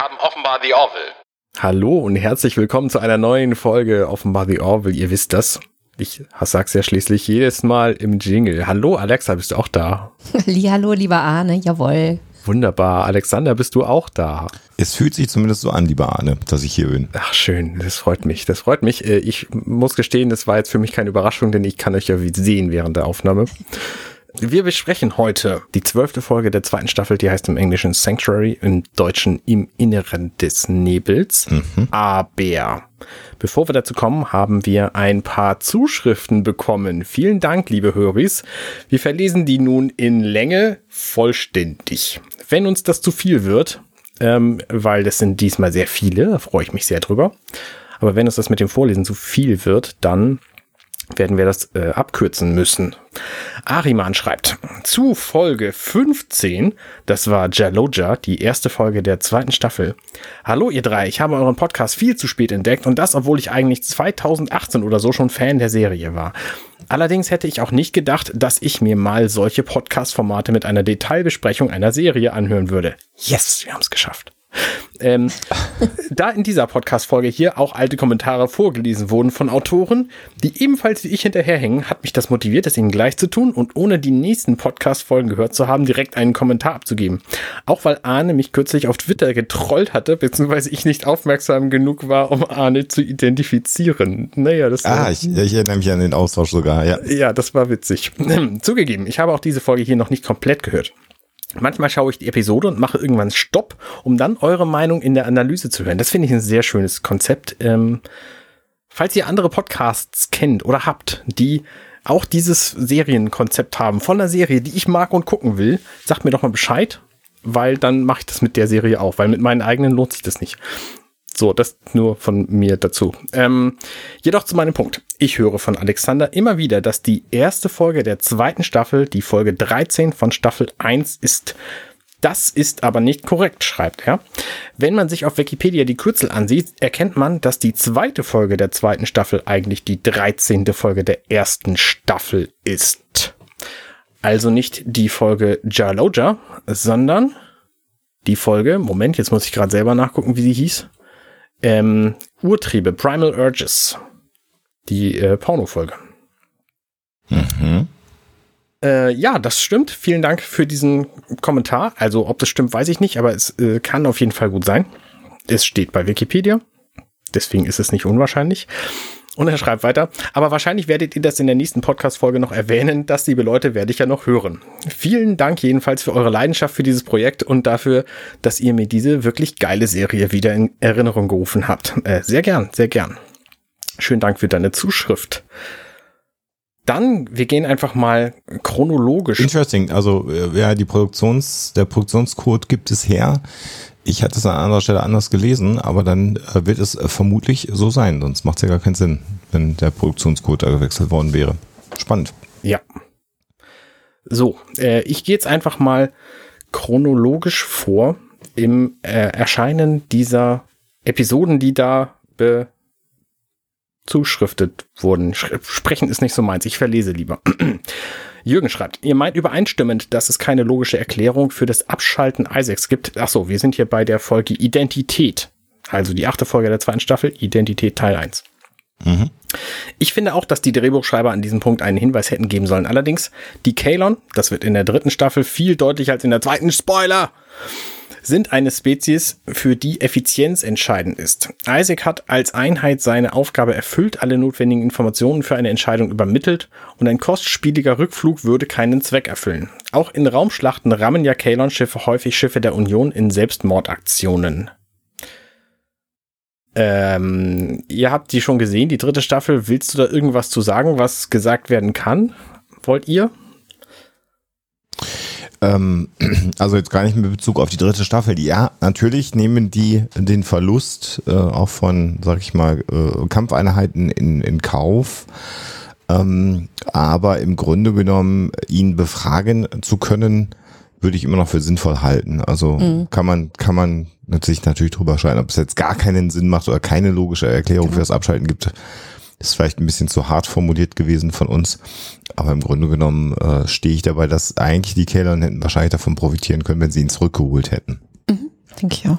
haben offenbar The Orville. Hallo und herzlich willkommen zu einer neuen Folge Offenbar The Orville. Ihr wisst das. Ich sag's ja schließlich jedes Mal im Jingle. Hallo Alexa, bist du auch da? Hallo, lieber Arne, jawohl. Wunderbar. Alexander, bist du auch da? Es fühlt sich zumindest so an, lieber Arne, dass ich hier bin. Ach, schön. Das freut mich. Das freut mich. Äh, ich muss gestehen, das war jetzt für mich keine Überraschung, denn ich kann euch ja sehen während der Aufnahme. Wir besprechen heute die zwölfte Folge der zweiten Staffel, die heißt im Englischen Sanctuary, im Deutschen Im Inneren des Nebels. Mhm. Aber bevor wir dazu kommen, haben wir ein paar Zuschriften bekommen. Vielen Dank, liebe Höris. Wir verlesen die nun in Länge vollständig. Wenn uns das zu viel wird, ähm, weil das sind diesmal sehr viele, da freue ich mich sehr drüber. Aber wenn uns das mit dem Vorlesen zu viel wird, dann werden wir das äh, abkürzen müssen. Ariman schreibt, zu Folge 15, das war Jaloja, die erste Folge der zweiten Staffel. Hallo ihr drei, ich habe euren Podcast viel zu spät entdeckt und das, obwohl ich eigentlich 2018 oder so schon Fan der Serie war. Allerdings hätte ich auch nicht gedacht, dass ich mir mal solche Podcast-Formate mit einer Detailbesprechung einer Serie anhören würde. Yes, wir haben es geschafft. Ähm, da in dieser Podcast-Folge hier auch alte Kommentare vorgelesen wurden von Autoren, die ebenfalls wie ich hinterherhängen, hat mich das motiviert, es ihnen gleich zu tun und ohne die nächsten Podcast-Folgen gehört zu haben, direkt einen Kommentar abzugeben. Auch weil Arne mich kürzlich auf Twitter getrollt hatte, beziehungsweise ich nicht aufmerksam genug war, um Arne zu identifizieren. Naja, das Ah, war, ich, ich erinnere mich an den Austausch sogar, ja. Ja, das war witzig. Zugegeben, ich habe auch diese Folge hier noch nicht komplett gehört. Manchmal schaue ich die Episode und mache irgendwann Stopp, um dann eure Meinung in der Analyse zu hören. Das finde ich ein sehr schönes Konzept. Ähm, falls ihr andere Podcasts kennt oder habt, die auch dieses Serienkonzept haben von der Serie, die ich mag und gucken will, sagt mir doch mal Bescheid, weil dann mache ich das mit der Serie auch, weil mit meinen eigenen lohnt sich das nicht. So, das nur von mir dazu. Ähm, jedoch zu meinem Punkt. Ich höre von Alexander immer wieder, dass die erste Folge der zweiten Staffel die Folge 13 von Staffel 1 ist. Das ist aber nicht korrekt, schreibt er. Wenn man sich auf Wikipedia die Kürzel ansieht, erkennt man, dass die zweite Folge der zweiten Staffel eigentlich die 13. Folge der ersten Staffel ist. Also nicht die Folge Jaloja, sondern die Folge, Moment, jetzt muss ich gerade selber nachgucken, wie sie hieß. Ähm, Urtriebe, Primal Urges. Die äh, Porno-Folge. Mhm. Äh, ja, das stimmt. Vielen Dank für diesen Kommentar. Also, ob das stimmt, weiß ich nicht, aber es äh, kann auf jeden Fall gut sein. Es steht bei Wikipedia. Deswegen ist es nicht unwahrscheinlich. Und er schreibt weiter, aber wahrscheinlich werdet ihr das in der nächsten Podcast-Folge noch erwähnen. Das, liebe Leute, werde ich ja noch hören. Vielen Dank jedenfalls für eure Leidenschaft für dieses Projekt und dafür, dass ihr mir diese wirklich geile Serie wieder in Erinnerung gerufen habt. Äh, sehr gern, sehr gern. Schönen Dank für deine Zuschrift. Dann, wir gehen einfach mal chronologisch. Interesting. Also, äh, ja, die Produktions, der Produktionscode gibt es her. Ich hatte es an anderer Stelle anders gelesen, aber dann äh, wird es äh, vermutlich so sein, sonst macht es ja gar keinen Sinn, wenn der Produktionscode da gewechselt worden wäre. Spannend. Ja. So, äh, ich gehe jetzt einfach mal chronologisch vor im äh, Erscheinen dieser Episoden, die da bezuschriftet wurden. Sprechen ist nicht so meins, ich verlese lieber. Jürgen schreibt, ihr meint übereinstimmend, dass es keine logische Erklärung für das Abschalten Isaacs gibt. Ach so, wir sind hier bei der Folge Identität. Also die achte Folge der zweiten Staffel, Identität Teil 1. Mhm. Ich finde auch, dass die Drehbuchschreiber an diesem Punkt einen Hinweis hätten geben sollen. Allerdings, die Kalon, das wird in der dritten Staffel viel deutlicher als in der zweiten, Spoiler, sind eine Spezies, für die Effizienz entscheidend ist. Isaac hat als Einheit seine Aufgabe erfüllt, alle notwendigen Informationen für eine Entscheidung übermittelt und ein kostspieliger Rückflug würde keinen Zweck erfüllen. Auch in Raumschlachten rammen ja Kalon-Schiffe häufig Schiffe der Union in Selbstmordaktionen. Ähm, ihr habt die schon gesehen, die dritte Staffel. Willst du da irgendwas zu sagen, was gesagt werden kann? Wollt ihr? Ähm, also jetzt gar nicht mit Bezug auf die dritte Staffel. Ja, natürlich nehmen die den Verlust äh, auch von, sag ich mal, äh, Kampfeinheiten in, in Kauf. Ähm, aber im Grunde genommen, ihn befragen zu können, würde ich immer noch für sinnvoll halten. Also mhm. kann man, kann man natürlich natürlich drüber schreiben, ob es jetzt gar keinen Sinn macht oder keine logische Erklärung genau. für das Abschalten gibt. Ist vielleicht ein bisschen zu hart formuliert gewesen von uns. Aber im Grunde genommen äh, stehe ich dabei, dass eigentlich die Kellern hätten wahrscheinlich davon profitieren können, wenn sie ihn zurückgeholt hätten. Mhm, denke ich auch.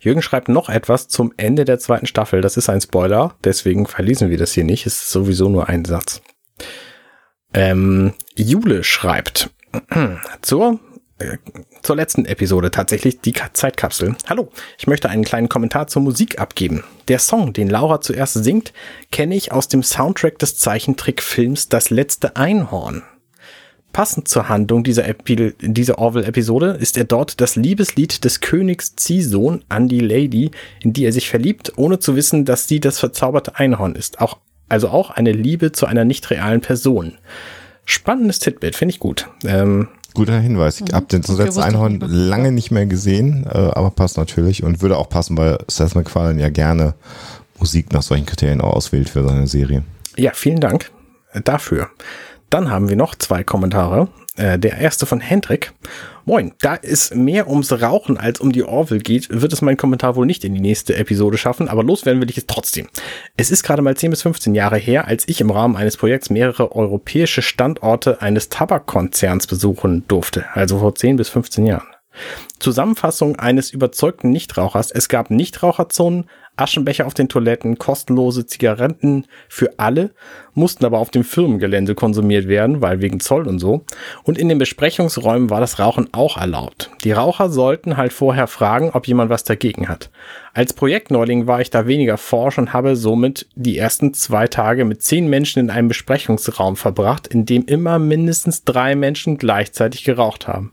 Jürgen schreibt noch etwas zum Ende der zweiten Staffel. Das ist ein Spoiler, deswegen verlesen wir das hier nicht. Es ist sowieso nur ein Satz. Ähm, Jule schreibt zur äh, zur letzten Episode tatsächlich die Zeitkapsel. Hallo, ich möchte einen kleinen Kommentar zur Musik abgeben. Der Song, den Laura zuerst singt, kenne ich aus dem Soundtrack des Zeichentrickfilms Das letzte Einhorn. Passend zur Handlung dieser, Epi dieser Orwell-Episode ist er dort das Liebeslied des Königs Ziehsohn an die Lady, in die er sich verliebt, ohne zu wissen, dass sie das verzauberte Einhorn ist. Auch, also auch eine Liebe zu einer nicht realen Person. Spannendes Titbit, finde ich gut. Ähm, Guter Hinweis. Ich habe den zuletzt Einhorn lange nicht mehr gesehen, äh, aber passt natürlich und würde auch passen, weil Seth MacFarlane ja gerne Musik nach solchen Kriterien auch auswählt für seine Serie. Ja, vielen Dank dafür. Dann haben wir noch zwei Kommentare. Äh, der erste von Hendrik. Moin, da es mehr ums Rauchen als um die Orville geht, wird es mein Kommentar wohl nicht in die nächste Episode schaffen, aber loswerden will ich es trotzdem. Es ist gerade mal 10 bis 15 Jahre her, als ich im Rahmen eines Projekts mehrere europäische Standorte eines Tabakkonzerns besuchen durfte, also vor 10 bis 15 Jahren. Zusammenfassung eines überzeugten Nichtrauchers. Es gab Nichtraucherzonen, Aschenbecher auf den Toiletten, kostenlose Zigaretten für alle, mussten aber auf dem Firmengelände konsumiert werden, weil wegen Zoll und so. Und in den Besprechungsräumen war das Rauchen auch erlaubt. Die Raucher sollten halt vorher fragen, ob jemand was dagegen hat. Als Projektneuling war ich da weniger forsch und habe somit die ersten zwei Tage mit zehn Menschen in einem Besprechungsraum verbracht, in dem immer mindestens drei Menschen gleichzeitig geraucht haben.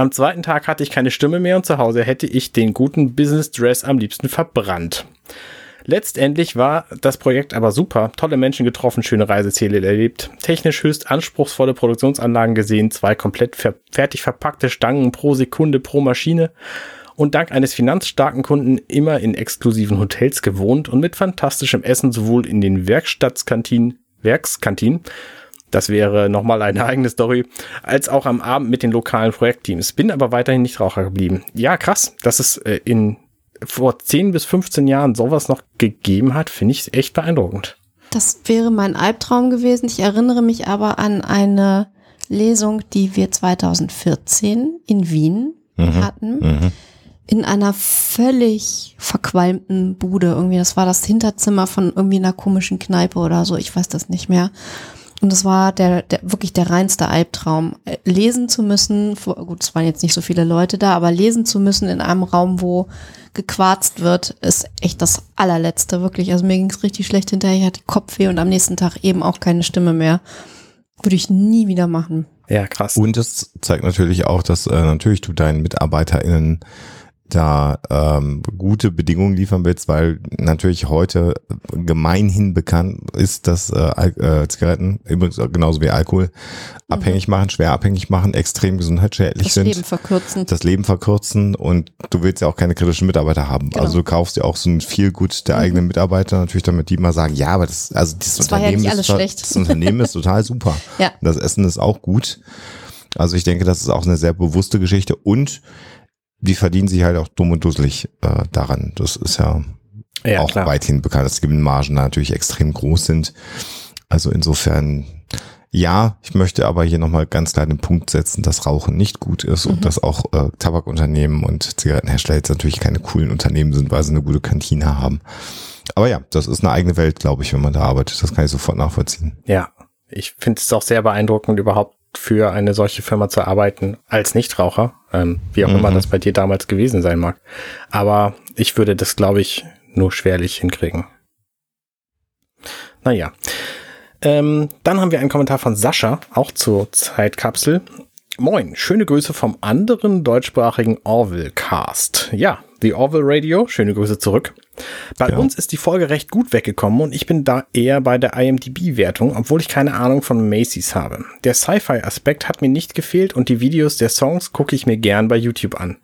Am zweiten Tag hatte ich keine Stimme mehr und zu Hause hätte ich den guten Business Dress am liebsten verbrannt. Letztendlich war das Projekt aber super. Tolle Menschen getroffen, schöne Reiseziele erlebt, technisch höchst anspruchsvolle Produktionsanlagen gesehen, zwei komplett ver fertig verpackte Stangen pro Sekunde pro Maschine und dank eines finanzstarken Kunden immer in exklusiven Hotels gewohnt und mit fantastischem Essen sowohl in den Werkstattskantinen, Werkskantinen das wäre nochmal eine eigene Story, als auch am Abend mit den lokalen Projektteams. Bin aber weiterhin nicht Raucher geblieben. Ja, krass, dass es äh, in vor 10 bis 15 Jahren sowas noch gegeben hat, finde ich echt beeindruckend. Das wäre mein Albtraum gewesen. Ich erinnere mich aber an eine Lesung, die wir 2014 in Wien mhm. hatten. Mhm. In einer völlig verqualmten Bude. Irgendwie, das war das Hinterzimmer von irgendwie einer komischen Kneipe oder so. Ich weiß das nicht mehr. Und das war der, der wirklich der reinste Albtraum. Äh, lesen zu müssen, gut, es waren jetzt nicht so viele Leute da, aber lesen zu müssen in einem Raum, wo gequarzt wird, ist echt das allerletzte, wirklich. Also mir ging es richtig schlecht hinterher, ich hatte Kopfweh und am nächsten Tag eben auch keine Stimme mehr. Würde ich nie wieder machen. Ja, krass. Und es zeigt natürlich auch, dass äh, natürlich du deinen MitarbeiterInnen da ähm, gute Bedingungen liefern willst, weil natürlich heute gemeinhin bekannt ist, dass äh, äh, Zigaretten, übrigens genauso wie Alkohol, mhm. abhängig machen, schwer abhängig machen, extrem gesundheitsschädlich das sind. Das Leben verkürzen. Das Leben verkürzen und du willst ja auch keine kritischen Mitarbeiter haben. Genau. Also du kaufst ja auch so ein viel gut der mhm. eigenen Mitarbeiter, natürlich damit die mal sagen, ja, aber das, also dieses das Unternehmen, ja ist, total, das Unternehmen ist total super. Ja. Das Essen ist auch gut. Also ich denke, das ist auch eine sehr bewusste Geschichte und die verdienen sich halt auch dumm und dusselig äh, daran. Das ist ja, ja auch klar. weithin bekannt, dass die Gewinnmargen natürlich extrem groß sind. Also insofern, ja, ich möchte aber hier nochmal ganz klar den Punkt setzen, dass Rauchen nicht gut ist mhm. und dass auch äh, Tabakunternehmen und Zigarettenhersteller jetzt natürlich keine coolen Unternehmen sind, weil sie eine gute Kantine haben. Aber ja, das ist eine eigene Welt, glaube ich, wenn man da arbeitet. Das kann ich sofort nachvollziehen. Ja, ich finde es auch sehr beeindruckend, überhaupt für eine solche Firma zu arbeiten als Nichtraucher, ähm, wie auch mhm. immer das bei dir damals gewesen sein mag. Aber ich würde das, glaube ich, nur schwerlich hinkriegen. Naja. Ähm, dann haben wir einen Kommentar von Sascha, auch zur Zeitkapsel. Moin, schöne Grüße vom anderen deutschsprachigen Orville Cast. Ja, The Orville Radio, schöne Grüße zurück. Bei ja. uns ist die Folge recht gut weggekommen und ich bin da eher bei der IMDb-Wertung, obwohl ich keine Ahnung von Macy's habe. Der Sci-Fi-Aspekt hat mir nicht gefehlt und die Videos der Songs gucke ich mir gern bei YouTube an.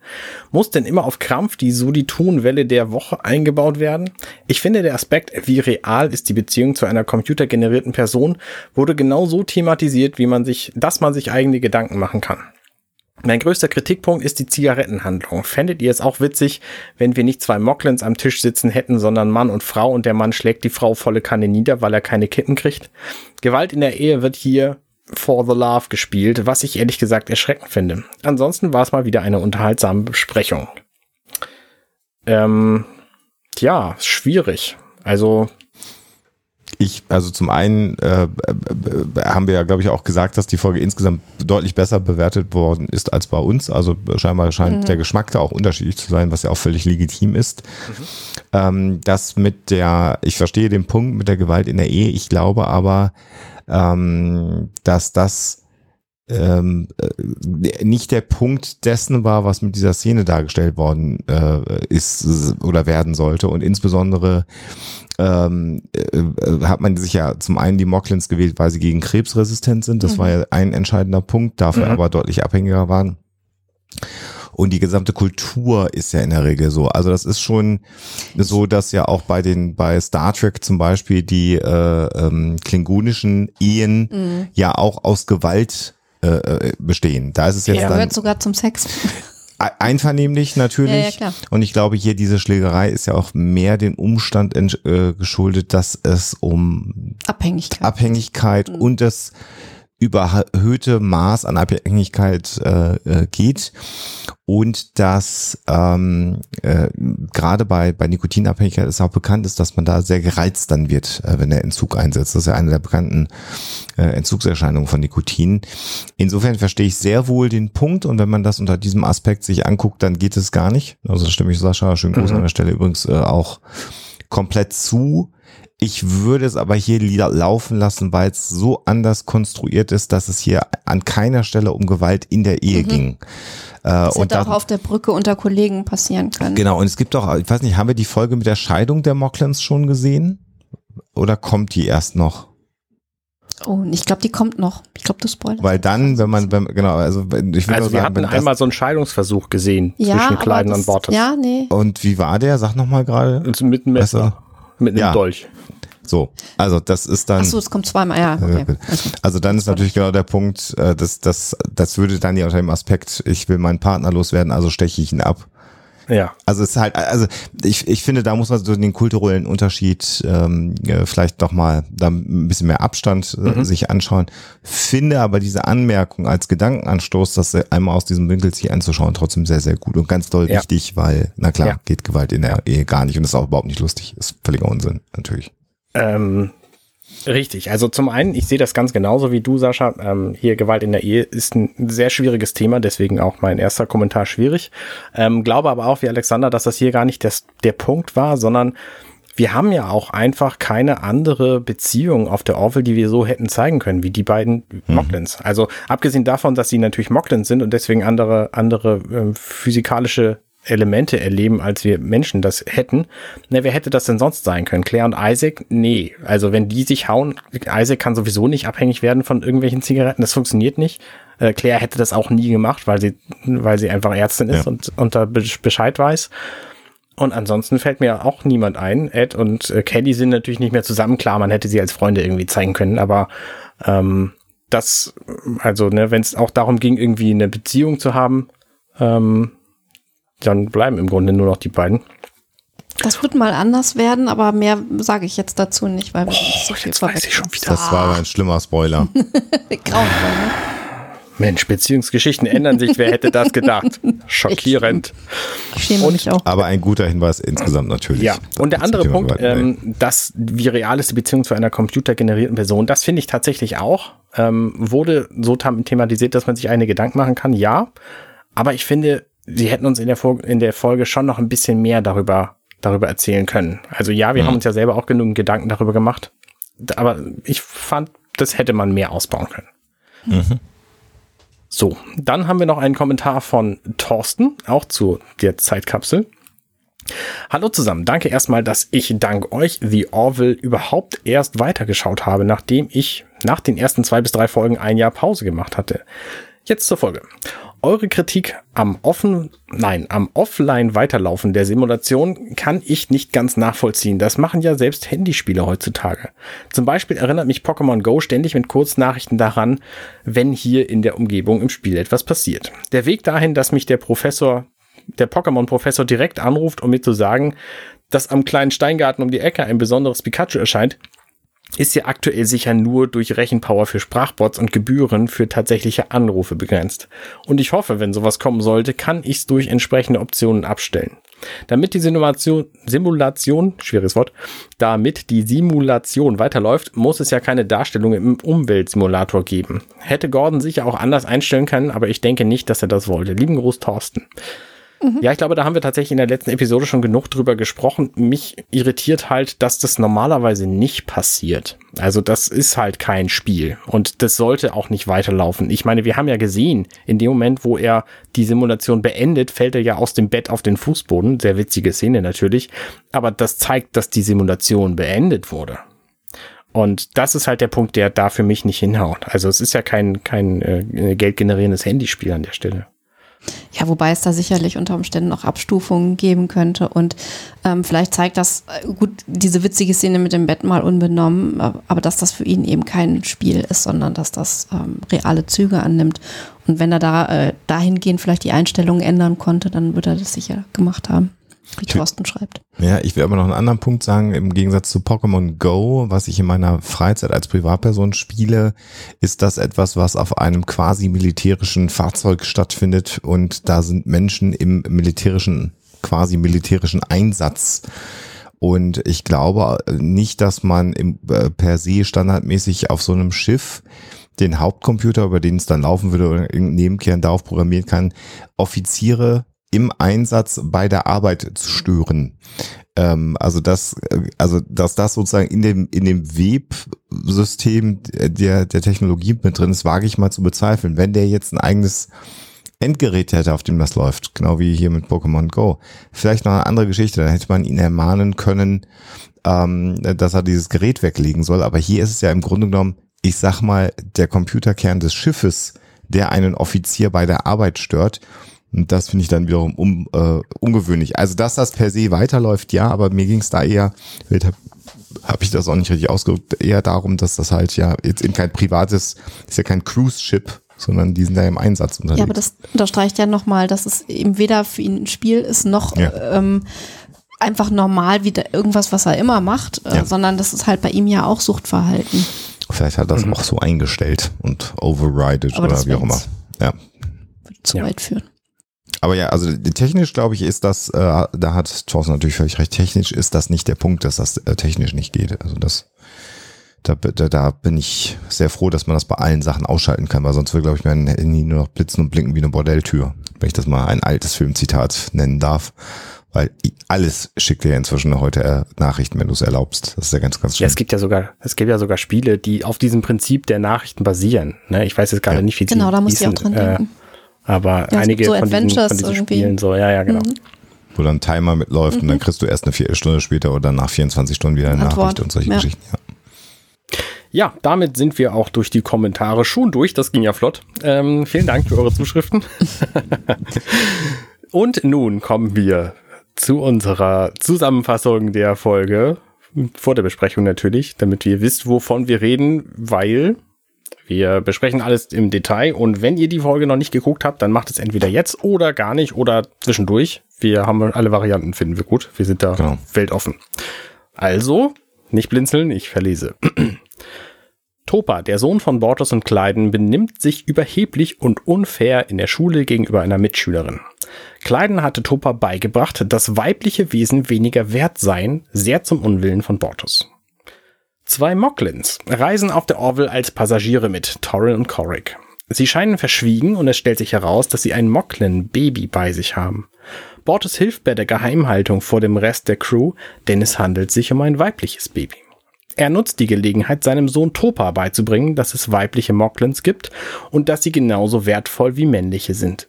Muss denn immer auf Krampf die Suditun-Welle der Woche eingebaut werden? Ich finde, der Aspekt, wie real ist die Beziehung zu einer computergenerierten Person, wurde genau so thematisiert, wie man sich, dass man sich eigene Gedanken machen kann. Mein größter Kritikpunkt ist die Zigarettenhandlung. Fändet ihr es auch witzig, wenn wir nicht zwei Mocklins am Tisch sitzen hätten, sondern Mann und Frau und der Mann schlägt die Frau volle Kanne nieder, weil er keine Kippen kriegt? Gewalt in der Ehe wird hier for the love gespielt, was ich ehrlich gesagt erschreckend finde. Ansonsten war es mal wieder eine unterhaltsame Besprechung. Ähm, ja, schwierig. Also ich, also zum einen äh, äh, haben wir ja, glaube ich, auch gesagt, dass die Folge insgesamt deutlich besser bewertet worden ist als bei uns. Also scheinbar scheint mhm. der Geschmack da auch unterschiedlich zu sein, was ja auch völlig legitim ist. Mhm. Ähm, das mit der, ich verstehe den Punkt mit der Gewalt in der Ehe, ich glaube aber, ähm, dass das ähm, äh, nicht der Punkt dessen war, was mit dieser Szene dargestellt worden äh, ist oder werden sollte. Und insbesondere ähm, äh, hat man sich ja zum einen die Mocklins gewählt, weil sie gegen Krebs resistent sind. Das mhm. war ja ein entscheidender Punkt, dafür mhm. aber deutlich abhängiger waren. Und die gesamte Kultur ist ja in der Regel so. Also das ist schon so, dass ja auch bei den bei Star Trek zum Beispiel die äh, ähm, klingonischen Ehen mhm. ja auch aus Gewalt äh, äh bestehen. Da ist es jetzt ja, dann gehört sogar zum Sex. Einvernehmlich natürlich. Ja, ja, und ich glaube, hier diese Schlägerei ist ja auch mehr dem Umstand äh, geschuldet, dass es um Abhängigkeit, Abhängigkeit mhm. und das überhöhte Maß an Abhängigkeit äh, äh, geht und dass ähm, äh, gerade bei, bei Nikotinabhängigkeit ist auch bekannt ist, dass man da sehr gereizt dann wird, äh, wenn der Entzug einsetzt. Das ist ja eine der bekannten äh, Entzugserscheinungen von Nikotin. Insofern verstehe ich sehr wohl den Punkt und wenn man das unter diesem Aspekt sich anguckt, dann geht es gar nicht. Also da stimme ich Sascha schön groß mhm. an der Stelle übrigens äh, auch komplett zu. Ich würde es aber hier laufen lassen, weil es so anders konstruiert ist, dass es hier an keiner Stelle um Gewalt in der Ehe mhm. ging. Äh, das und hätte auch auf der Brücke unter Kollegen passieren können. Genau, und es gibt auch, ich weiß nicht, haben wir die Folge mit der Scheidung der Mocklins schon gesehen? Oder kommt die erst noch? Oh, ich glaube, die kommt noch. Ich glaube, du spoilerst. Weil dann, wenn man, wenn, genau, also ich will Also wir sagen, hatten einmal so einen Scheidungsversuch gesehen ja, zwischen Kleiden und Wortes. Ja, nee. Und wie war der? Sag noch mal gerade. Mit einem Messer. Mit einem ja. Dolch. So, also das ist dann. Ach so, es kommt zweimal, ja. Okay. Also dann ist natürlich genau der Punkt, äh, das, das, das würde dann ja unter dem Aspekt, ich will meinen Partner loswerden, also steche ich ihn ab. Ja. Also es ist halt, also ich, ich finde, da muss man so den kulturellen Unterschied ähm, vielleicht doch mal da ein bisschen mehr Abstand äh, mhm. sich anschauen. Finde aber diese Anmerkung als Gedankenanstoß, das einmal aus diesem Winkel sich anzuschauen, trotzdem sehr, sehr gut und ganz doll ja. wichtig, weil, na klar, ja. geht Gewalt in der Ehe gar nicht und ist auch überhaupt nicht lustig. Ist völliger Unsinn, natürlich. Ähm, richtig. Also zum einen, ich sehe das ganz genauso wie du, Sascha. Ähm, hier Gewalt in der Ehe ist ein sehr schwieriges Thema, deswegen auch mein erster Kommentar schwierig. Ähm, glaube aber auch wie Alexander, dass das hier gar nicht das, der Punkt war, sondern wir haben ja auch einfach keine andere Beziehung auf der Orville, die wir so hätten zeigen können, wie die beiden mhm. Mocklins. Also abgesehen davon, dass sie natürlich Mocklins sind und deswegen andere, andere äh, physikalische Elemente erleben, als wir Menschen das hätten. Na, wer hätte das denn sonst sein können? Claire und Isaac? Nee. Also wenn die sich hauen, Isaac kann sowieso nicht abhängig werden von irgendwelchen Zigaretten. Das funktioniert nicht. Äh, Claire hätte das auch nie gemacht, weil sie, weil sie einfach Ärztin ist ja. und, und da Bescheid weiß. Und ansonsten fällt mir auch niemand ein. Ed und äh, Kelly sind natürlich nicht mehr zusammen. Klar, man hätte sie als Freunde irgendwie zeigen können, aber ähm, das, also, ne, wenn es auch darum ging, irgendwie eine Beziehung zu haben, ähm, dann bleiben im Grunde nur noch die beiden. Das wird mal anders werden, aber mehr sage ich jetzt dazu nicht, weil wir oh, so viel jetzt weiß ich schon wieder. Das war ein schlimmer Spoiler. Grauenvoll, ne? Mensch, Beziehungsgeschichten ändern sich. Wer hätte das gedacht? Schockierend. Ich schäme mich auch. Aber ein guter Hinweis insgesamt natürlich. Ja, und der andere Punkt, ähm, dass wie real ist die Beziehung zu einer computergenerierten Person, das finde ich tatsächlich auch. Ähm, wurde so thematisiert, dass man sich eine Gedanken machen kann, ja. Aber ich finde, sie hätten uns in der, in der Folge schon noch ein bisschen mehr darüber, darüber erzählen können. Also ja, wir mhm. haben uns ja selber auch genug Gedanken darüber gemacht. Aber ich fand, das hätte man mehr ausbauen können. Mhm. So, dann haben wir noch einen Kommentar von Thorsten, auch zu der Zeitkapsel. Hallo zusammen, danke erstmal, dass ich dank euch The Orville überhaupt erst weitergeschaut habe, nachdem ich nach den ersten zwei bis drei Folgen ein Jahr Pause gemacht hatte. Jetzt zur Folge. Eure Kritik am offen, nein, am offline Weiterlaufen der Simulation kann ich nicht ganz nachvollziehen. Das machen ja selbst Handyspiele heutzutage. Zum Beispiel erinnert mich Pokémon Go ständig mit Kurznachrichten daran, wenn hier in der Umgebung im Spiel etwas passiert. Der Weg dahin, dass mich der Professor, der Pokémon-Professor direkt anruft, um mir zu sagen, dass am kleinen Steingarten um die Ecke ein besonderes Pikachu erscheint, ist ja aktuell sicher nur durch Rechenpower für Sprachbots und Gebühren für tatsächliche Anrufe begrenzt. Und ich hoffe, wenn sowas kommen sollte, kann ich es durch entsprechende Optionen abstellen. Damit die Simulation, Simulation, schwieriges Wort, damit die Simulation weiterläuft, muss es ja keine Darstellung im Umweltsimulator geben. Hätte Gordon sicher auch anders einstellen können, aber ich denke nicht, dass er das wollte. Lieben Gruß, Thorsten. Mhm. Ja, ich glaube, da haben wir tatsächlich in der letzten Episode schon genug drüber gesprochen. Mich irritiert halt, dass das normalerweise nicht passiert. Also das ist halt kein Spiel und das sollte auch nicht weiterlaufen. Ich meine, wir haben ja gesehen, in dem Moment, wo er die Simulation beendet, fällt er ja aus dem Bett auf den Fußboden. Sehr witzige Szene natürlich. Aber das zeigt, dass die Simulation beendet wurde. Und das ist halt der Punkt, der da für mich nicht hinhaut. Also es ist ja kein, kein äh, geldgenerierendes Handyspiel an der Stelle. Ja, wobei es da sicherlich unter Umständen noch Abstufungen geben könnte. Und ähm, vielleicht zeigt das, äh, gut, diese witzige Szene mit dem Bett mal unbenommen, aber dass das für ihn eben kein Spiel ist, sondern dass das ähm, reale Züge annimmt. Und wenn er da äh, dahingehend vielleicht die Einstellungen ändern konnte, dann würde er das sicher gemacht haben wie Thorsten schreibt. Ja, ich will aber noch einen anderen Punkt sagen. Im Gegensatz zu Pokémon Go, was ich in meiner Freizeit als Privatperson spiele, ist das etwas, was auf einem quasi militärischen Fahrzeug stattfindet und da sind Menschen im militärischen, quasi militärischen Einsatz. Und ich glaube nicht, dass man im, äh, per se standardmäßig auf so einem Schiff den Hauptcomputer, über den es dann laufen würde oder Nebenkern darauf programmieren kann, Offiziere im Einsatz bei der Arbeit zu stören. Ähm, also das, also dass das sozusagen in dem in dem Websystem der der Technologie mit drin ist, wage ich mal zu bezweifeln. Wenn der jetzt ein eigenes Endgerät hätte, auf dem das läuft, genau wie hier mit Pokémon Go. Vielleicht noch eine andere Geschichte, dann hätte man ihn ermahnen können, ähm, dass er dieses Gerät weglegen soll. Aber hier ist es ja im Grunde genommen, ich sag mal, der Computerkern des Schiffes, der einen Offizier bei der Arbeit stört. Und das finde ich dann wiederum um, äh, ungewöhnlich. Also, dass das per se weiterläuft, ja, aber mir ging es da eher, habe hab ich das auch nicht richtig ausgedrückt, eher darum, dass das halt ja jetzt eben kein privates, ist ja kein Cruise-Ship, sondern die sind da im Einsatz unterwegs. Ja, aber das unterstreicht ja nochmal, dass es eben weder für ihn ein Spiel ist, noch ja. ähm, einfach normal wieder irgendwas, was er immer macht, äh, ja. sondern das ist halt bei ihm ja auch Suchtverhalten. Vielleicht hat er das mhm. auch so eingestellt und overrided oder wie auch immer. Ja. Würde zu ja. weit führen. Aber ja, also technisch glaube ich ist das, äh, da hat Thorsten natürlich völlig recht, technisch ist das nicht der Punkt, dass das äh, technisch nicht geht. Also das, da, da, da bin ich sehr froh, dass man das bei allen Sachen ausschalten kann, weil sonst würde, glaube ich, mein Handy nur noch blitzen und blinken wie eine Bordelltür, wenn ich das mal ein altes Filmzitat nennen darf. Weil alles schickt dir ja inzwischen heute äh, Nachrichten, wenn du es erlaubst. Das ist ja ganz, ganz schön. Ja, es gibt ja sogar, es gibt ja sogar Spiele, die auf diesem Prinzip der Nachrichten basieren. Ne? Ich weiß jetzt gerade ja. nicht, wie Genau, da muss ich auch dran äh, denken. Aber ja, einige so von, diesen, von diesen Spielen so, ja, ja, genau. Mhm. Wo dann ein Timer mitläuft mhm. und dann mhm. kriegst du erst eine Viertelstunde später oder nach 24 Stunden wieder eine Antwort. Nachricht und solche ja. Geschichten, ja. Ja, damit sind wir auch durch die Kommentare schon durch. Das ging ja flott. Ähm, vielen Dank für eure Zuschriften. und nun kommen wir zu unserer Zusammenfassung der Folge. Vor der Besprechung natürlich, damit ihr wisst, wovon wir reden, weil wir besprechen alles im Detail und wenn ihr die Folge noch nicht geguckt habt, dann macht es entweder jetzt oder gar nicht oder zwischendurch. Wir haben alle Varianten, finden wir gut. Wir sind da genau. weltoffen. Also, nicht blinzeln, ich verlese. Topa, der Sohn von Bortos und Kleiden, benimmt sich überheblich und unfair in der Schule gegenüber einer Mitschülerin. Kleiden hatte Topa beigebracht, dass weibliche Wesen weniger wert seien, sehr zum Unwillen von Bortos. Zwei Moklins reisen auf der Orville als Passagiere mit, Torrin und Korik. Sie scheinen verschwiegen und es stellt sich heraus, dass sie ein Moklin-Baby bei sich haben. Bortus hilft bei der Geheimhaltung vor dem Rest der Crew, denn es handelt sich um ein weibliches Baby. Er nutzt die Gelegenheit, seinem Sohn Topa beizubringen, dass es weibliche Moklins gibt und dass sie genauso wertvoll wie männliche sind.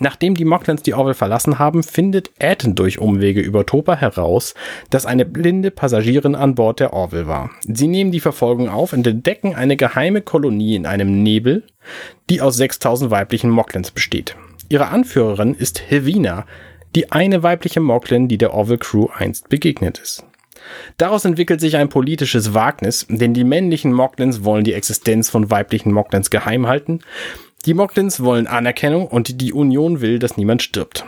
Nachdem die Mocklands die Orville verlassen haben, findet Ed durch Umwege über Topa heraus, dass eine blinde Passagierin an Bord der Orville war. Sie nehmen die Verfolgung auf und entdecken eine geheime Kolonie in einem Nebel, die aus 6000 weiblichen Mocklands besteht. Ihre Anführerin ist Hevina, die eine weibliche Mocklin, die der Orville Crew einst begegnet ist. Daraus entwickelt sich ein politisches Wagnis, denn die männlichen Mocklins wollen die Existenz von weiblichen Mocklins geheim halten, die Moglins wollen Anerkennung und die Union will, dass niemand stirbt.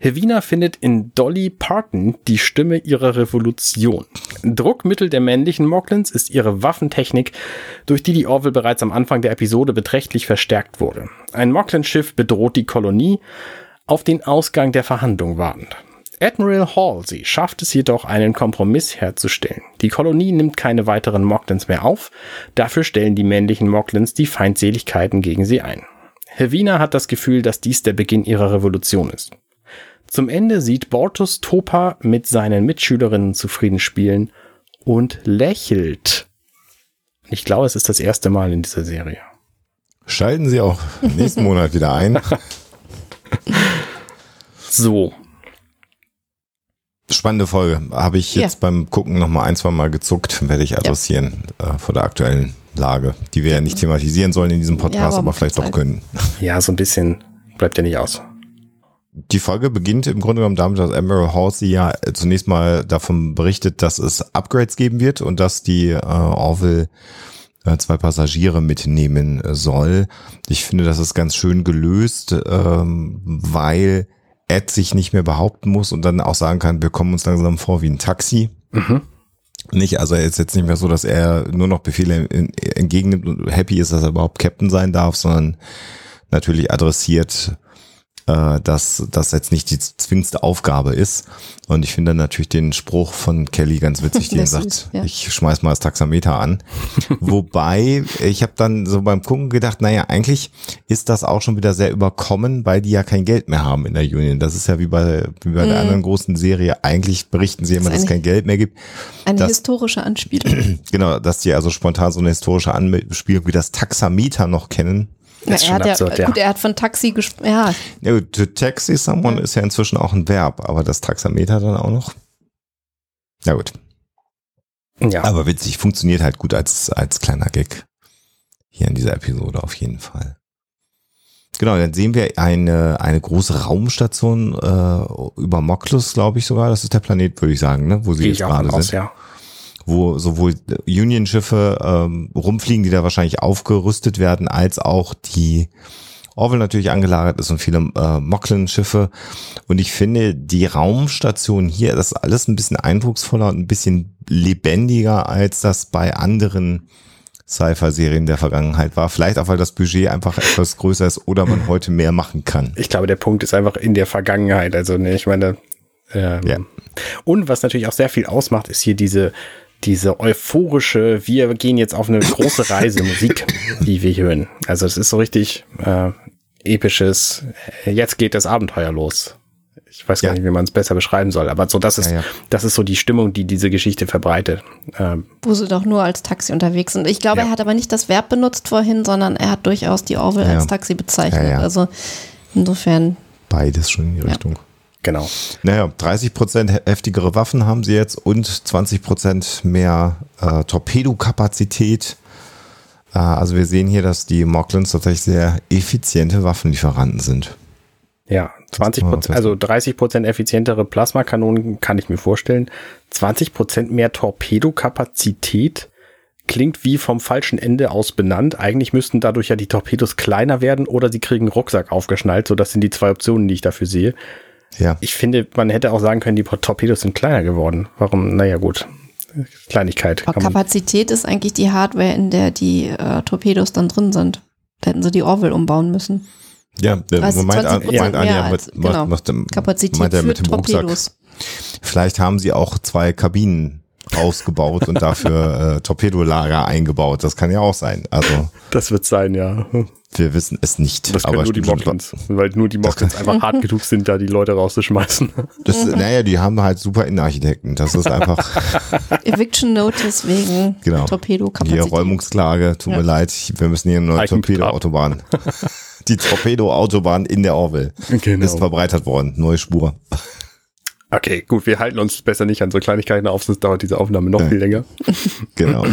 Hevina findet in Dolly Parton die Stimme ihrer Revolution. Druckmittel der männlichen Moglins ist ihre Waffentechnik, durch die die Orville bereits am Anfang der Episode beträchtlich verstärkt wurde. Ein Moglin-Schiff bedroht die Kolonie, auf den Ausgang der Verhandlung wartend. Admiral Halsey schafft es jedoch, einen Kompromiss herzustellen. Die Kolonie nimmt keine weiteren Moglins mehr auf, dafür stellen die männlichen Moglins die Feindseligkeiten gegen sie ein. Helvina hat das Gefühl, dass dies der Beginn ihrer Revolution ist. Zum Ende sieht Bortus Topa mit seinen Mitschülerinnen zufrieden spielen und lächelt. Ich glaube, es ist das erste Mal in dieser Serie. Schalten Sie auch nächsten Monat wieder ein. So, Spannende Folge. Habe ich jetzt Ja. beim Gucken nochmal ein, zwei Mal gezuckt, werde ich adressieren äh, vor der aktuellen Lage, die wir ja nicht thematisieren sollen in diesem Podcast, Ja, aber aber vielleicht doch können. ja, so ein bisschen bleibt ja nicht aus. Die Folge beginnt im Grunde genommen damit, dass Admiral Halsey ja äh, zunächst mal davon berichtet, dass es Upgrades geben wird und dass die äh, Orville äh, zwei Passagiere mitnehmen soll. Ich finde, das ist ganz schön gelöst, ähm, weil Ed sich nicht mehr behaupten muss und dann auch sagen kann, wir kommen uns langsam vor wie ein Taxi. Mhm. Nicht, also er ist jetzt nicht mehr so, dass er nur noch Befehle en- entgegennimmt und happy ist, dass er überhaupt Captain sein darf, sondern natürlich adressiert, äh, dass das jetzt nicht die zwingendste Aufgabe ist. Und ich finde natürlich den Spruch von Kelly ganz witzig, Der sagt, ist ja. ich schmeiß mal das Taxameter an. Wobei, ich habe dann so beim Gucken gedacht, naja, eigentlich ist das auch schon wieder sehr überkommen, weil die ja kein Geld mehr haben in der Union. Das ist ja wie bei, wie bei der anderen großen Serie. Eigentlich berichten sie immer, dass es Mhm. kein Geld mehr gibt. Eine Das- historische Anspielung. Genau, dass die also spontan so eine historische Anspielung wie das Taxameter noch kennen. Ja, ist er schon hat ja, absurd, ja. Gut, er hat von Taxi gesprochen. Ja, Ja, gut, to taxi someone ist ja inzwischen auch ein Verb, aber das Taxameter dann auch noch. Ja gut, Ja, aber witzig, funktioniert halt gut als, als kleiner Gag hier in dieser Episode auf jeden Fall. Genau, dann sehen wir eine, eine große Raumstation äh, über Moklus, glaube ich sogar. Das ist der Planet, würde ich sagen, ne? wo sie gehe jetzt gerade aus, sind. ja. Wo sowohl Union-Schiffe ähm, rumfliegen, die da wahrscheinlich aufgerüstet werden, als auch die Orville natürlich angelagert ist und viele äh, Mocklin-Schiffe. Und ich finde, die Raumstation hier, das ist alles ein bisschen eindrucksvoller und ein bisschen lebendiger, als das bei anderen Sci-Fi-Serien der Vergangenheit war. Vielleicht auch, weil das Budget einfach etwas größer ist oder man heute mehr machen kann. Ich glaube, der Punkt ist einfach in der Vergangenheit. Also, ne, ich meine, ähm, Ja. und was natürlich auch sehr viel ausmacht, ist hier diese, diese euphorische, wir gehen jetzt auf eine große Reise Musik, die wir hören. Also, es ist so richtig äh, episches, äh, jetzt geht das Abenteuer los. Ich weiß gar Ja. nicht, wie man es besser beschreiben soll, aber so, das ist, Ja, ja. das ist so die Stimmung, die diese Geschichte verbreitet. Ähm, wo sie doch nur als Taxi unterwegs sind. Ich glaube, Ja. er hat aber nicht das Verb benutzt vorhin, sondern er hat durchaus die Orville Ja. als Taxi bezeichnet. Ja, ja. Also insofern, Beides schon in die Ja. Richtung. Genau. Naja, 30% he- heftigere Waffen haben sie jetzt und 20% mehr äh, Torpedokapazität. Äh, also wir sehen hier, dass die Moklins tatsächlich sehr effiziente Waffenlieferanten sind. Ja, 20 mal Prozent, also 30 Prozent effizientere Plasmakanonen kann ich mir vorstellen. 20 Prozent mehr Torpedokapazität klingt wie vom falschen Ende aus benannt. Eigentlich müssten dadurch ja die Torpedos kleiner werden oder sie kriegen Rucksack aufgeschnallt. So, das sind die zwei Optionen, die ich dafür sehe. Ja, Ich finde, man hätte auch sagen können, die Torpedos sind kleiner geworden. Warum? Naja, gut. Kleinigkeit. aber Kapazität ist eigentlich die Hardware, in der die äh, Torpedos dann drin sind. Da hätten sie die Orville umbauen müssen. ja, der 30, meint, 20% meint Anja mehr als- mit, was- genau. was dem- Kapazität meint er für mit dem Rucksack. Torpedos. Vielleicht haben sie auch zwei Kabinen ausgebaut und dafür äh, Torpedolager eingebaut. Das kann ja auch sein. Also Das wird sein, ja. Wir wissen es nicht. Das können nur die Moklins, weil nur die Moklins einfach hart genug sind, da die Leute rauszuschmeißen. Das, naja, die haben halt super Innenarchitekten. Das ist einfach Eviction Notice wegen Genau. hier Torpedokapazität. Räumungsklage. Tut mir leid, wir müssen hier eine neue. Torpedo-Autobahn. Die Torpedo-Autobahn in der Orville Genau. ist verbreitert worden. Neue Spur. Okay, gut, wir halten uns besser nicht an so Kleinigkeiten auf, sonst dauert diese Aufnahme noch Ja. viel länger. Genau.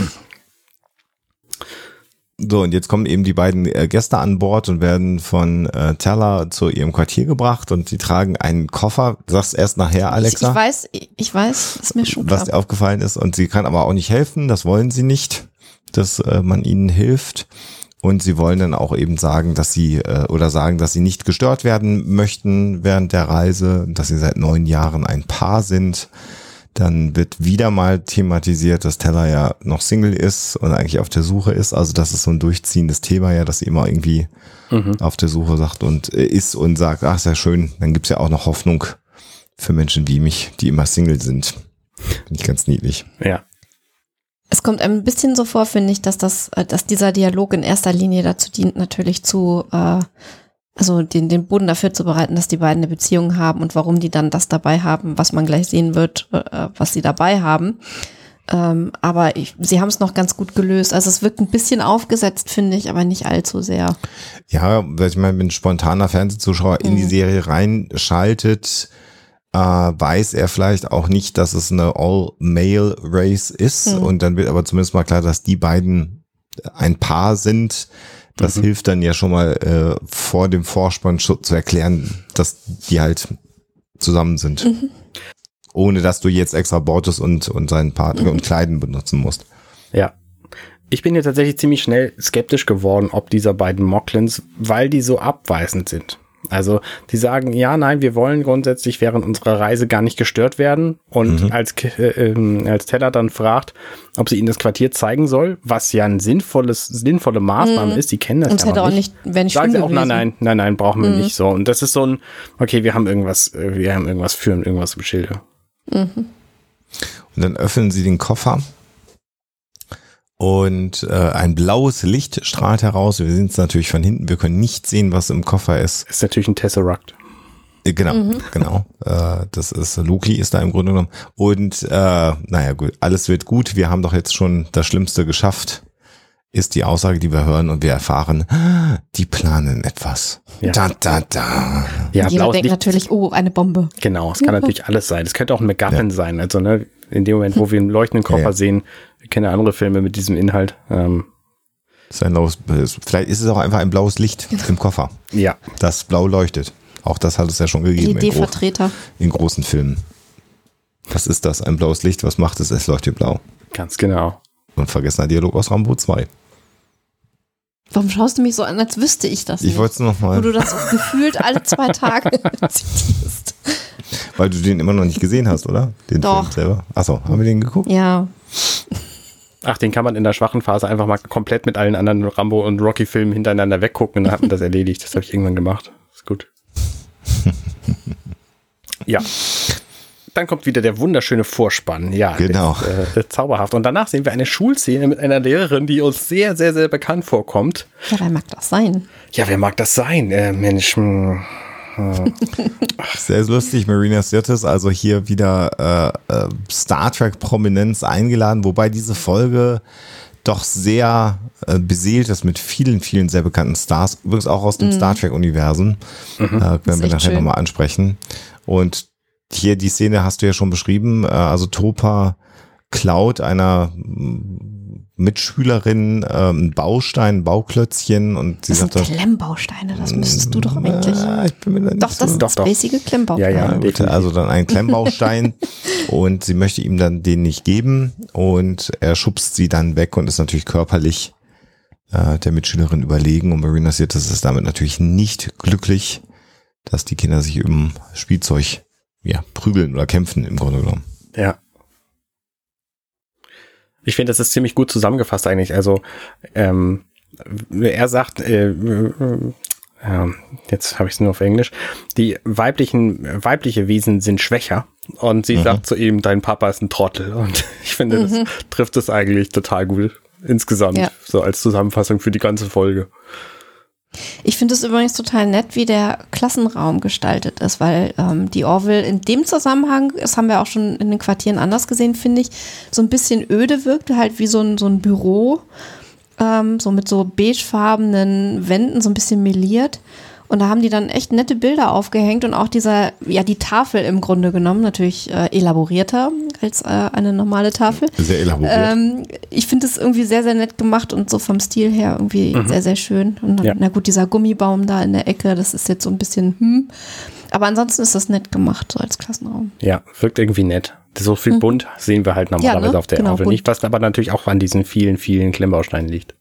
So, und jetzt kommen eben die beiden äh, Gäste an Bord und werden von äh, Teller zu ihrem Quartier gebracht und sie tragen einen Koffer. Du sagst erst nachher, Ich, Alexa, ich weiß, ich weiß, ist mir schon was dir aufgefallen ist. Und sie kann aber auch nicht helfen, das wollen sie nicht, dass äh, man ihnen hilft. Und sie wollen dann auch eben sagen, dass sie äh, oder sagen, dass sie nicht gestört werden möchten während der Reise, dass sie seit neun Jahren ein Paar sind. Dann wird wieder mal thematisiert, dass Teller ja noch Single ist und eigentlich auf der Suche ist. Also das ist so ein durchziehendes Thema ja, dass sie immer irgendwie auf der Suche sagt und äh, ist und sagt, ach, sehr schön, dann gibt's ja auch noch Hoffnung für Menschen wie mich, die immer Single sind. Finde ich ganz niedlich. Ja. Es kommt ein bisschen so vor, finde ich, dass das, äh, dass dieser Dialog in erster Linie dazu dient, natürlich zu, äh, also den, den Boden dafür zu bereiten, dass die beiden eine Beziehung haben und warum die dann das dabei haben, was man gleich sehen wird, äh, was sie dabei haben. Ähm, aber ich, sie haben es noch ganz gut gelöst. Also es wirkt ein bisschen aufgesetzt, finde ich, aber nicht allzu sehr. Ja, weil ich meine, wenn ein spontaner Fernsehzuschauer in die Mhm. Serie reinschaltet, äh, weiß er vielleicht auch nicht, dass es eine All-Male-Race ist. Mhm. Und dann wird aber zumindest mal klar, dass die beiden ein Paar sind. Das Mhm. hilft dann ja schon mal äh, vor dem Vorspann zu erklären, dass die halt zusammen sind. Mhm. Ohne dass du jetzt extra Bortus und, und seinen Partner Mhm. und Kleiden benutzen musst. Ja. Ich bin jetzt tatsächlich ziemlich schnell skeptisch geworden, ob dieser beiden Mocklins, weil die so abweisend sind. Also die sagen, ja, nein, wir wollen grundsätzlich während unserer Reise gar nicht gestört werden. Und als, K- äh, ähm, als Teller dann fragt, ob sie ihnen das Quartier zeigen soll, was ja ein sinnvolles, sinnvolle Maßnahme ist, die kennen das Und ja hätte auch nicht. nicht, wäre nicht Sagen sie auch, gewesen. nein, nein, nein, nein, brauchen wir nicht so. Und das ist so ein, okay, wir haben irgendwas, äh, wir haben irgendwas für und irgendwas im Schilde. Und dann öffnen sie den Koffer und äh, ein blaues Licht strahlt heraus. Wir sehen es natürlich von hinten. Wir können nicht sehen, was im Koffer ist. Ist natürlich ein Tesseract. Äh, Genau, genau. Äh, das ist Loki ist da im Grunde genommen. Und äh, naja, gut, alles wird gut. Wir haben doch jetzt schon das Schlimmste geschafft. Ist die Aussage, die wir hören und wir erfahren, die planen etwas. Ja. Da, da, da. Ja, Jeder denkt Licht. natürlich, oh, eine Bombe. Genau, es kann natürlich alles sein. Es könnte auch ein MacGuffin sein. Also, ne, in dem Moment, wo wir einen leuchtenden Koffer Ja, ja. sehen, ja andere Filme mit diesem Inhalt. Ähm, Ist ein blaues, vielleicht ist es auch einfach ein blaues Licht im Koffer, ja, das blau leuchtet. Auch das hat es ja schon gegeben in, gro LED-Vertreter. in großen Filmen. Was ist das? Ein blaues Licht? Was macht es? Es leuchtet blau. ganz genau. Und vergessener Dialog aus Rambo 2. Warum schaust du mich so an, als wüsste ich das Ich wollte es Wo nochmal, du das gefühlt alle zwei Tage zitierst. weil du den immer noch nicht gesehen hast, oder? Den Doch. Film selber. Achso, haben wir den geguckt? Ja, Ach, den kann man in der schwachen Phase einfach mal komplett mit allen anderen Rambo- und Rocky-Filmen hintereinander weggucken und dann hat man das erledigt. Das habe ich irgendwann gemacht. Ist gut. ja. Dann kommt wieder der wunderschöne Vorspann. Ja, Genau. Ist, äh, zauberhaft. Und danach sehen wir eine Schulszene mit einer Lehrerin, die uns sehr, sehr, sehr bekannt vorkommt. ja, wer mag das sein? Ja, wer mag das sein? Äh, Mensch, hm. Sehr lustig, Marina Sirtis, also hier wieder äh, äh, Star Trek Prominenz eingeladen, wobei diese Folge doch sehr äh, beseelt ist mit vielen, vielen sehr bekannten Stars, übrigens auch aus dem Star Trek Universum, äh, werden wir nachher nochmal ansprechen. Und hier die Szene hast du ja schon beschrieben, äh, also Topa klaut einer Mitschülerin äh, einen Baustein, ein Bauklötzchen und sie Das sind sagt dann, Klemmbausteine, das müsstest du doch eigentlich. Ah, ich bin mir da nicht Doch, so das sind Doch, spacige Klemmbausteine. Ja, ja. definitiv. also dann ein Klemmbaustein und sie möchte ihm dann den nicht geben und er schubst sie dann weg und ist natürlich körperlich äh, der Mitschülerin überlegen und Marina Sirtis ist damit natürlich nicht glücklich, dass die Kinder sich im Spielzeug ja, prügeln oder kämpfen im Grunde genommen. Ja. Ich finde, das ist ziemlich gut zusammengefasst eigentlich. Also, ähm, er sagt, äh, äh, äh, jetzt habe ich es nur auf Englisch, die weiblichen, weibliche Wesen sind schwächer. Und sie sagt zu ihm, dein Papa ist ein Trottel. Und ich finde, das trifft es eigentlich total gut insgesamt, Ja. so als Zusammenfassung für die ganze Folge. Ich finde es übrigens total nett, wie der Klassenraum gestaltet ist, weil ähm, die Orville in dem Zusammenhang, das haben wir auch schon in den Quartieren anders gesehen, finde ich, so ein bisschen öde wirkt, halt wie so ein, so ein Büro, ähm, so mit so beigefarbenen Wänden, so ein bisschen meliert. Und da haben die dann echt nette Bilder aufgehängt und auch dieser, ja, die Tafel im Grunde genommen, natürlich äh, elaborierter als äh, eine normale Tafel. Sehr elaboriert. Ähm, ich finde es irgendwie sehr, sehr nett gemacht und so vom Stil her irgendwie sehr, sehr schön. Und dann, Ja. na gut, dieser Gummibaum da in der Ecke, das ist jetzt so ein bisschen hm. Aber ansonsten ist das nett gemacht, so als Klassenraum. Ja, wirkt irgendwie nett. So viel bunt sehen wir halt normalerweise ne? auf der Genau, bunt. nicht, was aber natürlich auch an diesen vielen, vielen Klemmbausteinen liegt.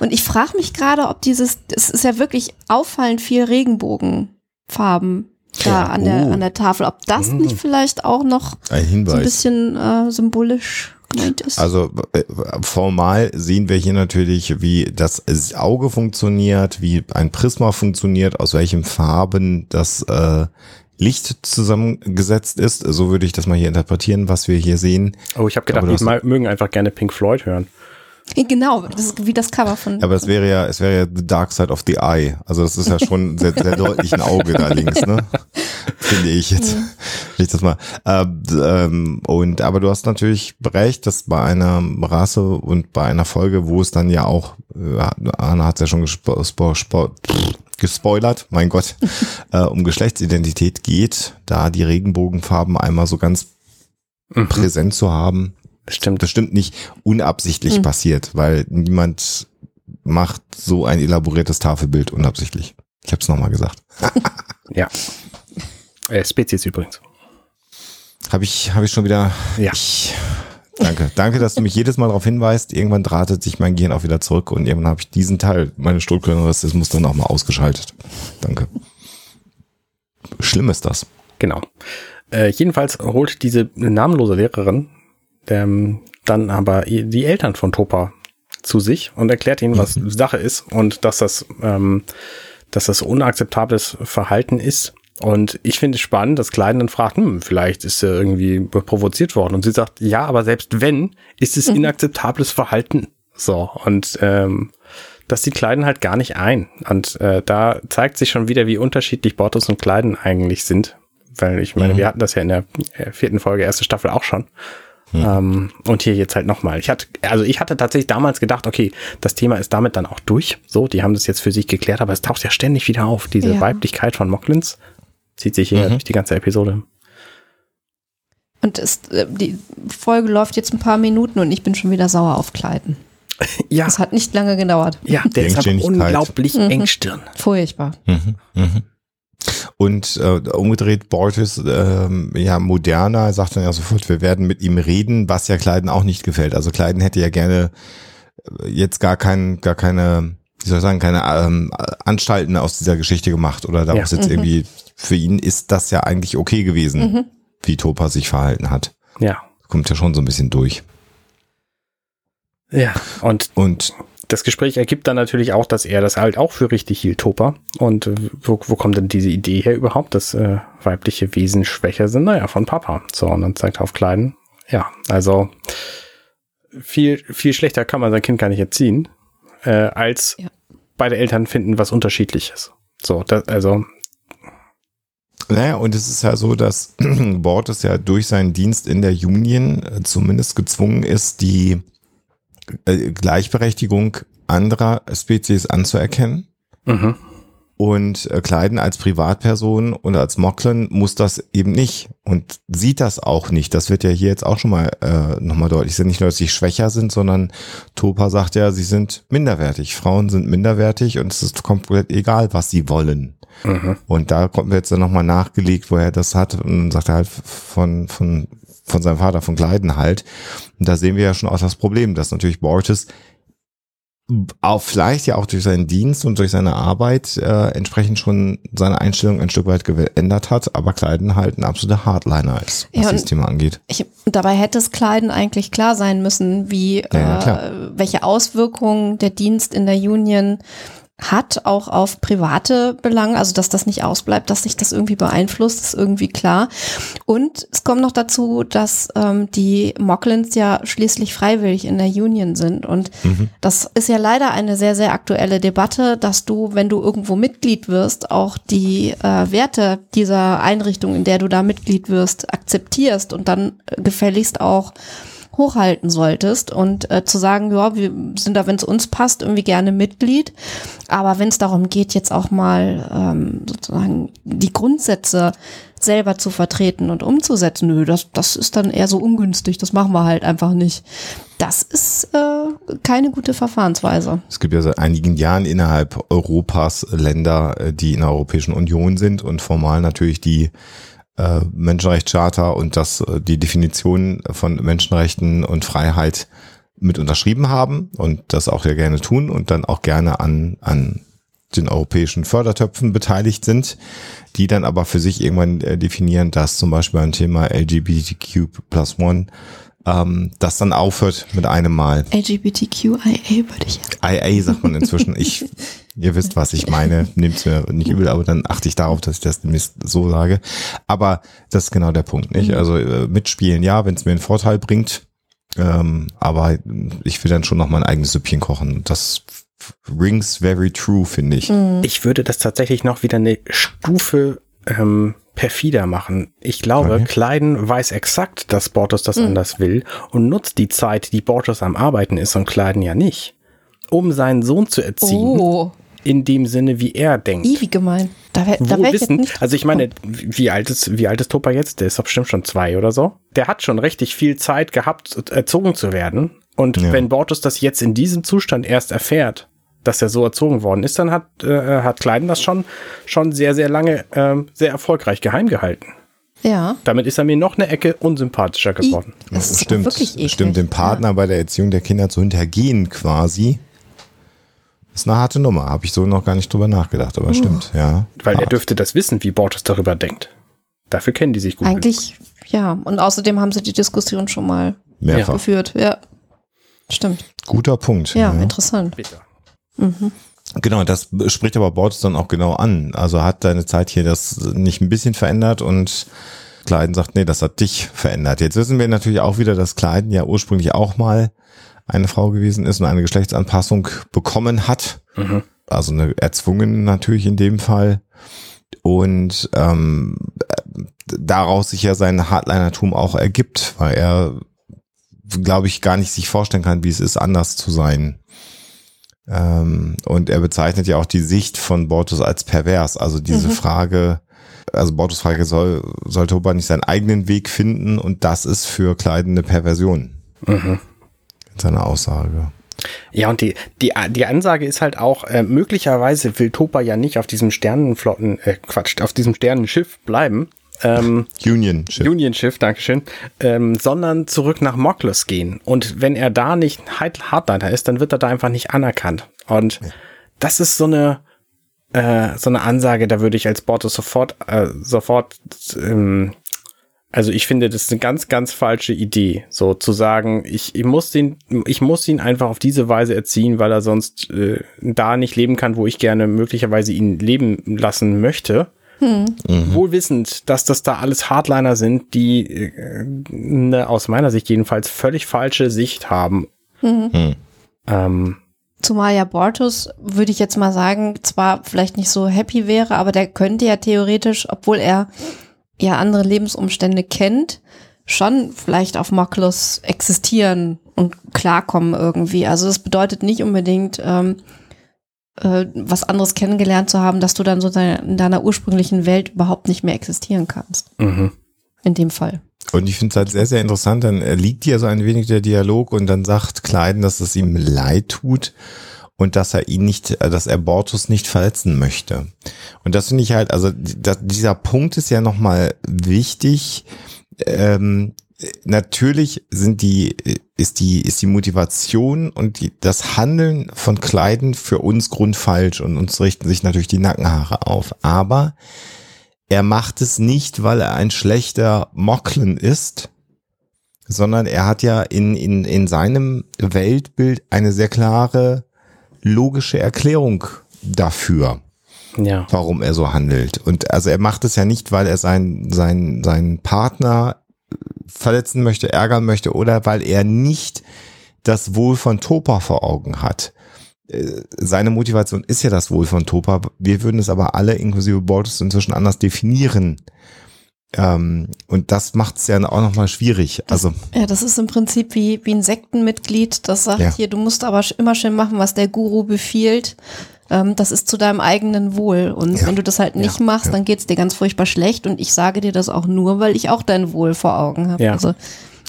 Und ich frage mich gerade, ob dieses, es ist ja wirklich auffallend viel Regenbogenfarben da Ja. an, der, Oh. an der Tafel. Ob das nicht vielleicht auch noch Ein so ein bisschen äh, symbolisch gemeint ist? Also äh, formal sehen wir hier natürlich, wie das Auge funktioniert, wie ein Prisma funktioniert, aus welchen Farben das äh, Licht zusammengesetzt ist. So würde ich das mal hier interpretieren, was wir hier sehen. Oh, ich habe gedacht, die mögen einfach gerne Pink Floyd hören. Genau, das ist wie das Cover von. Aber es wäre ja, es wäre ja The Dark Side of the Eye. Also das ist ja schon sehr, sehr deutlich ein Auge da links, ne? Finde ich jetzt. Ich das mal. Ähm, ähm, und aber du hast natürlich recht, dass bei einer Rasse und bei einer Folge, wo es dann ja auch, äh, Anna hat es ja schon gespo spo spo gespoilert, mein Gott, äh, um Geschlechtsidentität geht, da die Regenbogenfarben einmal so ganz Mhm. präsent zu haben, Stimmt. bestimmt nicht unabsichtlich Hm. passiert, weil niemand macht so ein elaboriertes Tafelbild unabsichtlich. Ich habe es nochmal gesagt. Ja. Äh, Spezies übrigens. Habe ich, hab ich schon wieder. Ja. Ich, danke. Danke, dass du mich jedes Mal darauf hinweist. Irgendwann drahtet sich mein Gehirn auch wieder zurück und irgendwann habe ich diesen Teil meines Stuhlkörnerassismus dann auch mal ausgeschaltet. Danke. Schlimm ist das. Genau. Äh, jedenfalls holt diese namenlose Lehrerin ähm, dann aber die Eltern von Topa zu sich und erklärt ihnen, was Sache ist und dass das, ähm, dass das unakzeptables Verhalten ist. Und ich finde es spannend, dass Klein dann fragt, hm, vielleicht ist er irgendwie provoziert worden. Und sie sagt, ja, aber selbst wenn, ist es inakzeptables Verhalten. So, und ähm, das sieht Kleiden halt gar nicht ein. Und äh, da zeigt sich schon wieder, wie unterschiedlich Bortus und Kleiden eigentlich sind. Weil ich meine, Mhm. wir hatten das ja in der äh, vierten Folge, erste Staffel auch schon. Ähm, und hier jetzt halt nochmal. Ich hatte, also ich hatte tatsächlich damals gedacht, okay, das Thema ist damit dann auch durch. So, die haben das jetzt für sich geklärt, aber es taucht ja ständig wieder auf. Diese Ja. Weiblichkeit von Moklins zieht sich hier Mhm. durch die ganze Episode. Und ist, äh, die Folge läuft jetzt ein paar Minuten und ich bin schon wieder sauer auf Kleiden. Ja, Es hat nicht lange gedauert. ja, der ist unglaublich Mhm. engstirn. Furchtbar. Mhm, mhm. Und äh, umgedreht, Bortis, ähm, ja, moderner, sagt dann ja sofort, wir werden mit ihm reden, was ja Kleiden auch nicht gefällt. Also Kleiden hätte ja gerne äh, jetzt gar kein, gar keine, wie soll ich sagen, keine ähm, Anstalten aus dieser Geschichte gemacht oder daraus Ja. jetzt irgendwie, für ihn ist das ja eigentlich okay gewesen, Mhm. wie Topa sich verhalten hat. Ja. Kommt ja schon so ein bisschen durch. Ja. Und Und das Gespräch ergibt dann natürlich auch, dass er das halt auch für richtig hielt, Topa. Und wo, wo kommt denn diese Idee her überhaupt, dass äh, weibliche Wesen schwächer sind? Naja, von Papa. So, und dann zeigt er auf Kleiden. Ja, also viel, viel schlechter kann man sein Kind gar nicht erziehen, äh, als Ja. beide Eltern finden was unterschiedliches. So, das, also, Naja, und es ist ja so, dass Bortes ja durch seinen Dienst in der Union äh, zumindest gezwungen ist, die äh, Gleichberechtigung anderer Spezies anzuerkennen. mhm. Und äh, Kleiden als Privatperson und als Mocklin muss das eben nicht und sieht das auch nicht. Das wird ja hier jetzt auch schon mal äh, nochmal deutlich. Ja nicht nur, dass sie schwächer sind, sondern Topa sagt ja, sie sind minderwertig. Frauen sind minderwertig und es ist komplett egal, was sie wollen. Mhm. Und da kommt mir jetzt dann nochmal nachgelegt, wo er das hat und sagt er halt von, von, von seinem Vater, von Kleiden halt. Und da sehen wir ja schon auch das Problem, dass natürlich Borges auch vielleicht ja auch durch seinen Dienst und durch seine Arbeit äh, entsprechend schon seine Einstellung ein Stück weit geändert hat, aber Kleiden halt ein absoluter Hardliner ist, was Ja, dieses Thema angeht. Ich, dabei hätte es Kleiden eigentlich klar sein müssen, wie Ja, äh, welche Auswirkungen der Dienst in der Union hat, auch auf private Belange, also dass das nicht ausbleibt, dass sich das irgendwie beeinflusst, ist irgendwie klar. Und es kommt noch dazu, dass ähm, die Mocklins ja schließlich freiwillig in der Union sind. Und Mhm. das ist ja leider eine sehr, sehr aktuelle Debatte, dass du, wenn du irgendwo Mitglied wirst, auch die äh, Werte dieser Einrichtung, in der du da Mitglied wirst, akzeptierst und dann gefälligst auch hochhalten solltest und äh, zu sagen, ja, wir sind da, wenn es uns passt, irgendwie gerne Mitglied. Aber wenn es darum geht, jetzt auch mal ähm, sozusagen die Grundsätze selber zu vertreten und umzusetzen, nö, das, das ist dann eher so ungünstig, das machen wir halt einfach nicht. Das ist äh, keine gute Verfahrensweise. Es gibt ja seit einigen Jahren innerhalb Europas Länder, äh, die in der Europäischen Union sind und formal natürlich die äh, Menschenrechtscharta und das äh, die Definition von Menschenrechten und Freiheit mit unterschrieben haben und das auch sehr gerne tun und dann auch gerne an, an den europäischen Fördertöpfen beteiligt sind, die dann aber für sich irgendwann äh, definieren, dass zum Beispiel ein Thema LGBTQ plus one, ähm, das dann aufhört mit einem Mal. LGBTQIA würde ich. IA sagt man inzwischen. Ich Ihr wisst, was ich meine. Nehmt mir nicht übel, aber dann achte ich darauf, dass ich das nämlich so sage. Aber das ist genau der Punkt, nicht? Mhm. Also äh, mitspielen, ja, wenn es mir einen Vorteil bringt. Ähm, aber ich will dann schon noch mein eigenes Süppchen kochen. Das rings very true, finde ich. Mhm. Ich würde das tatsächlich noch wieder eine Stufe ähm, perfider machen. Ich glaube, Okay. Kleiden weiß exakt, dass Bortus das anders will und nutzt die Zeit, die Bortus am Arbeiten ist und Kleiden ja nicht, um seinen Sohn zu erziehen, Oh, in dem Sinne, wie er denkt. i, wie gemein. Da wär, da wär ich jetzt wissen, nicht also ich meine, wie alt ist, wie alt ist Topa jetzt? Der ist doch bestimmt schon zwei oder so. Der hat schon richtig viel Zeit gehabt, erzogen zu werden. Und Ja. wenn Bortus das jetzt in diesem Zustand erst erfährt, dass er so erzogen worden ist, dann hat, äh, hat Kleiden das schon, schon sehr, sehr lange, ähm, sehr erfolgreich geheim gehalten. Ja. Damit ist er mir noch eine Ecke unsympathischer I, geworden. das ist stimmt, wirklich eklig. stimmt, den Partner bei der Erziehung der Kinder zu hintergehen quasi. Ist eine harte Nummer, habe ich so noch gar nicht drüber nachgedacht, aber stimmt, ja. Weil er Hart. dürfte das wissen, wie Bortus darüber denkt. Dafür kennen die sich gut. Eigentlich, ja. Und außerdem haben sie die Diskussion schon mal Mehrfach. geführt. Ja. Stimmt. Guter Punkt. Ja, interessant. Bitter. Genau, das spricht aber Bortus dann auch genau an. Also hat deine Zeit hier das nicht ein bisschen verändert und Kleiden sagt, nee, das hat dich verändert. Jetzt wissen wir natürlich auch wieder, dass Kleiden ja ursprünglich auch mal eine Frau gewesen ist und eine Geschlechtsanpassung bekommen hat. Mhm. Also eine erzwungen natürlich in dem Fall. Und ähm, daraus sich ja sein Hardlinertum auch ergibt, weil er, glaube ich, gar nicht sich vorstellen kann, wie es ist, anders zu sein. Ähm, und er bezeichnet ja auch die Sicht von Bortus als pervers. Also diese Mhm. Frage, also Bortus Frage soll, soll Toba nicht seinen eigenen Weg finden und das ist für Kleiden eine Perversion. Mhm. In seiner Aussage. Ja, und die, die, die Ansage ist halt auch, äh, möglicherweise will Topa ja nicht auf diesem Sternenflotten, äh, Quatsch, auf diesem Sternenschiff bleiben, ähm, Union Ship. Union-Schiff, Dankeschön, ähm, sondern zurück nach Moklos gehen. Und wenn er da nicht Hard- Hardliner ist, dann wird er da einfach nicht anerkannt. Und das ist so eine, äh, so eine Ansage, da würde ich als Bortus sofort, äh, sofort, ähm, also ich finde, das ist eine ganz, ganz falsche Idee, so zu sagen, ich, ich muss den, ich muss ihn einfach auf diese Weise erziehen, weil er sonst äh, da nicht leben kann, wo ich gerne möglicherweise ihn leben lassen möchte. Wohl wissend, dass das da alles Hardliner sind, die äh, eine, aus meiner Sicht jedenfalls völlig falsche Sicht haben. Ähm, Zumal ja Bortus, würde ich jetzt mal sagen, zwar vielleicht nicht so happy wäre, aber der könnte ja theoretisch, obwohl er ja andere Lebensumstände kennt, schon vielleicht auf Moklos existieren und klarkommen irgendwie. Also das bedeutet nicht unbedingt, ähm, äh, was anderes kennengelernt zu haben, dass du dann so deine, in deiner ursprünglichen Welt überhaupt nicht mehr existieren kannst. mhm. In dem Fall. Und ich finde es halt sehr, sehr interessant, dann liegt hier so ein wenig der Dialog und dann sagt Kleiden, dass es ihm leid tut und dass er ihn nicht, äh, dass er Bortus nicht verletzen möchte. Und das finde ich halt, also da, dieser Punkt ist ja nochmal wichtig. Ähm, natürlich sind die, ist die, ist die Motivation und die, das Handeln von Kleiden für uns grundfalsch und uns richten sich natürlich die Nackenhaare auf. Aber er macht es nicht, weil er ein schlechter Moklen ist, sondern er hat ja in, in, in seinem Weltbild eine sehr klare logische Erklärung dafür, Ja. warum er so handelt. Und also er macht es ja nicht, weil er seinen, seinen, seinen Partner verletzen möchte, ärgern möchte oder weil er nicht das Wohl von Topa vor Augen hat. Äh, Seine Motivation ist ja das Wohl von Topa. Wir würden es aber alle, inklusive Bortus, inzwischen anders definieren. Ähm, und das macht es ja auch nochmal schwierig. Also, Ja, das ist im Prinzip wie, wie ein Sektenmitglied, das sagt Ja. hier, du musst aber immer schön machen, was der Guru befiehlt. Ähm, das ist zu deinem eigenen Wohl. Und Ja. wenn du das halt nicht Ja. machst, Ja. dann geht's dir ganz furchtbar schlecht. Und ich sage dir das auch nur, weil ich auch dein Wohl vor Augen habe. Ja. Also,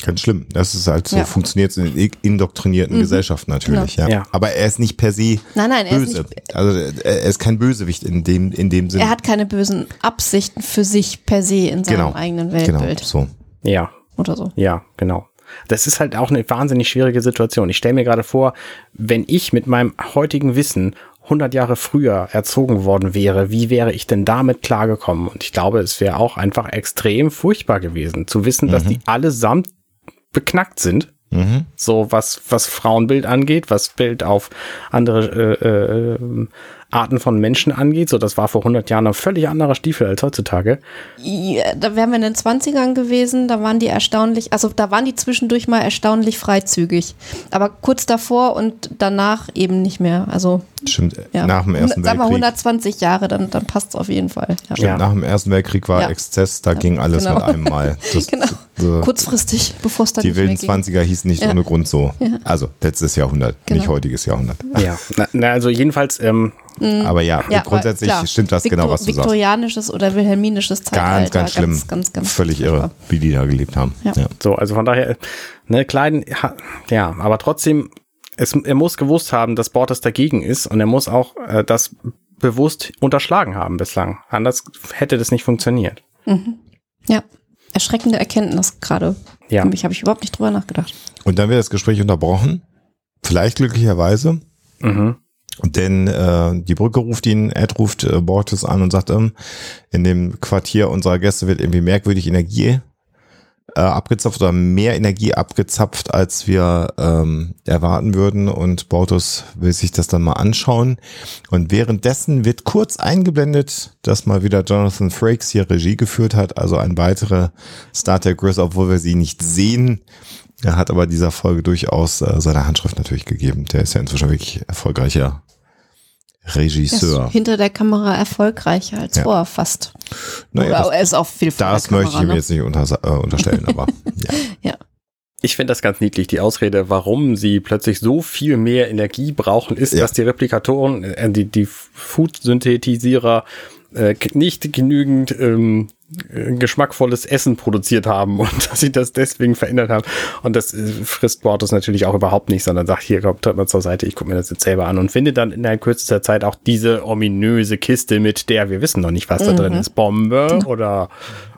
Ganz schlimm. Das ist halt so, Ja. Mhm. funktioniert in in- indoktrinierten Gesellschaften natürlich, ja. Ja. Aber er ist nicht per se nein, nein, er, ist böse. nicht, also er ist kein Bösewicht in dem, in dem Sinne. er hat keine bösen Absichten für sich per se in seinem genau, eigenen genau, Weltbild so. Ja. oder so. Ja, genau. Das ist halt auch eine wahnsinnig schwierige Situation. Ich stelle mir gerade vor, wenn ich mit meinem heutigen Wissen 100 Jahre früher erzogen worden wäre, wie wäre ich denn damit klargekommen? Und ich glaube, es wäre auch einfach extrem furchtbar gewesen, zu wissen, dass die allesamt beknackt sind. Mhm. So was, was Frauenbild angeht, was Bild auf andere äh, äh, Arten von Menschen angeht. So, das war vor 100 Jahren ein völlig anderer Stiefel als heutzutage. Ja, da wären wir in den 20ern gewesen, da waren die erstaunlich, also da waren die zwischendurch mal erstaunlich freizügig. Aber kurz davor und danach eben nicht mehr. Also Stimmt, ja. nach dem Ersten Sagen wir Weltkrieg. 120 Jahre, dann, dann passt es auf jeden Fall. Ja. Stimmt, Ja. Nach dem Ersten Weltkrieg war Ja. Exzess, da ging alles genau. mit einem Mal. Das, Genau. so, Kurzfristig, bevor es dann die nicht mehr wilden ging. 20er hießen nicht Ja. ohne Grund so. Also letztes Jahrhundert, nicht Genau. heutiges Jahrhundert. Ja, na, na, also jedenfalls, ähm, Aber ja, Ja, grundsätzlich aber stimmt das genau, was du sagst. Viktorianisches oder wilhelminisches Zeitalter. Ganz, ganz schlimm. Ganz, ganz, ganz Völlig irre, wie die da gelebt haben. Ja. Ja. so, also von daher, ne, Klein, ha- ja, aber trotzdem, es, er muss gewusst haben, dass Bortes dagegen ist und er muss auch äh, das bewusst unterschlagen haben bislang. Anders hätte das nicht funktioniert. Ja, erschreckende Erkenntnis gerade. Ja. Für mich habe ich überhaupt nicht drüber nachgedacht. Und dann wird das Gespräch unterbrochen. Vielleicht glücklicherweise. Mhm. Denn äh, die Brücke ruft ihn, Ed ruft äh, Bortes an und sagt, ähm, in dem Quartier unserer Gäste wird irgendwie merkwürdig Energie äh, abgezapft oder mehr Energie abgezapft, als wir ähm, erwarten würden. Und Bortus will sich das dann mal anschauen. Und währenddessen wird kurz eingeblendet, dass mal wieder Jonathan Frakes hier Regie geführt hat, also ein weiterer Star Trek Gris, obwohl wir sie nicht sehen. Er hat aber dieser Folge durchaus äh, seine Handschrift natürlich gegeben. Der ist ja inzwischen wirklich erfolgreicher Er Regisseur. ist hinter der Kamera erfolgreicher als Ja. vorher fast. Naja, Oder das, er ist auch viel vor das der Kamera. möchte ich ihm ne? jetzt nicht unter, äh, unterstellen, aber ja. Ich finde das ganz niedlich, die Ausrede, warum sie plötzlich so viel mehr Energie brauchen, ist, Ja. dass die Replikatoren, äh, die, die Food-Synthetisierer äh, nicht genügend ähm, äh, geschmackvolles Essen produziert haben und dass sie das deswegen verändert haben. Und das äh, frisst Bortus natürlich auch überhaupt nicht, sondern sagt, hier kommt mal zur Seite, ich gucke mir das jetzt selber an und finde dann in der kürzester Zeit auch diese ominöse Kiste mit der, wir wissen noch nicht, was da drin ist, Bombe oder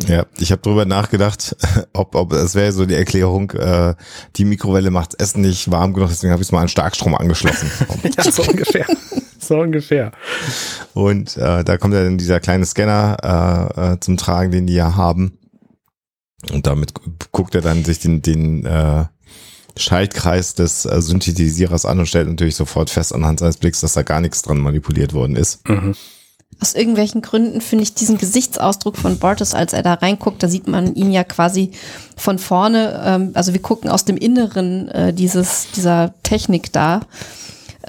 Ja, ich habe drüber nachgedacht, ob, ob es wäre so die Erklärung, äh, die Mikrowelle macht Essen nicht warm genug, deswegen habe ich es mal an Starkstrom angeschlossen. ja, so ungefähr. So ungefähr. Und äh, da kommt ja dann dieser kleine Scanner äh, äh, zum Tragen, den die ja haben. Und damit gu- guckt er dann sich den, den äh, Schaltkreis des äh, Synthetisierers an und stellt natürlich sofort fest anhand seines Blicks, dass da gar nichts dran manipuliert worden ist. Aus irgendwelchen Gründen finde ich diesen Gesichtsausdruck von Bortes, als er da reinguckt, da sieht man ihn ja quasi von vorne, ähm, also wir gucken aus dem Inneren äh, dieses, dieser Technik da.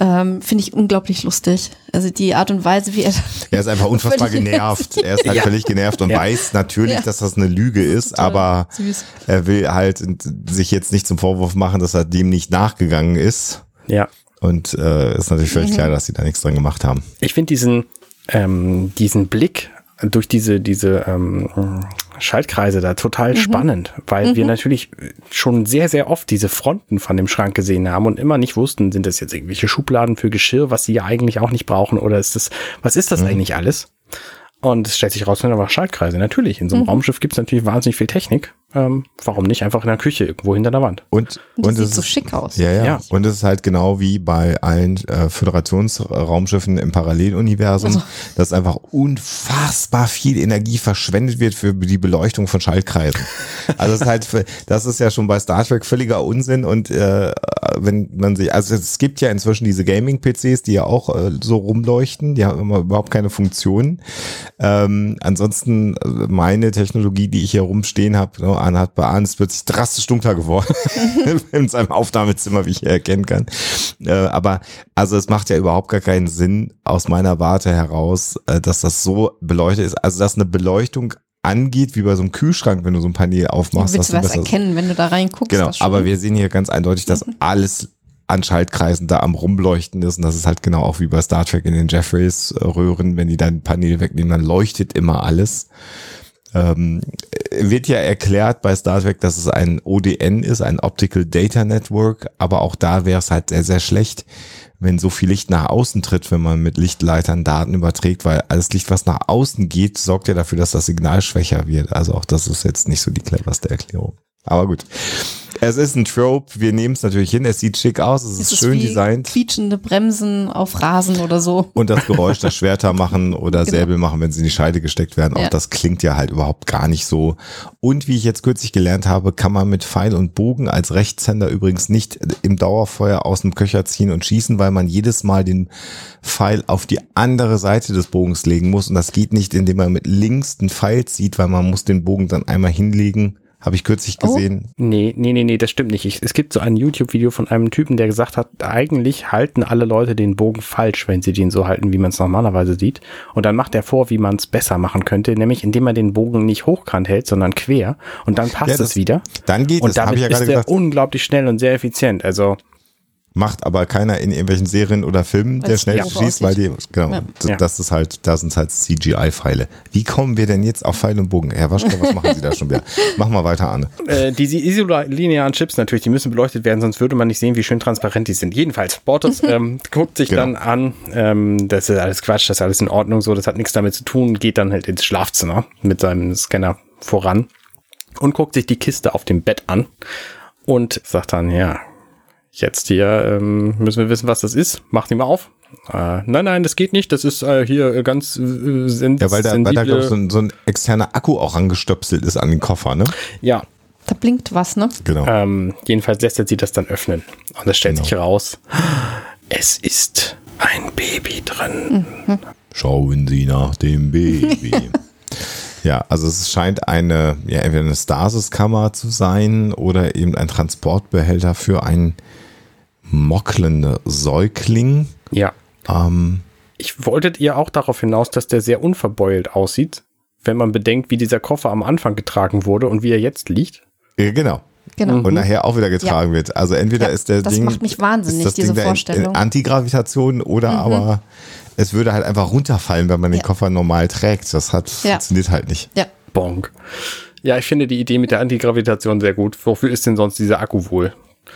Ähm, finde ich unglaublich lustig. Also die Art und Weise, wie er. Er ist einfach unfassbar genervt. Er ist halt Ja. völlig genervt und Ja. weiß natürlich, Ja. dass das eine Lüge ist, aber süß. er will halt sich jetzt nicht zum Vorwurf machen, dass er dem nicht nachgegangen ist. Ja. Und äh, ist natürlich völlig klar, dass sie da nichts dran gemacht haben. Ich finde diesen, ähm, diesen Blick durch diese, diese ähm, Schaltkreise da total spannend, weil wir natürlich schon sehr, sehr oft diese Fronten von dem Schrank gesehen haben und immer nicht wussten, sind das jetzt irgendwelche Schubladen für Geschirr, was sie ja eigentlich auch nicht brauchen, oder ist das, was ist das eigentlich alles? Und es stellt sich raus, sind aber Schaltkreise. Natürlich, in so einem Raumschiff gibt es natürlich wahnsinnig viel Technik. Ähm, warum nicht einfach in der Küche irgendwo hinter der Wand? Und, Und das und sieht es so ist- schick aus. Ja, ja, Ja. Und es ist halt genau wie bei allen äh, Föderationsraumschiffen im Paralleluniversum, Also. dass einfach unfassbar viel Energie verschwendet wird für die Beleuchtung von Schaltkreisen. Also das ist halt, das ist ja schon bei Star Trek völliger Unsinn und äh, wenn man sich, also es gibt ja inzwischen diese Gaming-PCs, die ja auch äh, so rumleuchten, die haben immer überhaupt keine Funktion. Ähm, ansonsten äh, meine Technologie, die ich hier rumstehen habe, ne, anhat bei Arne, ist plötzlich drastisch dunkler geworden in seinem Aufnahmezimmer, wie ich hier erkennen kann. Äh, aber also es macht ja überhaupt gar keinen Sinn aus meiner Warte heraus, äh, dass das so beleuchtet ist. Also dass eine Beleuchtung angeht, wie bei so einem Kühlschrank, wenn du so ein Panel aufmachst. willst was du besser- erkennen, wenn du da reinguckst. Genau, aber wir sehen hier ganz eindeutig, dass alles an Schaltkreisen da am Rumleuchten ist. Und das ist halt genau auch wie bei Star Trek in den Jeffreys-Röhren. Wenn die dann ein Panel wegnehmen, dann leuchtet immer alles. Ähm, wird ja erklärt bei Star Trek, dass es ein ODN ist, ein Optical Data Network. Aber auch da wäre es halt sehr, sehr schlecht, wenn so viel Licht nach außen tritt, wenn man mit Lichtleitern Daten überträgt, weil alles Licht, was nach außen geht, sorgt ja dafür, dass das Signal schwächer wird. Also auch das ist jetzt nicht so die cleverste Erklärung. Aber gut. Es ist ein Trope, wir nehmen es natürlich hin, es sieht schick aus, es ist, Es schön designt. Quietschende Bremsen auf Rasen oder so. Und das Geräusch, das Schwerter machen oder Genau. Säbel machen, wenn sie in die Scheide gesteckt werden, auch Ja. das klingt ja halt überhaupt gar nicht so. Und wie ich jetzt kürzlich gelernt habe, kann man mit Pfeil und Bogen als Rechtshänder übrigens nicht im Dauerfeuer aus dem Köcher ziehen und schießen, weil man jedes Mal den Pfeil auf die andere Seite des Bogens legen muss. Und das geht nicht, indem man mit links den Pfeil zieht, weil man muss den Bogen dann einmal hinlegen. Habe ich kürzlich Oh. gesehen. Nee, nee, nee, nee, das stimmt nicht. Ich, es gibt so ein YouTube-Video von einem Typen, der gesagt hat, eigentlich halten alle Leute den Bogen falsch, wenn sie den so halten, wie man es normalerweise sieht. Und dann macht er vor, wie man es besser machen könnte, nämlich indem man den Bogen nicht hochkant hält, sondern quer. Und dann passt Ja, das- es wieder. Dann geht Und es, habe damit ich ja ist er unglaublich schnell und sehr effizient. Also Macht aber keiner in irgendwelchen Serien oder Filmen, der Weil's schnell doof schießt, weil die, genau, Ja. das, ist halt, da sind halt CGI-Pfeile. Wie kommen wir denn jetzt auf Pfeil und Bogen? Herr Waschke, was machen Sie da schon wieder? Mach mal weiter, Arne. Äh, diese isolinearen Chips natürlich, die müssen beleuchtet werden, sonst würde man nicht sehen, wie schön transparent die sind. Jedenfalls, Bortus ähm, guckt sich Genau. dann an, ähm, das ist alles Quatsch, das ist alles in Ordnung, so, das hat nichts damit zu tun, geht dann halt ins Schlafzimmer mit seinem Scanner voran und guckt sich die Kiste auf dem Bett an und sagt dann, ja, jetzt hier ähm, müssen wir wissen, was das ist. Macht ihn mal auf. Äh, nein, nein, das geht nicht. Das ist äh, hier äh, ganz äh, sen Ja, weil da, weil da sensible- glaube ich, so ein, so ein externer Akku auch angestöpselt ist an den Koffer, ne? ja, Da blinkt was, ne? Genau. Ähm, jedenfalls lässt er sie das dann öffnen. Und es stellt Genau. sich raus, es ist ein Baby drin. Schauen Sie nach dem Baby. ja, also es scheint eine, ja, entweder eine Stasis-Kammer zu sein oder eben ein Transportbehälter für einen mockelnden Säugling. Ja. Ähm, Ich wolltet ihr auch darauf hinaus, dass der sehr unverbeult aussieht, wenn man bedenkt, wie dieser Koffer am Anfang getragen wurde und wie er jetzt liegt. äh, genau. Genau. Und nachher auch wieder getragen wird. Also entweder Ja, ist der das Ding. macht mich wahnsinnig, das diese Ding da in- Vorstellung. Mhm. In Antigravitation oder aber es würde halt einfach runterfallen, wenn man den Ja. Koffer normal trägt. Das hat, Ja. funktioniert halt nicht. Ja. Bonk. Ja, ich finde die Idee mit der Antigravitation sehr gut. Wofür ist denn sonst dieser Akku wohl?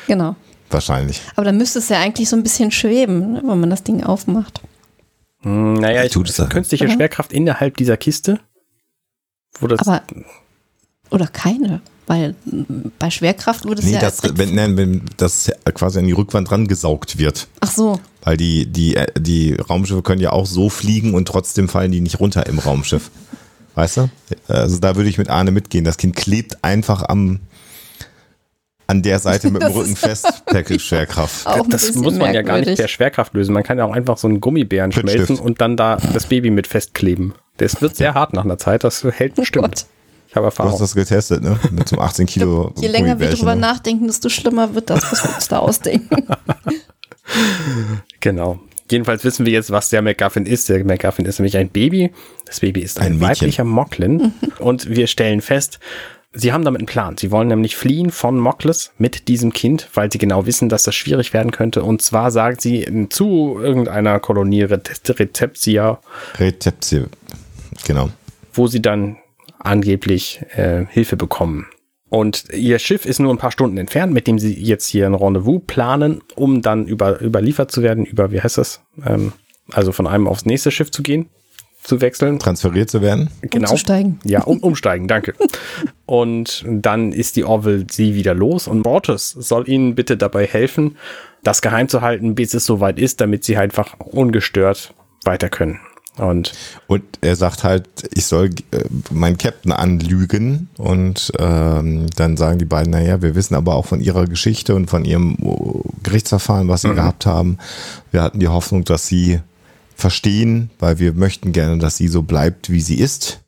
Genau. Wahrscheinlich. Aber dann müsste es ja eigentlich so ein bisschen schweben, ne, wenn man das Ding aufmacht. Hm, naja, ich, Tut es ja. künstliche. Schwerkraft innerhalb dieser Kiste. Wo das, Aber, oder keine. Weil m, bei Schwerkraft würde es Nee, ja. das, erst- wenn, nein, wenn das quasi an die Rückwand rangesaugt wird. Ach so. Weil die, die, äh, die Raumschiffe können ja auch so fliegen und trotzdem fallen die nicht runter im Raumschiff. Weißt du? Also da würde ich mit Arne mitgehen. Das Kind klebt einfach am, an der Seite mit dem Rücken fest per Schwerkraft. Das muss man ja gar nicht merkwürdig. per Schwerkraft lösen. Man kann ja auch einfach so einen Gummibären Prittstift. schmelzen und dann da das Baby mit festkleben. Das wird sehr hart nach einer Zeit. Das hält bestimmt. Oh Gott. Ich habe Du hast Erfahrung. das getestet, ne? Mit so einem 18 Kilo Je länger wir drüber ne? nachdenken, desto schlimmer wird das, was wir uns da ausdenken. Genau. Jedenfalls wissen wir jetzt, was der McGuffin ist. Der McGuffin ist nämlich ein Baby. Das Baby ist ein, Ein weiblicher Mocklin. Und wir stellen fest, sie haben damit einen Plan. Sie wollen nämlich fliehen von Mockles mit diesem Kind, weil sie genau wissen, dass das schwierig werden könnte. Und zwar sagt sie zu irgendeiner Kolonie Rezeptia, Rezeption. Genau. wo sie dann angeblich äh, Hilfe bekommen. Und ihr Schiff ist nur ein paar Stunden entfernt, mit dem sie jetzt hier ein Rendezvous planen, um dann über, überliefert zu werden, über, wie heißt das? Ähm, also von einem aufs nächste Schiff zu gehen, zu wechseln. Transferiert zu werden. Genau. Umzusteigen. Ja, um, umsteigen, danke. Und dann ist die Orville sie wieder los und Bortus soll ihnen bitte dabei helfen, das geheim zu halten, bis es soweit ist, damit sie einfach ungestört weiter können. Und Und er sagt halt, ich soll äh, meinen Captain anlügen. Und ähm, dann sagen die beiden, naja, wir wissen aber auch von ihrer Geschichte und von ihrem oh, Gerichtsverfahren, was sie gehabt haben. Wir hatten die Hoffnung, dass sie verstehen, weil wir möchten gerne, dass sie so bleibt, wie sie ist.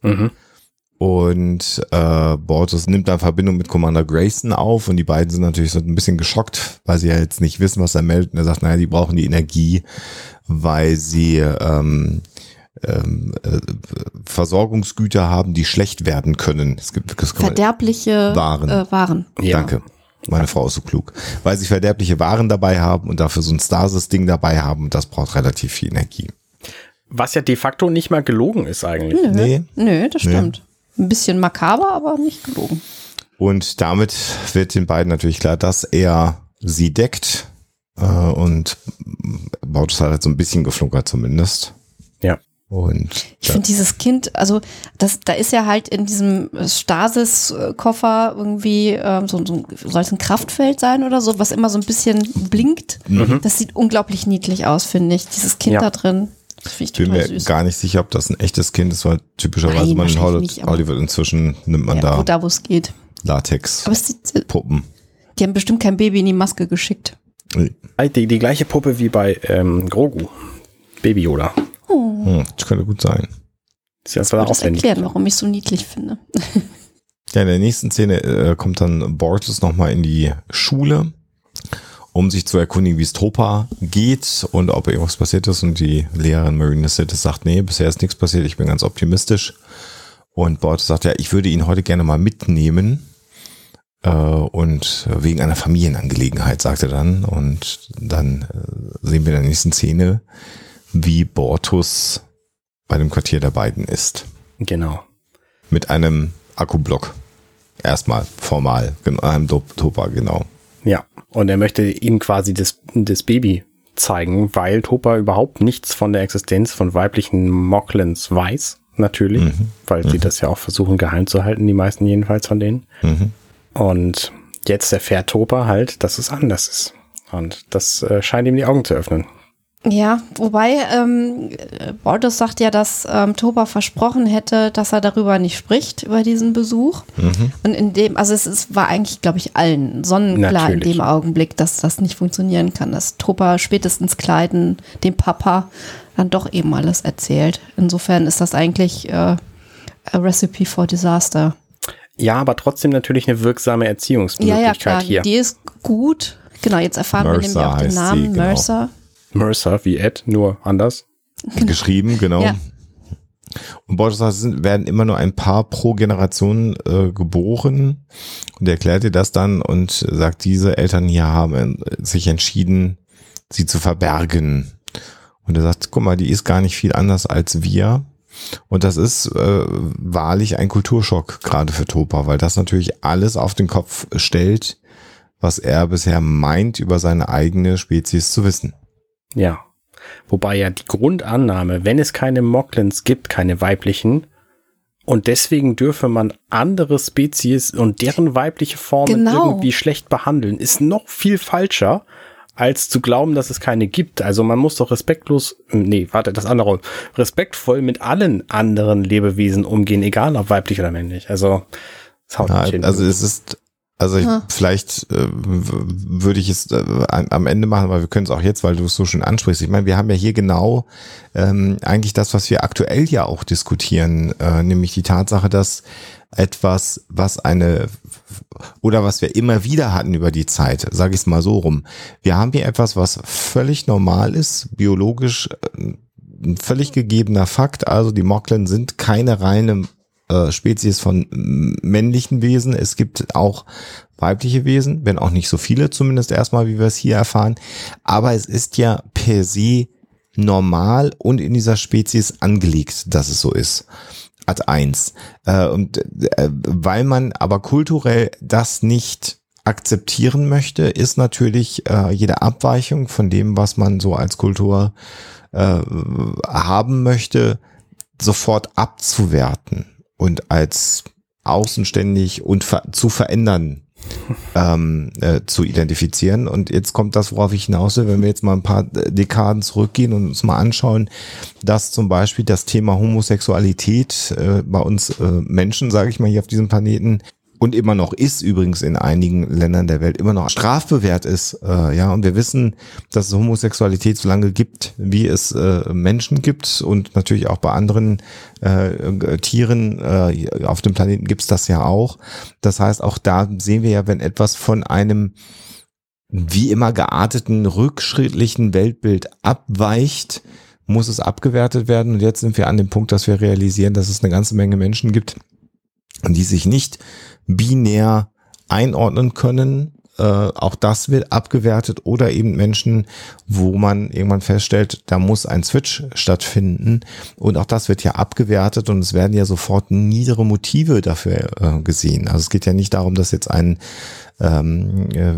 Und äh, Bortus nimmt dann Verbindung mit Commander Grayson auf und die beiden sind natürlich so ein bisschen geschockt, weil sie ja jetzt nicht wissen, was er meldet. Und er sagt, naja, die brauchen die Energie, weil sie ähm, ähm, äh, Versorgungsgüter haben, die schlecht werden können. Es gibt es Verderbliche Waren. Äh, Waren. ja, Danke. Meine Frau ist so klug. Weil sie verderbliche Waren dabei haben und dafür so ein Stasis-Ding dabei haben und das braucht relativ viel Energie. was ja de facto nicht mal gelogen ist eigentlich. Nö, Nee. Nö das stimmt. Ein bisschen makaber, aber nicht gelogen. Und damit wird den beiden natürlich klar, dass er sie deckt. Äh, und Bautus hat halt so ein bisschen geflunkert zumindest. Und Ich finde dieses Kind, also das, da ist ja halt in diesem Stasis-Koffer irgendwie ähm, so, so soll es ein Kraftfeld sein oder so, was immer so ein bisschen blinkt. Das sieht unglaublich niedlich aus, finde ich. Dieses Kind Ja. da drin. Das finde ich bin mir süß. gar nicht sicher, ob das ein echtes Kind ist, weil typischerweise Nein, man in Hollywood, nicht, Hollywood inzwischen nimmt man ja, da wo da, wo es geht. Latex Aber es sieht, Puppen. die haben bestimmt kein Baby in die Maske geschickt. Die, die gleiche Puppe wie bei ähm, Grogu. Baby Yoda. Hm, das könnte gut sein. Ja zwar Das auswendig. erklären, warum ich es so niedlich finde. Ja, in der nächsten Szene äh, kommt dann Bortus nochmal in die Schule, um sich zu erkundigen, wie es Topa geht und ob irgendwas passiert ist. Und die Lehrerin Marina Sittes sagt, nee, bisher ist nichts passiert, ich bin ganz optimistisch. Und Bortus sagt, ja, ich würde ihn heute gerne mal mitnehmen. Äh, und wegen einer Familienangelegenheit, sagt er dann. Und dann äh, sehen wir in der nächsten Szene, wie Bortus bei dem Quartier der beiden ist Genau. mit einem Akkublock. Erstmal formal, genau, einem Topa, genau. Ja. Und er möchte ihm quasi das, das Baby zeigen, weil Topa überhaupt nichts von der Existenz von weiblichen Mocklins weiß. Natürlich. Weil sie das ja auch versuchen geheim zu halten, die meisten jedenfalls von denen. Mhm. Und jetzt erfährt Topa halt, dass es anders ist. Und das äh, scheint ihm die Augen zu öffnen. Ja, wobei ähm, äh, Bordes sagt ja, dass ähm, Toba versprochen hätte, dass er darüber nicht spricht, über diesen Besuch. Mhm. Und in dem, also es ist, war eigentlich, glaube ich, allen sonnenklar Natürlich. in dem Augenblick, dass das nicht funktionieren kann, dass Toba spätestens Kleiden dem Papa dann doch eben alles erzählt. Insofern ist das eigentlich äh, a Recipe for Disaster. Ja, aber trotzdem natürlich eine wirksame Ja, Erziehungsmöglichkeit ja, klar, hier. die ist gut. Genau, jetzt erfahren wir Mercer nämlich auch den Namen sie, genau. Mercer. Mercer wie Ed, nur anders. Geschrieben, genau. Ja. Und Borges sagt, es sind- werden immer nur ein paar pro Generation äh, geboren. Und er erklärt dir das dann und sagt, diese Eltern hier haben sich entschieden, sie zu verbergen. Und er sagt, guck mal, die ist gar nicht viel anders als wir. Und das ist äh, wahrlich ein Kulturschock, gerade für Topa, weil das natürlich alles auf den Kopf stellt, was er bisher meint, über seine eigene Spezies zu wissen. Ja. Wobei ja die Grundannahme, wenn es keine Mocklins gibt, keine weiblichen, und deswegen dürfe man andere Spezies und deren weibliche Formen Genau. irgendwie schlecht behandeln, ist noch viel falscher, als zu glauben, dass es keine gibt. Also man muss doch respektlos, nee, warte, das andere, respektvoll mit allen anderen Lebewesen umgehen, egal ob weiblich oder männlich. Also, das haut Ja, nicht hin. also es ist, also ich, Ah. vielleicht äh, würde ich es äh, am Ende machen, aber wir können es auch jetzt, weil du es so schön ansprichst. Ich meine, wir haben ja hier genau ähm, eigentlich das, was wir aktuell ja auch diskutieren, äh, nämlich die Tatsache, dass etwas, was eine oder was wir immer wieder hatten über die Zeit, sage ich es mal so rum. Wir haben hier etwas, was völlig normal ist, biologisch äh, ein völlig gegebener Fakt. Also die Mocklin sind keine reine äh, Spezies von männlichen Wesen. Es gibt auch weibliche Wesen, wenn auch nicht so viele zumindest erstmal, wie wir es hier erfahren. Aber es ist ja per se normal und in dieser Spezies angelegt, dass es so ist. Ad eins. Äh, und äh, weil man aber kulturell das nicht akzeptieren möchte, ist natürlich äh, jede Abweichung von dem, was man so als Kultur haben möchte, sofort abzuwerten und als außenständig und ver zu verändern ähm, äh, zu identifizieren. Und jetzt kommt das, worauf ich hinaus will, wenn wir jetzt mal ein paar Dekaden zurückgehen und uns mal anschauen, dass zum Beispiel das Thema Homosexualität äh, bei uns äh, Menschen, sage ich mal, hier auf diesem Planeten und immer noch ist übrigens in einigen Ländern der Welt immer noch strafbewehrt ist. Äh, ja, und wir wissen, dass es Homosexualität so lange gibt, wie es äh, Menschen gibt und natürlich auch bei anderen äh, äh, Tieren äh, auf dem Planeten gibt's das ja auch. Das heißt, auch da sehen wir ja, wenn etwas von einem wie immer gearteten, rückschrittlichen Weltbild abweicht, muss es abgewertet werden. Und jetzt sind wir an dem Punkt, dass wir realisieren, dass es eine ganze Menge Menschen gibt, die sich nicht binär einordnen können, äh, auch das wird abgewertet oder eben Menschen, wo man irgendwann feststellt, da muss ein Switch stattfinden und auch das wird ja abgewertet und es werden ja sofort niedere Motive dafür äh, gesehen. Also es geht ja nicht darum, dass jetzt ein ähm, äh,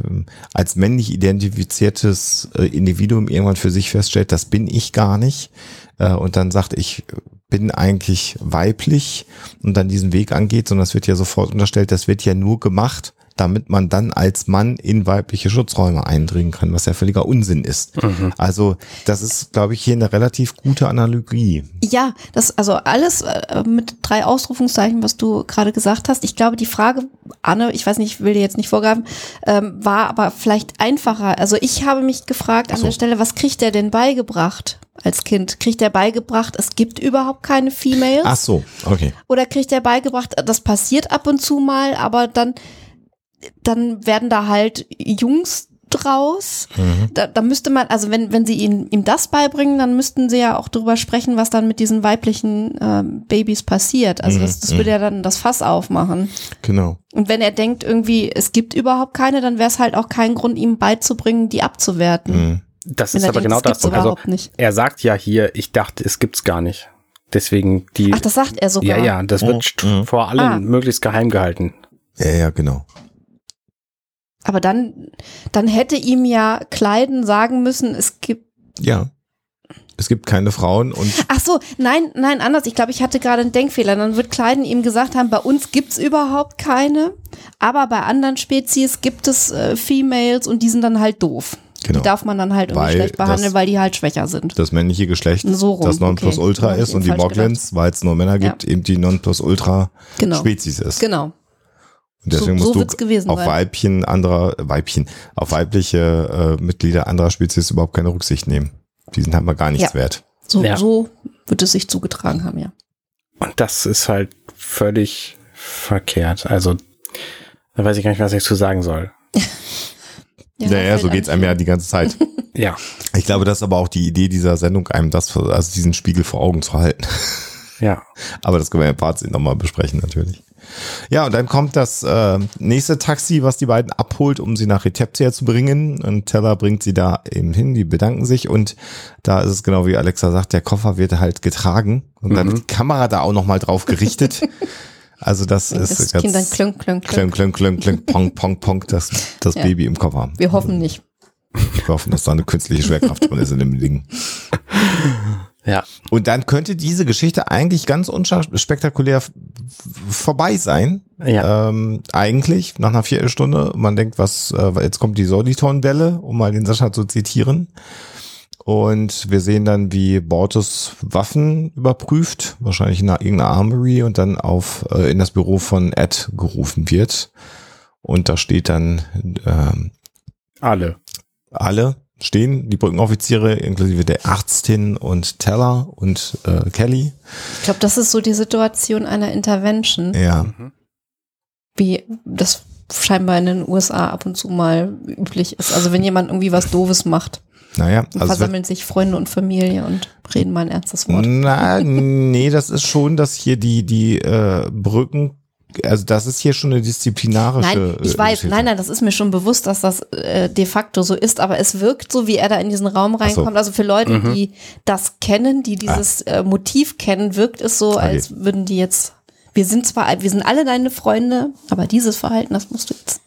als männlich identifiziertes äh, Individuum irgendwann für sich feststellt, das bin ich gar nicht äh, und dann sagt, ich bin eigentlich weiblich und dann diesen Weg angeht, sondern es wird ja sofort unterstellt, das wird ja nur gemacht, damit man dann als Mann in weibliche Schutzräume eindringen kann, was ja völliger Unsinn ist. Mhm. Also das ist, glaube ich, hier eine relativ gute Analogie. Ja, das also alles äh, mit drei Ausrufungszeichen, was du gerade gesagt hast. Ich glaube, die Frage, Anne, ich weiß nicht, ich will dir jetzt nicht vorgaben, ähm, war aber vielleicht einfacher. Also ich habe mich gefragt an so. der Stelle, was kriegt der denn beigebracht? Als Kind? Kriegt er beigebracht, es gibt überhaupt keine Females? Ach so, okay. Oder kriegt er beigebracht, das passiert ab und zu mal, aber dann dann werden da halt Jungs draus. Mhm. Da, da müsste man, also wenn, wenn sie ihm, ihm das beibringen, dann müssten sie ja auch drüber sprechen, was dann mit diesen weiblichen ähm, Babys passiert. Also mhm. das, das würde ja dann das Fass aufmachen. Genau. Und wenn er denkt irgendwie, es gibt überhaupt keine, dann wäre es halt auch kein Grund, ihm beizubringen, die abzuwerten. Mhm. Das ist aber denkt, genau das. Also, er sagt ja hier, ich dachte, es gibt's gar nicht. Deswegen die. Ach, das sagt er sogar. Ja, ja, das wird mhm. vor allem ah. möglichst geheim gehalten. Ja, ja, genau. Aber dann, dann hätte ihm ja Kleiden sagen müssen, es gibt. Ja. Es gibt keine Frauen und. Ach so, nein, nein, anders. Ich glaube, ich hatte gerade einen Denkfehler. Dann wird Kleiden ihm gesagt haben, bei uns gibt's überhaupt keine, aber bei anderen Spezies gibt es äh, Females und die sind dann halt doof. Genau. Die darf man dann halt irgendwie schlecht behandeln, das, weil die halt schwächer sind. Das männliche Geschlecht so rum. das Nonplusultra okay. ist und die Moglins, weil es nur Männer gibt, ja. eben die Nonplusultra genau. Spezies ist. Genau. Und deswegen so, so musst du auf sein. Weibchen anderer, Weibchen, auf weibliche äh, Mitglieder anderer Spezies überhaupt keine Rücksicht nehmen. Die sind halt mal gar nichts ja. wert. So, ja. so wird es sich zugetragen haben, ja. Und das ist halt völlig verkehrt. Also, da weiß ich gar nicht, was ich zu sagen soll. ja, naja, so geht's einem ja die ganze Zeit. ja. Ich glaube, das ist aber auch die Idee dieser Sendung, einem das, also diesen Spiegel vor Augen zu halten. Ja. aber das können wir im Fazit nochmal besprechen, natürlich. Ja, und dann kommt das äh, nächste Taxi, was die beiden abholt, um sie nach Reteptia zu bringen. Und Teller bringt sie da eben hin, die bedanken sich. Und da ist es genau wie Alexa sagt, der Koffer wird halt getragen. Und dann mhm. wird die Kamera da auch nochmal drauf gerichtet. Also das, das ist das Kind dann klönk, klönk, klönk, klönk, klönk, klönk, pong, pong, pong, das, das ja. Baby im Koffer. Wir hoffen nicht. Wir hoffen, dass da eine künstliche Schwerkraft drin ist in dem Ding. Ja. Und dann könnte diese Geschichte eigentlich ganz unspektakulär vorbei sein. Ja. Ähm, eigentlich nach einer Viertelstunde. Man denkt, was, äh, jetzt kommt die Soliton-Welle, um mal den Sascha zu zitieren. Und wir sehen dann, wie Bortus Waffen überprüft, wahrscheinlich in irgendeiner Armory und dann auf äh, in das Büro von Ed gerufen wird. Und da steht dann ähm, alle. Alle stehen, die Brückenoffiziere, inklusive der Ärztin und Teller und äh, Kelly. Ich glaube, das ist so die Situation einer Intervention. Ja. Mhm. Wie das scheinbar in den USA ab und zu mal üblich ist. Also wenn jemand irgendwie was Doofes macht. Naja, also versammeln sich Freunde und Familie und reden mal ein ernstes Wort. Na, nee, das ist schon, dass hier die, die äh, Brücken also das ist hier schon eine disziplinarische. Nein, ich äh, weiß, nein, nein, das ist mir schon bewusst, dass das äh, de facto so ist, aber es wirkt so, wie er da in diesen Raum reinkommt. So. Also für Leute, mhm. die das kennen, die dieses ah. äh, Motiv kennen, wirkt es so, okay. als würden die jetzt, wir sind zwar, wir sind alle deine Freunde, aber dieses Verhalten, das musst du jetzt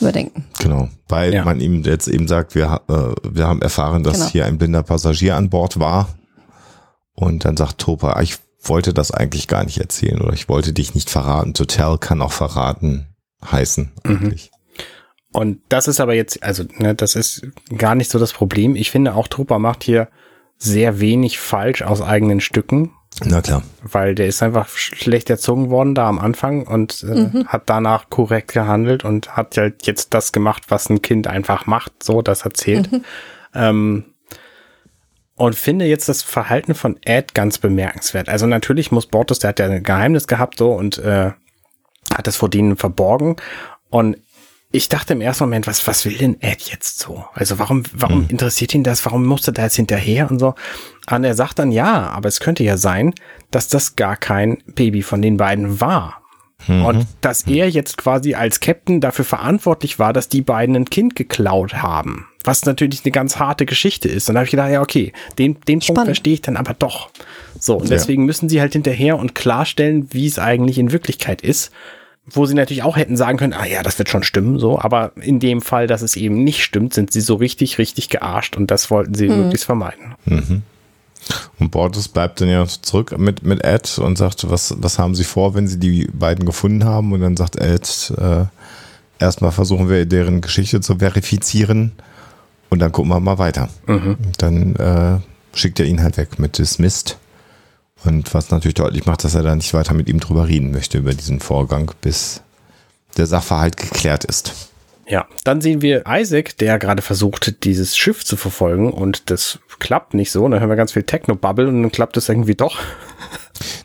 überdenken. Genau, weil ja. man ihm jetzt eben sagt, wir, äh, wir haben erfahren, dass genau. hier ein blinder Passagier an Bord war. Und dann sagt Topa, ich wollte das eigentlich gar nicht erzählen oder ich wollte dich nicht verraten. To tell kann auch verraten heißen mhm. eigentlich. Mhm. Und das ist aber jetzt, also ne, das ist gar nicht so das Problem. Ich finde auch Trupper macht hier sehr wenig falsch aus eigenen Stücken. Na klar. Weil der ist einfach schlecht erzogen worden da am Anfang und äh, mhm. hat danach korrekt gehandelt und hat halt jetzt das gemacht, was ein Kind einfach macht, so das erzählt. Mhm. Ähm, und finde jetzt das Verhalten von Ed ganz bemerkenswert. Also natürlich muss Bortus, der hat ja ein Geheimnis gehabt so und äh, hat das vor denen verborgen. Und ich dachte im ersten Moment, was, was will denn Ed jetzt so? Also warum, warum hm. interessiert ihn das? Warum musste da jetzt hinterher und so? Und er sagt dann ja, aber es könnte ja sein, dass das gar kein Baby von den beiden war. Mhm. Und dass er jetzt quasi als Captain dafür verantwortlich war, dass die beiden ein Kind geklaut haben. Was natürlich eine ganz harte Geschichte ist. Und da habe ich gedacht, ja, okay, den, den Punkt verstehe ich dann aber doch. So, und deswegen ja. müssen sie halt hinterher und klarstellen, wie es eigentlich in Wirklichkeit ist. Wo sie natürlich auch hätten sagen können, ah ja, das wird schon stimmen, so. Aber in dem Fall, dass es eben nicht stimmt, sind sie so richtig, richtig gearscht und das wollten sie mhm. möglichst vermeiden. Mhm. Und Borges bleibt dann ja zurück mit, mit Ed und sagt, was, was haben sie vor, wenn sie die beiden gefunden haben? Und dann sagt Ed, äh, erstmal versuchen wir deren Geschichte zu verifizieren und dann gucken wir mal weiter. Mhm. Dann äh, schickt er ihn halt weg mit Dismissed. Und was natürlich deutlich macht, dass er da nicht weiter mit ihm drüber reden möchte über diesen Vorgang, bis der Sachverhalt geklärt ist. Ja, dann sehen wir Isaac, der gerade versucht, dieses Schiff zu verfolgen und das klappt nicht so. Dann hören wir ganz viel Techno-Bubble und dann klappt es irgendwie doch.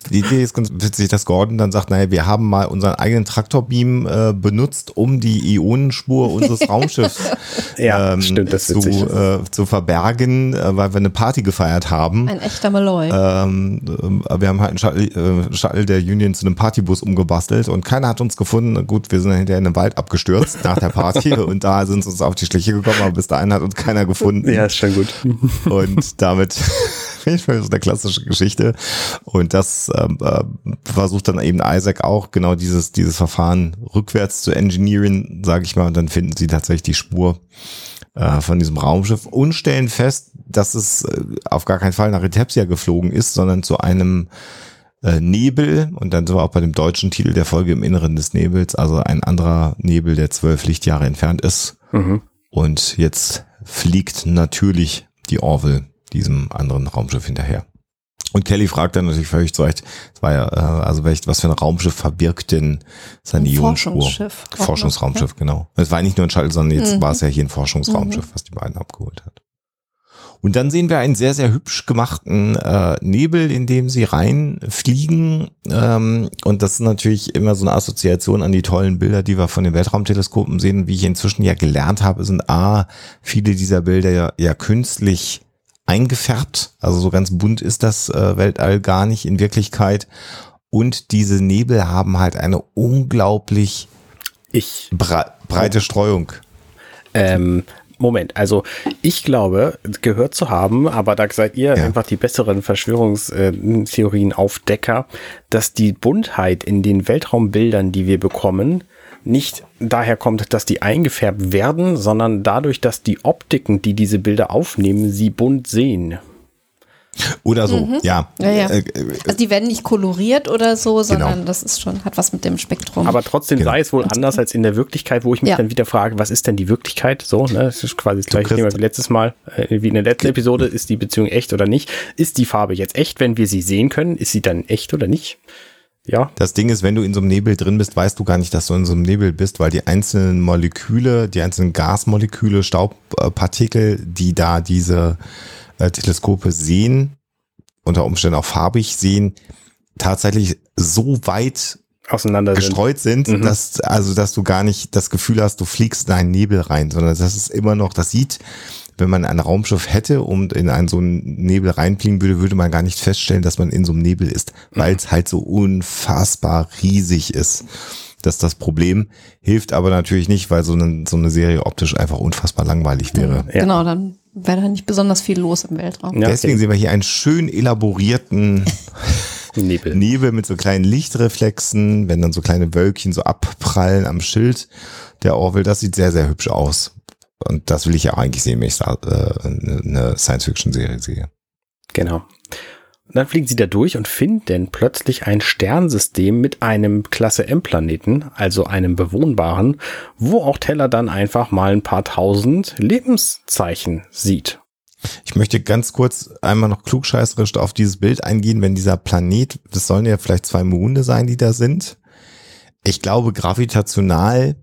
Die Idee ist ganz witzig, dass Gordon dann sagt, naja, wir haben mal unseren eigenen Traktorbeam äh, benutzt, um die Ionenspur unseres Raumschiffs ja, ähm, stimmt, das zu, äh, zu verbergen, äh, weil wir eine Party gefeiert haben. Ein echter Malloy. Ähm, äh, wir haben halt einen Shuttle, äh, Shuttle der Union zu einem Partybus umgebastelt und keiner hat uns gefunden. Gut, wir sind dann hinterher in den Wald abgestürzt nach der Party und da sind uns auf die Schliche gekommen, aber bis dahin hat uns keiner gefunden. Ja, ist schon gut. Und damit ich so eine klassische Geschichte. Und das äh, versucht dann eben Isaac auch genau dieses, dieses Verfahren rückwärts zu engineeren, sage ich mal. Und dann finden sie tatsächlich die Spur äh, von diesem Raumschiff und stellen fest, dass es äh, auf gar keinen Fall nach Retepsia geflogen ist, sondern zu einem äh, Nebel und dann sind wir auch bei dem deutschen Titel der Folge im Inneren des Nebels, also ein anderer Nebel, der zwölf Lichtjahre entfernt ist. Mhm. Und jetzt fliegt natürlich die Orville diesem anderen Raumschiff hinterher. Und Kelly fragt dann natürlich völlig zu Recht, war ja, äh, also was für ein Raumschiff verbirgt denn seine Ionenspur? Forschungsschiff. Forschungsraumschiff, ja. genau. Es war nicht nur ein Shuttle, sondern jetzt mhm. war es ja hier ein Forschungsraumschiff, mhm. was die beiden abgeholt hat. Und dann sehen wir einen sehr, sehr hübsch gemachten äh, Nebel, in dem sie reinfliegen. Ähm, und das ist natürlich immer so eine Assoziation an die tollen Bilder, die wir von den Weltraumteleskopen sehen. Wie ich inzwischen ja gelernt habe, sind A, viele dieser Bilder ja, ja künstlich eingefärbt. Also so ganz bunt ist das äh, Weltall gar nicht in Wirklichkeit. Und diese Nebel haben halt eine unglaublich ich bre breite Streuung. Ähm, Moment, also ich glaube, gehört zu haben, aber da seid ihr ja. einfach die besseren Verschwörungstheorien-Aufdecker, dass die Buntheit in den Weltraumbildern, die wir bekommen, nicht daher kommt, dass die eingefärbt werden, sondern dadurch, dass die Optiken, die diese Bilder aufnehmen, sie bunt sehen. Oder so, mhm. ja. ja, ja. Äh, äh, also die werden nicht koloriert oder so, sondern genau. das ist schon, hat was mit dem Spektrum. Aber trotzdem genau. sei es wohl anders als in der Wirklichkeit, wo ich mich ja. dann wieder frage, was ist denn die Wirklichkeit? So, ne, das ist quasi das gleiche Thema wie letztes Mal, äh, wie in der letzten Episode, ist die Beziehung echt oder nicht? Ist die Farbe jetzt echt, wenn wir sie sehen können? Ist sie dann echt oder nicht? Ja. Das Ding ist, wenn du in so einem Nebel drin bist, weißt du gar nicht, dass du in so einem Nebel bist, weil die einzelnen Moleküle, die einzelnen Gasmoleküle, Staubpartikel, die da diese äh, Teleskope sehen, unter Umständen auch farbig sehen, tatsächlich so weit auseinander gestreut sind, sind mhm. dass also dass du gar nicht das Gefühl hast, du fliegst in einen Nebel rein, sondern das ist immer noch, das sieht wenn man ein Raumschiff hätte und in einen so einen Nebel reinfliegen würde, würde man gar nicht feststellen, dass man in so einem Nebel ist, weil es halt so unfassbar riesig ist. Das ist das Problem. Hilft aber natürlich nicht, weil so eine, so eine Serie optisch einfach unfassbar langweilig wäre. Ja. Genau, dann wäre da nicht besonders viel los im Weltraum. Ja, Deswegen okay. sehen wir hier einen schön elaborierten Nebel. Nebel mit so kleinen Lichtreflexen, wenn dann so kleine Wölkchen so abprallen am Schild der Orville. Das sieht sehr, sehr hübsch aus. Und das will ich ja eigentlich sehen, wenn ich äh, eine Science-Fiction-Serie sehe. Genau. Und dann fliegen sie da durch und finden plötzlich ein Sternsystem mit einem Klasse M-Planeten, also einem bewohnbaren, wo auch Teller dann einfach mal ein paar tausend Lebenszeichen sieht. Ich möchte ganz kurz einmal noch klugscheißerisch auf dieses Bild eingehen, wenn dieser Planet, das sollen ja vielleicht zwei Monde sein, die da sind. Ich glaube, gravitational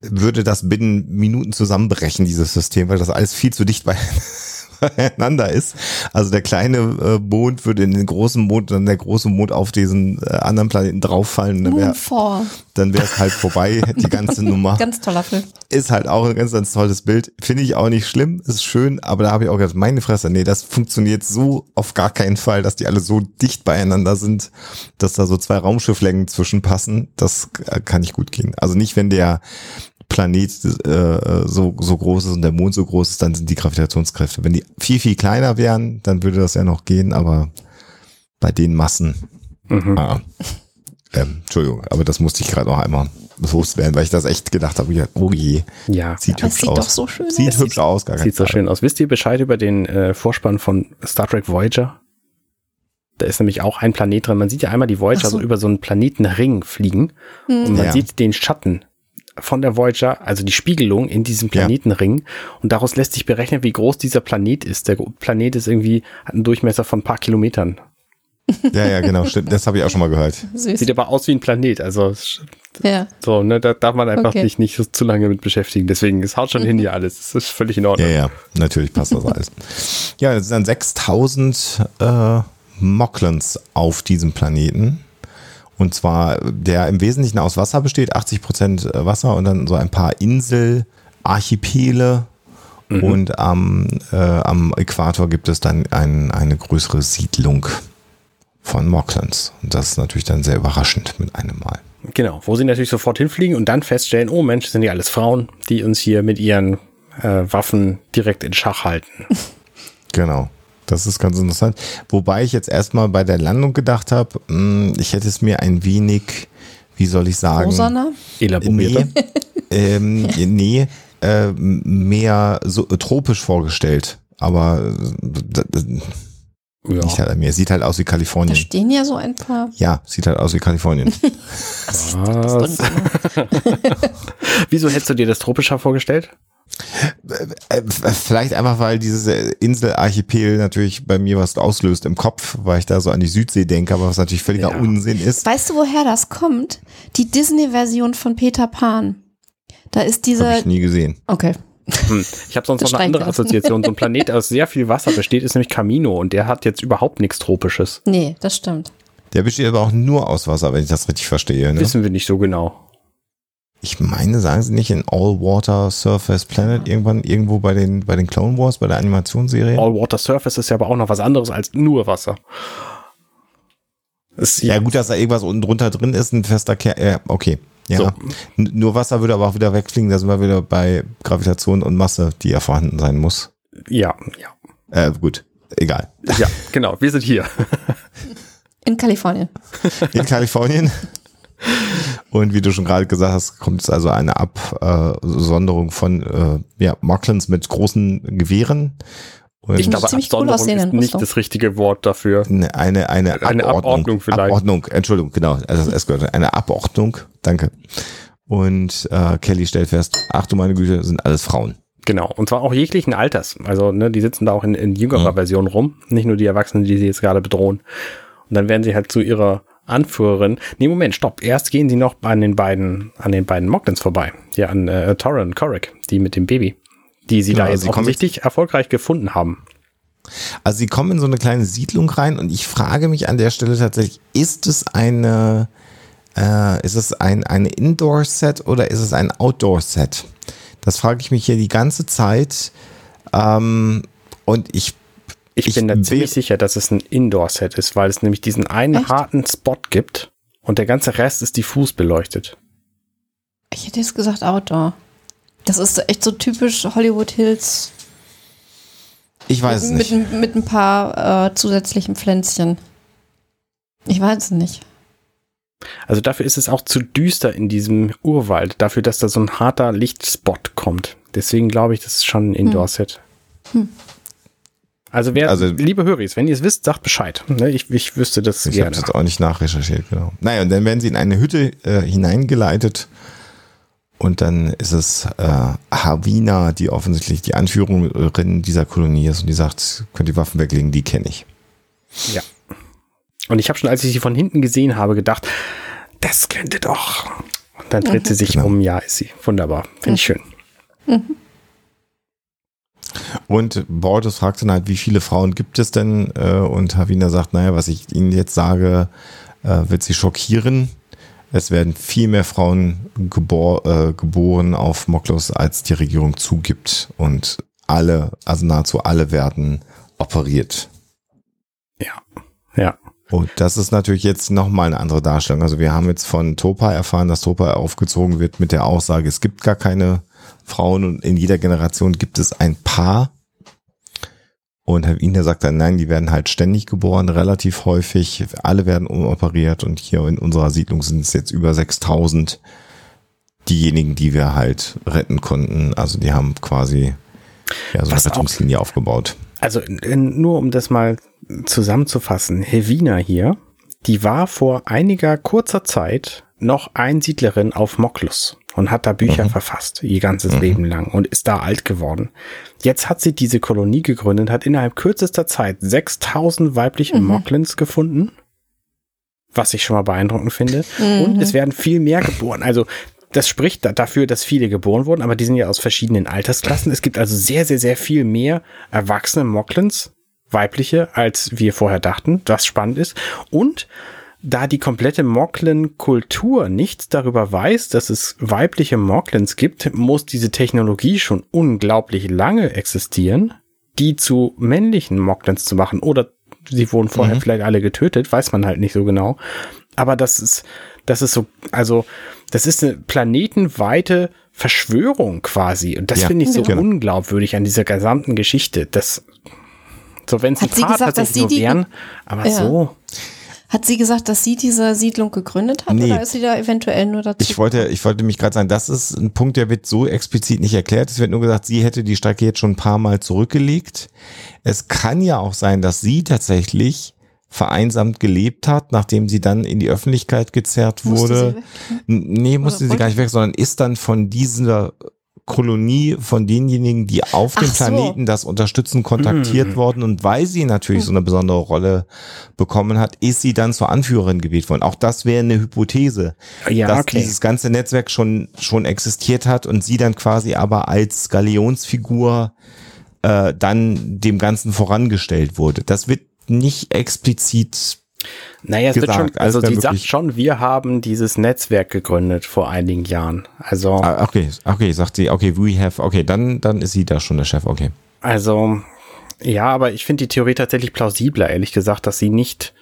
würde das binnen Minuten zusammenbrechen, dieses System, weil das alles viel zu dicht bei, beieinander ist. Also der kleine äh, Mond würde in den großen Mond, dann der große Mond auf diesen äh, anderen Planeten drauffallen. Dann wäre es halt vorbei, die ganze Nummer. Ganz toller Film. Ist halt auch ein ganz, ganz tolles Bild. Finde ich auch nicht schlimm, ist schön, aber da habe ich auch gedacht, meine Fresse, nee, das funktioniert so auf gar keinen Fall, dass die alle so dicht beieinander sind, dass da so zwei Raumschifflängen zwischenpassen. Das äh, kann nicht gut gehen. Also nicht, wenn der Planet äh, so, so groß ist und der Mond so groß ist, dann sind die Gravitationskräfte. Wenn die viel, viel kleiner wären, dann würde das ja noch gehen, aber bei den Massen. Mhm. Ah, ähm, Entschuldigung, aber das musste ich gerade noch einmal loswerden, weil ich das echt gedacht habe, oh je, ja. sieht ja, hübsch sieht aus. Doch so schön sieht aus. hübsch aus, gar Sieht so schön aus. Wisst ihr Bescheid über den äh, Vorspann von Star Trek Voyager? Da ist nämlich auch ein Planet drin. Man sieht ja einmal die Voyager so. so. über so einen Planetenring fliegen hm. und man ja. sieht den Schatten von der Voyager, also die Spiegelung in diesem Planetenring. Ja. Und daraus lässt sich berechnen, wie groß dieser Planet ist. Der Planet ist irgendwie, hat einen Durchmesser von ein paar Kilometern. Ja, ja, genau, stimmt. Das habe ich auch schon mal gehört. Süß. Sieht aber aus wie ein Planet. Also ja. so, ne, da darf man einfach okay. sich nicht so zu lange mit beschäftigen. Deswegen, es haut schon mhm. hin hier alles. Das ist völlig in Ordnung. Ja, ja, natürlich passt das alles. ja, es sind dann 6000 äh, Mocklans auf diesem Planeten. Und zwar, der im Wesentlichen aus Wasser besteht, 80 Prozent äh, Wasser und dann so ein paar Inselarchipele. Mhm. Und am, äh, am Äquator gibt es dann ein, eine größere Siedlung von Mocklands. Und das ist natürlich dann sehr überraschend mit einem Mal. Genau, wo sie natürlich sofort hinfliegen und dann feststellen, oh Mensch, sind die alles Frauen, die uns hier mit ihren äh, Waffen direkt in Schach halten. Genau. Das ist ganz interessant. Wobei ich jetzt erstmal bei der Landung gedacht habe, hm, ich hätte es mir ein wenig, wie soll ich sagen, Rosaner? Elaborierter. Nee, ähm, nee äh, mehr so äh, tropisch vorgestellt. Aber äh, ja. nicht halt mir. Sieht halt aus wie Kalifornien. Da stehen ja so ein paar. Ja, sieht halt aus wie Kalifornien. Was? Wieso hättest du dir das tropischer vorgestellt? Äh, äh, vielleicht einfach, weil dieses Inselarchipel natürlich bei mir was auslöst im Kopf, weil ich da so an die Südsee denke, aber was natürlich völliger ja. Unsinn ist. Weißt du, woher das kommt? Die Disney-Version von Peter Pan. Da ist diese. Hab ich nie gesehen. Okay. Hm. Ich habe sonst noch eine andere Assoziation. So ein Planet aus sehr viel Wasser besteht, ist nämlich Camino und der hat jetzt überhaupt nichts Tropisches. Nee, das stimmt. Der besteht aber auch nur aus Wasser, wenn ich das richtig verstehe. Ne? Wissen wir nicht so genau. Ich meine, sagen sie nicht in All Water Surface Planet irgendwann irgendwo bei den, bei den Clone Wars, bei der Animationsserie? All Water Surface ist ja aber auch noch was anderes als nur Wasser. Ist, ja, gut, dass da irgendwas unten drunter drin ist, ein fester Kern. Ja, okay. Ja. So. Nur Wasser würde aber auch wieder wegfliegen, da sind wir wieder bei Gravitation und Masse, die ja vorhanden sein muss. Ja, ja. Äh, gut, egal. Ja, genau, wir sind hier. In Kalifornien. In Kalifornien. Und wie du schon gerade gesagt hast, kommt es also eine Absonderung von äh, ja, Marklins mit großen Gewehren. Und ich glaube, Absonderung cool ist nicht das richtige Wort dafür. Eine, eine, eine, eine Abordnung, Abordnung vielleicht. Abordnung, Entschuldigung, genau. Also es gehört eine Abordnung, danke. Und äh, Kelly stellt fest, ach du meine Güte, sind alles Frauen. Genau, und zwar auch jeglichen Alters. Also ne, die sitzen da auch in, in jüngerer mhm. Version rum, nicht nur die Erwachsenen, die sie jetzt gerade bedrohen. Und dann werden sie halt zu ihrer Anführerin. Nee, Moment, stopp. Erst gehen sie noch an den beiden, an den beiden Moglins vorbei. Ja, an äh, Torren und Korek, die mit dem Baby. Die sie ja, da jetzt sie offensichtlich jetzt erfolgreich gefunden haben. Also sie kommen in so eine kleine Siedlung rein und ich frage mich an der Stelle tatsächlich, ist es eine, äh, ist es ein, eine Indoor-Set oder ist es ein Outdoor-Set? Das frage ich mich hier die ganze Zeit. Ähm, und ich ich, ich bin da ziemlich sicher, dass es ein Indoor-Set ist, weil es nämlich diesen einen Echt? harten Spot gibt und der ganze Rest ist diffus beleuchtet. Ich hätte jetzt gesagt Outdoor. Das ist echt so typisch Hollywood Hills. Ich weiß es nicht. Mit, mit ein paar äh, zusätzlichen Pflänzchen. Ich weiß es nicht. Also dafür ist es auch zu düster in diesem Urwald, dafür, dass da so ein harter Lichtspot kommt. Deswegen glaube ich, das ist schon ein hm. Indoor-Set. Hm. Also wer, also, liebe Höris, wenn ihr es wisst, sagt Bescheid. Ne, ich, ich wüsste das ich gerne. Ich habe jetzt auch nicht nachrecherchiert, genau. Naja, und dann werden sie in eine Hütte äh, hineingeleitet und dann ist es äh, Harvina, die offensichtlich die Anführerin dieser Kolonie ist und die sagt, könnt ihr Waffen weglegen, die kenne ich. Ja. Und ich habe schon, als ich sie von hinten gesehen habe, gedacht, das könnte doch. Und dann dreht mhm. sie sich genau. um, ja, ist sie. Wunderbar. Finde ich schön. Mhm. Und Bortus fragt dann halt, wie viele Frauen gibt es denn? Äh, und Havina sagt, naja, was ich Ihnen jetzt sage, äh, wird Sie schockieren. Es werden viel mehr Frauen gebor äh, geboren auf Moklos, als die Regierung zugibt. Und alle, also nahezu alle werden operiert. Ja, ja. Und das ist natürlich jetzt nochmal eine andere Darstellung. Also wir haben jetzt von Topa erfahren, dass Topa aufgezogen wird mit der Aussage, es gibt gar keine Frauen und in jeder Generation gibt es ein Paar. Und Herr Wiener sagt dann, nein, die werden halt ständig geboren, relativ häufig. Alle werden umoperiert und hier in unserer Siedlung sind es jetzt über 6000 diejenigen, die wir halt retten konnten. Also die haben quasi ja, so eine Rettungslinie auch, aufgebaut. Also nur um das mal zusammenzufassen, Helvina hier, die war vor einiger kurzer Zeit noch Einsiedlerin auf Moklus und hat da Bücher mhm. verfasst, ihr ganzes mhm. Leben lang und ist da alt geworden. Jetzt hat sie diese Kolonie gegründet, hat innerhalb kürzester Zeit 6000 weibliche mhm. Moklins gefunden, was ich schon mal beeindruckend finde. Mhm. Und es werden viel mehr geboren. Also das spricht dafür, dass viele geboren wurden, aber die sind ja aus verschiedenen Altersklassen. Es gibt also sehr, sehr, sehr viel mehr erwachsene Moklins, weibliche, als wir vorher dachten, was spannend ist. Und da die komplette Moklin-Kultur nichts darüber weiß, dass es weibliche Moklins gibt, muss diese Technologie schon unglaublich lange existieren, die zu männlichen Moklins zu machen. Oder sie wurden vorher mhm. vielleicht alle getötet, weiß man halt nicht so genau. Aber das ist, das ist so, also, das ist eine planetenweite Verschwörung quasi. Und das ja, finde ich so genau. unglaubwürdig an dieser gesamten Geschichte. Das, so wenn es ein paar gesagt, tatsächlich nur wären, aber ja. so. Hat sie gesagt, dass sie diese Siedlung gegründet hat nee. oder ist sie da eventuell nur dazu? Ich wollte, ich wollte mich gerade sagen, das ist ein Punkt, der wird so explizit nicht erklärt. Es wird nur gesagt, sie hätte die Strecke jetzt schon ein paar Mal zurückgelegt. Es kann ja auch sein, dass sie tatsächlich vereinsamt gelebt hat, nachdem sie dann in die Öffentlichkeit gezerrt wurde. Musste nee, musste oder sie gar nicht weg, sondern ist dann von dieser Kolonie von denjenigen, die auf dem Planeten so. das unterstützen, kontaktiert mhm. worden. Und weil sie natürlich mhm. so eine besondere Rolle bekommen hat, ist sie dann zur Anführerin gewählt worden. Auch das wäre eine Hypothese, ja, dass okay. dieses ganze Netzwerk schon, schon existiert hat und sie dann quasi aber als Galionsfigur äh, dann dem Ganzen vorangestellt wurde. Das wird nicht explizit naja, es gesagt. wird schon, also, also sie sagt schon, wir haben dieses Netzwerk gegründet vor einigen Jahren. Also. Ah, okay, okay, sagt sie, okay, we have, okay, dann, dann ist sie da schon der Chef, okay. Also, ja, aber ich finde die Theorie tatsächlich plausibler, ehrlich gesagt, dass sie nicht,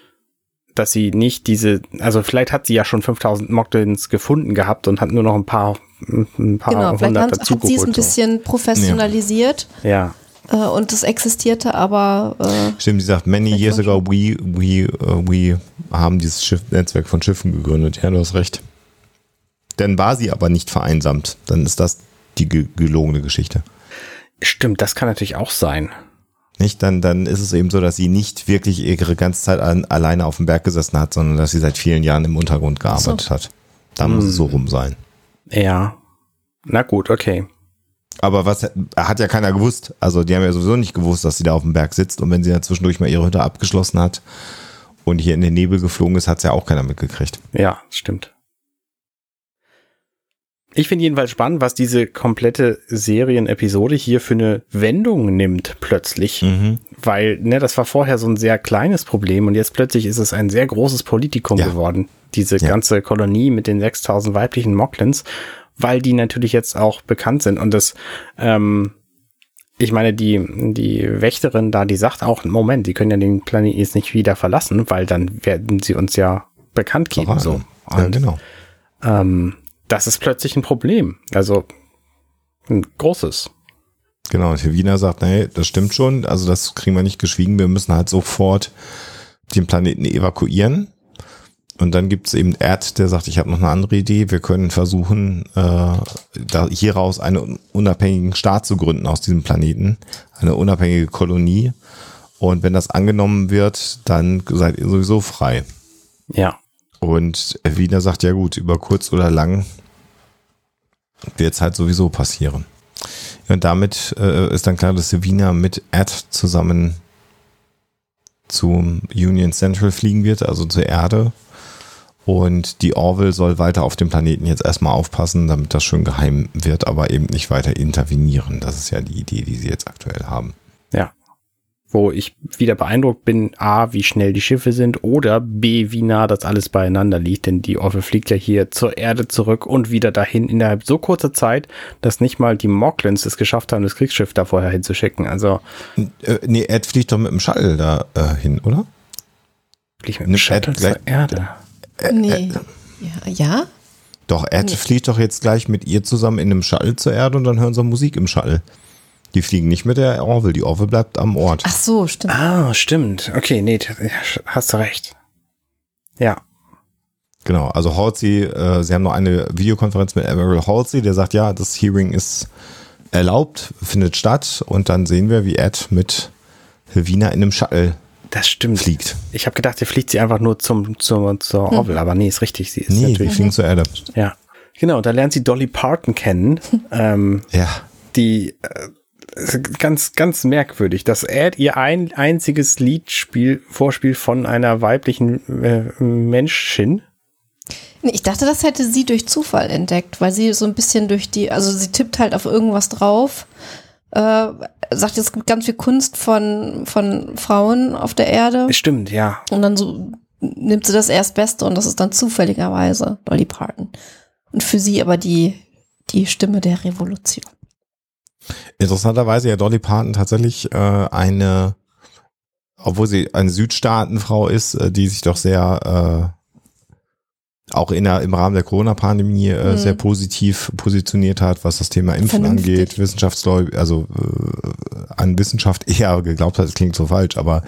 dass sie nicht diese, also vielleicht hat sie ja schon 5000 Mockdins gefunden gehabt und hat nur noch ein paar, ein paar genau, hundert dazu hat sie es ein bisschen professionalisiert. Ja. ja. Äh, und das existierte aber. Äh, Stimmt, sie sagt, many years ago we, we, uh, we haben dieses Schiff, Netzwerk von Schiffen gegründet. Ja, du hast recht. Dann war sie aber nicht vereinsamt. Dann ist das die gelogene Geschichte. Stimmt, das kann natürlich auch sein. Nicht? Dann, dann ist es eben so, dass sie nicht wirklich ihre ganze Zeit an, alleine auf dem Berg gesessen hat, sondern dass sie seit vielen Jahren im Untergrund gearbeitet so. hat. Da hm. muss es so rum sein. Ja. Na gut, okay. Aber was hat ja keiner gewusst. Also die haben ja sowieso nicht gewusst, dass sie da auf dem Berg sitzt. Und wenn sie ja zwischendurch mal ihre Hütte abgeschlossen hat und hier in den Nebel geflogen ist, hat es ja auch keiner mitgekriegt. Ja, stimmt. Ich finde jedenfalls spannend, was diese komplette Serienepisode hier für eine Wendung nimmt plötzlich. Mhm. Weil, ne, das war vorher so ein sehr kleines Problem und jetzt plötzlich ist es ein sehr großes Politikum ja. geworden. Diese ja. ganze Kolonie mit den 6000 weiblichen Moklins weil die natürlich jetzt auch bekannt sind und das, ähm, ich meine, die, die Wächterin da, die sagt auch, Moment, die können ja den Planeten jetzt nicht wieder verlassen, weil dann werden sie uns ja bekannt geben. So. Und, ja, genau. Ähm, das ist plötzlich ein Problem. Also ein großes. Genau, und Wiener sagt, nee, das stimmt schon, also das kriegen wir nicht geschwiegen, wir müssen halt sofort den Planeten evakuieren. Und dann gibt es eben Erd, der sagt, ich habe noch eine andere Idee. Wir können versuchen, äh, da hieraus einen unabhängigen Staat zu gründen aus diesem Planeten, eine unabhängige Kolonie. Und wenn das angenommen wird, dann seid ihr sowieso frei. Ja. Und Wiener sagt, ja gut, über kurz oder lang wird es halt sowieso passieren. Und damit äh, ist dann klar, dass Wiener mit Ed zusammen zum Union Central fliegen wird, also zur Erde Und die Orville soll weiter auf dem Planeten jetzt erstmal aufpassen, damit das schön geheim wird, aber eben nicht weiter intervenieren. Das ist ja die Idee, die sie jetzt aktuell haben. Ja. Wo ich wieder beeindruckt bin, A, wie schnell die Schiffe sind oder B, wie nah das alles beieinander liegt. Denn die Orville fliegt ja hier zur Erde zurück und wieder dahin innerhalb so kurzer Zeit, dass nicht mal die Moklins es geschafft haben, das Kriegsschiff da vorher hinzuschicken. Also. Äh, nee, Ed fliegt doch mit dem Shuttle da äh, hin, oder? Fliegt mit dem Shuttle zur Erde. Äh, nee. Äh, ja, ja? Doch, Ed nee. fliegt doch jetzt gleich mit ihr zusammen in einem Shuttle zur Erde und dann hören sie Musik im Shuttle. Die fliegen nicht mit der Orville, die Orville bleibt am Ort. Ach so, stimmt. Ah, stimmt. Okay, nee, hast du recht. Ja. Genau, also Halsey, äh, sie haben noch eine Videokonferenz mit Admiral Halsey, der sagt, ja, das Hearing ist erlaubt, findet statt und dann sehen wir, wie Ed mit Helvina in einem Shuttle das stimmt. fliegt. Ich habe gedacht, er fliegt sie einfach nur zum, zum zur Orville, hm. aber nee, ist richtig. Sie ist nee, natürlich. die fliegen zur Erde. Ja. Genau, da lernt sie Dolly Parton kennen. ähm, ja. Die äh, ganz, ganz merkwürdig, dass Ed ihr ein einziges Liedspiel vorspielt von einer weiblichen äh, Menschin. Ich dachte, das hätte sie durch Zufall entdeckt, weil sie so ein bisschen durch die, also sie tippt halt auf irgendwas drauf äh, sagt, es gibt ganz viel Kunst von, von Frauen auf der Erde. Stimmt, ja. Und dann so nimmt sie das Erstbeste und das ist dann zufälligerweise Dolly Parton. Und für sie aber die, die Stimme der Revolution. Interessanterweise ja Dolly Parton tatsächlich äh, eine, obwohl sie eine Südstaatenfrau ist, äh, die sich doch sehr äh, auch in der, im Rahmen der Corona-Pandemie äh, mhm. sehr positiv positioniert hat, was das Thema Impfen Vernünftig. angeht, Wissenschaftsleute, also äh, an Wissenschaft eher geglaubt hat, das klingt so falsch, aber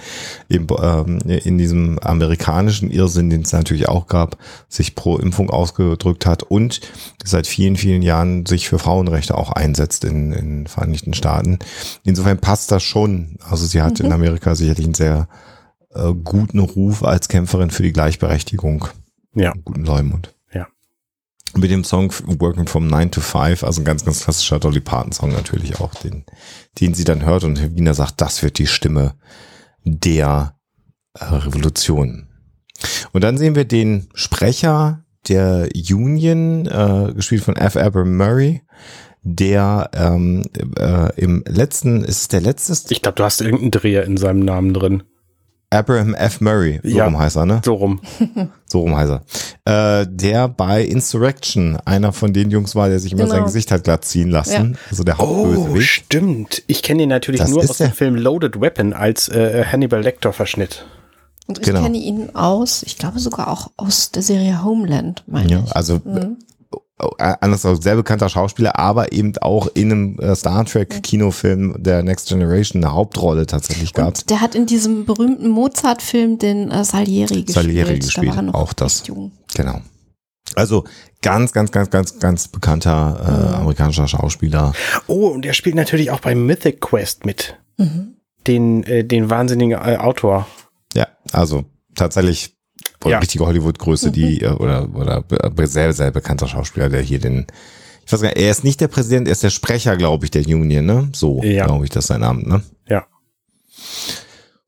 eben ähm, in diesem amerikanischen Irrsinn, den es natürlich auch gab, sich pro Impfung ausgedrückt hat und seit vielen, vielen Jahren sich für Frauenrechte auch einsetzt in, in Vereinigten Staaten. Insofern passt das schon. Also sie hat mhm. in Amerika sicherlich einen sehr äh, guten Ruf als Kämpferin für die Gleichberechtigung. Ja. Guten Leumund. Ja. Mit dem Song Working from 9 to 5, also ein ganz, ganz klassischer Dolly Parton Song natürlich auch, den, den sie dann hört und Herr Wiener sagt, das wird die Stimme der äh, Revolution. Und dann sehen wir den Sprecher der Union, äh, gespielt von F. Aber Murray, der ähm, äh, im letzten, ist der letzte? Ich glaube, du hast irgendeinen Dreher in seinem Namen drin. Abraham F. Murray, so ja, rum heißt er, ne? So rum. so rum heißt er. Äh, der bei Insurrection einer von den Jungs war, der sich immer genau. sein Gesicht hat glatt ziehen lassen. Ja. Also der Hauptbösewicht. Oh, stimmt. Ich kenne ihn natürlich das nur aus dem Film Loaded Weapon als äh, Hannibal Lecter Verschnitt. Und ich genau. kenne ihn aus, ich glaube sogar auch aus der Serie Homeland, meine ja, ich. Also mhm. Äh, anders auch sehr bekannter Schauspieler, aber eben auch in einem äh, Star Trek Kinofilm der Next Generation eine Hauptrolle tatsächlich gab. Und der hat in diesem berühmten Mozart-Film den äh, Salieri gespielt. Salieri gespielt, da auch das. Jung. Genau. Also ganz, ganz, ganz, ganz, ganz bekannter äh, mhm. amerikanischer Schauspieler. Oh, und der spielt natürlich auch bei Mythic Quest mit. Mhm. Den, äh, den wahnsinnigen äh, Autor. Ja, also tatsächlich ja. richtige Hollywood-Größe, mhm. die, äh, oder, oder sehr, sehr bekannter Schauspieler, der hier den, ich weiß gar nicht, er ist nicht der Präsident, er ist der Sprecher, glaube ich, der Union, ne? So, ja. glaube ich, das ist sein Name, ne? Ja.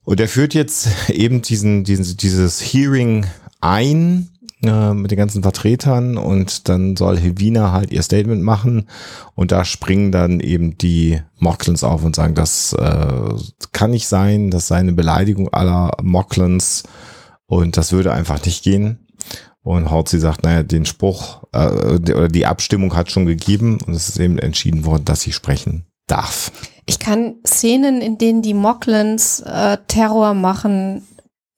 Und er führt jetzt eben diesen, diesen, dieses Hearing ein, äh, mit den ganzen Vertretern und dann soll Helvina halt ihr Statement machen und da springen dann eben die Mocklins auf und sagen, das äh, kann nicht sein, das sei eine Beleidigung aller Mocklins und das würde einfach nicht gehen. Und Hortzy sagt, naja, den Spruch äh, oder die Abstimmung hat schon gegeben und es ist eben entschieden worden, dass sie sprechen darf. Ich kann Szenen, in denen die Mocklands äh, Terror machen,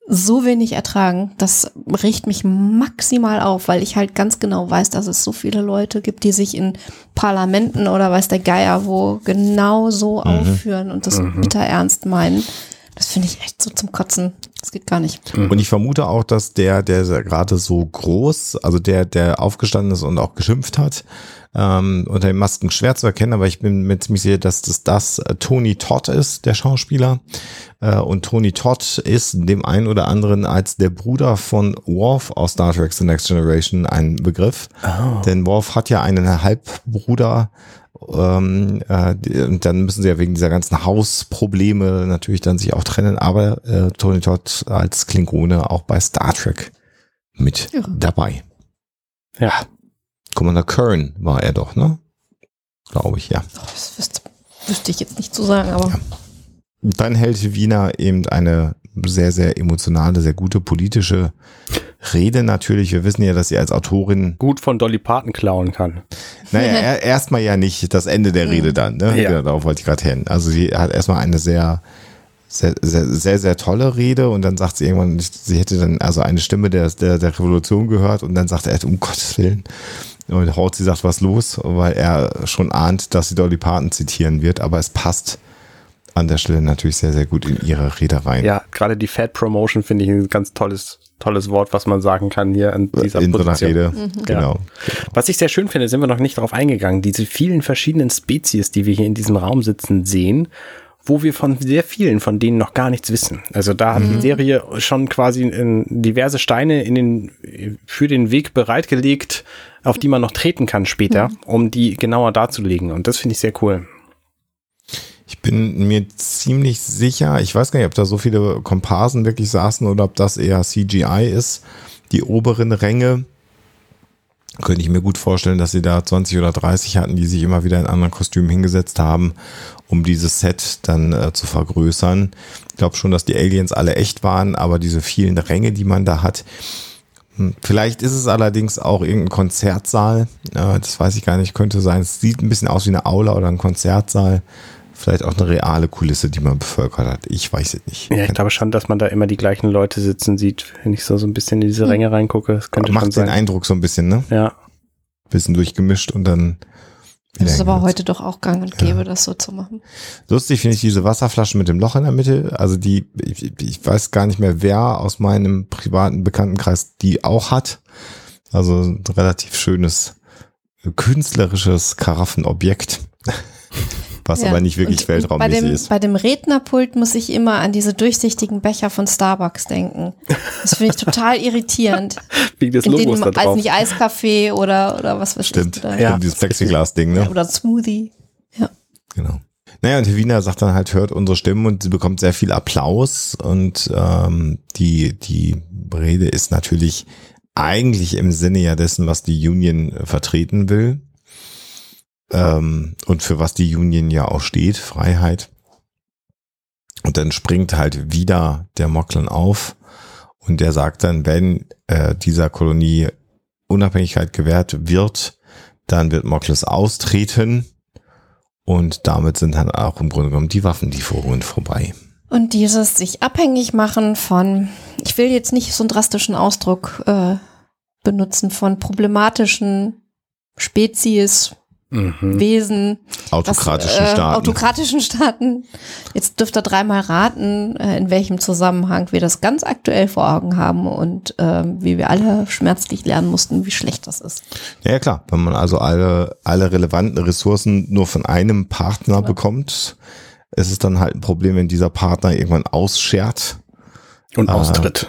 so wenig ertragen. Das riecht mich maximal auf, weil ich halt ganz genau weiß, dass es so viele Leute gibt, die sich in Parlamenten oder weiß der Geier wo genau so mhm. aufführen und das mhm. bitter ernst meinen. Das finde ich echt so zum Kotzen. Das geht gar nicht. Mhm. Und ich vermute auch, dass der, der gerade so groß, also der, der aufgestanden ist und auch geschimpft hat, ähm, unter den Masken schwer zu erkennen, aber ich bin mir ziemlich sicher, dass das, das äh, Tony Todd ist, der Schauspieler. Äh, und Tony Todd ist dem einen oder anderen als der Bruder von Worf aus Star Trek The Next Generation ein Begriff. Oh. Denn Worf hat ja einen Halbbruder, ähm, äh, und dann müssen sie ja wegen dieser ganzen Hausprobleme natürlich dann sich auch trennen. Aber äh, Tony Todd als Klingone auch bei Star Trek mit Ja. dabei. Ja. Commander Kern war er doch, ne? Glaube ich, ja. Das wüsste, wüsste ich jetzt nicht zu sagen, aber Dann hält Wiener eben eine sehr, sehr emotionale, sehr gute politische Rede natürlich. Wir wissen ja, dass sie als Autorin, Gut von Dolly Parton klauen kann. naja, er- erstmal ja nicht das Ende der Rede dann, ne? Ja. Genau, darauf wollte ich gerade hin. Also sie hat erstmal eine sehr, sehr, sehr, sehr, sehr tolle Rede und dann sagt sie irgendwann, sie hätte dann also eine Stimme der, der, der Revolution gehört und dann sagt er, um Gottes Willen. Und Horthy sagt, was los, weil er schon ahnt, dass sie Dolly Parton zitieren wird, aber es passt an der Stelle natürlich sehr, sehr gut in ihre Rede rein. Ja, gerade die Fat Promotion finde ich ein ganz tolles, tolles Wort, was man sagen kann hier an dieser in so einer Position. Rede. Genau. Was ich sehr schön finde, sind wir noch nicht darauf eingegangen, diese vielen verschiedenen Spezies, die wir hier in diesem Raum sitzen, sehen, wo wir von sehr vielen von denen noch gar nichts wissen. Also da hat die Serie schon quasi in diverse Steine in den, für den Weg bereitgelegt, auf die man noch treten kann später, um die genauer darzulegen. Und das finde ich sehr cool. Ich bin mir ziemlich sicher, ich weiß gar nicht, ob da so viele Komparsen wirklich saßen oder ob das eher CGI ist. Die oberen Ränge könnte ich mir gut vorstellen, dass sie da 20 oder 30 hatten, die sich immer wieder in anderen Kostümen hingesetzt haben, um dieses Set dann äh, zu vergrößern. Ich glaube schon, dass die Aliens alle echt waren, aber diese vielen Ränge, die man da hat, hm, Vielleicht ist es allerdings auch irgendein Konzertsaal. Äh, Das weiß ich gar nicht, könnte sein. Es sieht ein bisschen aus wie eine Aula oder ein Konzertsaal. Vielleicht auch eine reale Kulisse, die man bevölkert hat. Ich weiß es nicht. Ja, ich glaube schon, dass man da immer die gleichen Leute sitzen sieht, wenn ich so, so ein bisschen in diese Ränge reingucke. Das könnte schon Macht den sein. Eindruck so ein bisschen, ne? Ja, Bisschen durchgemischt und dann. das ist aber heute doch auch gang und gäbe, das so zu machen. Lustig finde ich diese Wasserflaschen mit dem Loch in der Mitte. Also die, ich, ich weiß gar nicht mehr, wer aus meinem privaten Bekanntenkreis die auch hat. Also ein relativ schönes künstlerisches Karaffenobjekt, was Ja. aber nicht wirklich Und- und bei weltraummäßig dem, ist. Bei dem Rednerpult muss ich immer an diese durchsichtigen Becher von Starbucks denken. Das finde ich total irritierend. wegen des in Logos denen da drauf. nicht Eiskaffee oder, oder was weiß Stimmt, ich. Oder, Ja. Stimmt, dieses Plexiglas-Ding, ne? oder Smoothie. Ja. Genau. Naja, und Wiener sagt dann halt, hört unsere Stimmen und sie bekommt sehr viel Applaus und ähm, die, die Rede ist natürlich eigentlich im Sinne ja dessen, was die Union äh, vertreten will ähm, und für was die Union ja auch steht, Freiheit. Und dann springt halt wieder der Mocklin auf und der sagt dann, wenn äh, dieser Kolonie Unabhängigkeit gewährt wird, dann wird Mokles austreten und damit sind dann auch im Grunde genommen die Waffenlieferungen vorbei. Und dieses sich abhängig machen von, ich will jetzt nicht so einen drastischen Ausdruck äh, benutzen, von problematischen Spezies, Mhm. Wesen, Autokratischen was, äh, Staaten. Autokratischen Staaten. Jetzt dürft ihr dreimal raten, äh, in welchem Zusammenhang wir das ganz aktuell vor Augen haben und ähm, wie wir alle schmerzlich lernen mussten, wie schlecht das ist. ja, ja, klar, wenn man also alle, alle relevanten Ressourcen nur von einem Partner bekommt, ist es dann halt ein Problem, wenn dieser Partner irgendwann ausschert Und Ah. austritt.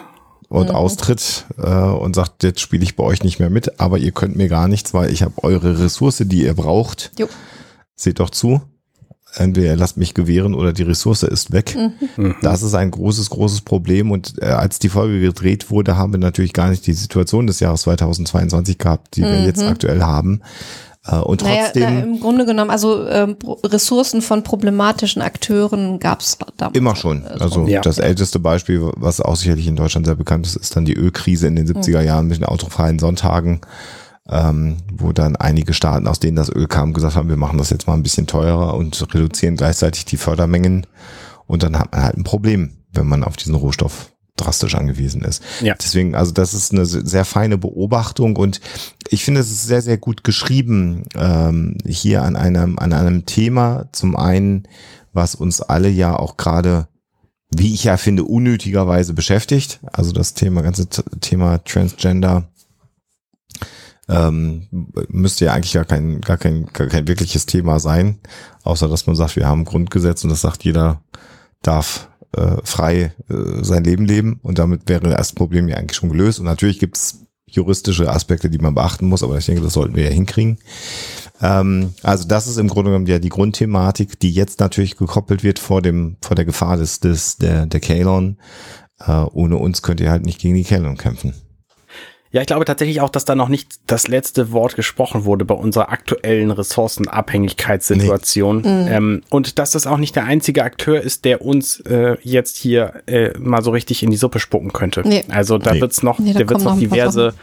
Und Mhm. austritt äh, und sagt, jetzt spiele ich bei euch nicht mehr mit, aber ihr könnt mir gar nichts, weil ich habe eure Ressource, die ihr braucht. Jo. Seht doch zu. Entweder ihr lasst mich gewähren oder die Ressource ist weg. Mhm. Das ist ein großes, großes Problem. Und äh, als die Folge gedreht wurde, haben wir natürlich gar nicht die Situation des Jahres 2022 gehabt, die wir jetzt aktuell haben. Äh, und Naja, trotzdem na, im Grunde genommen, also ähm, Ressourcen von problematischen Akteuren gab es damals. immer schon. Also Ja. das älteste Beispiel, was auch sicherlich in Deutschland sehr bekannt ist, ist dann die Ölkrise in den 70er Jahren mit den autofreien Sonntagen. Ähm, wo dann einige Staaten, aus denen das Öl kam, gesagt haben, wir machen das jetzt mal ein bisschen teurer und reduzieren gleichzeitig die Fördermengen. Und dann hat man halt ein Problem, wenn man auf diesen Rohstoff drastisch angewiesen ist. Ja. Deswegen, also das ist eine sehr feine Beobachtung und ich finde, es ist sehr, sehr gut geschrieben ähm, hier an einem, an einem Thema. Zum einen, was uns alle ja auch gerade, wie ich ja finde, unnötigerweise beschäftigt. Also das Thema, ganze Thema Transgender ähm, müsste ja eigentlich gar kein, gar kein, gar kein wirkliches Thema sein, außer dass man sagt, wir haben ein Grundgesetz und das sagt, jeder darf äh, frei äh, sein Leben leben und damit wäre das Problem ja eigentlich schon gelöst. Und natürlich gibt's juristische Aspekte, die man beachten muss, aber ich denke, das sollten wir ja hinkriegen. Ähm, also das ist im Grunde genommen ja die Grundthematik, die jetzt natürlich gekoppelt wird vor dem, vor der Gefahr des, des der, der Kalon. Äh, ohne uns könnt ihr halt nicht gegen die Kalon kämpfen. Ja, ich glaube tatsächlich auch, dass da noch nicht das letzte Wort gesprochen wurde bei unserer aktuellen Ressourcenabhängigkeitssituation. Nee. Mhm. Ähm, und dass das auch nicht der einzige Akteur ist, der uns äh, jetzt hier äh, mal so richtig in die Suppe spucken könnte. Nee. Also da nee. wird's noch, nee, da wird's noch diverse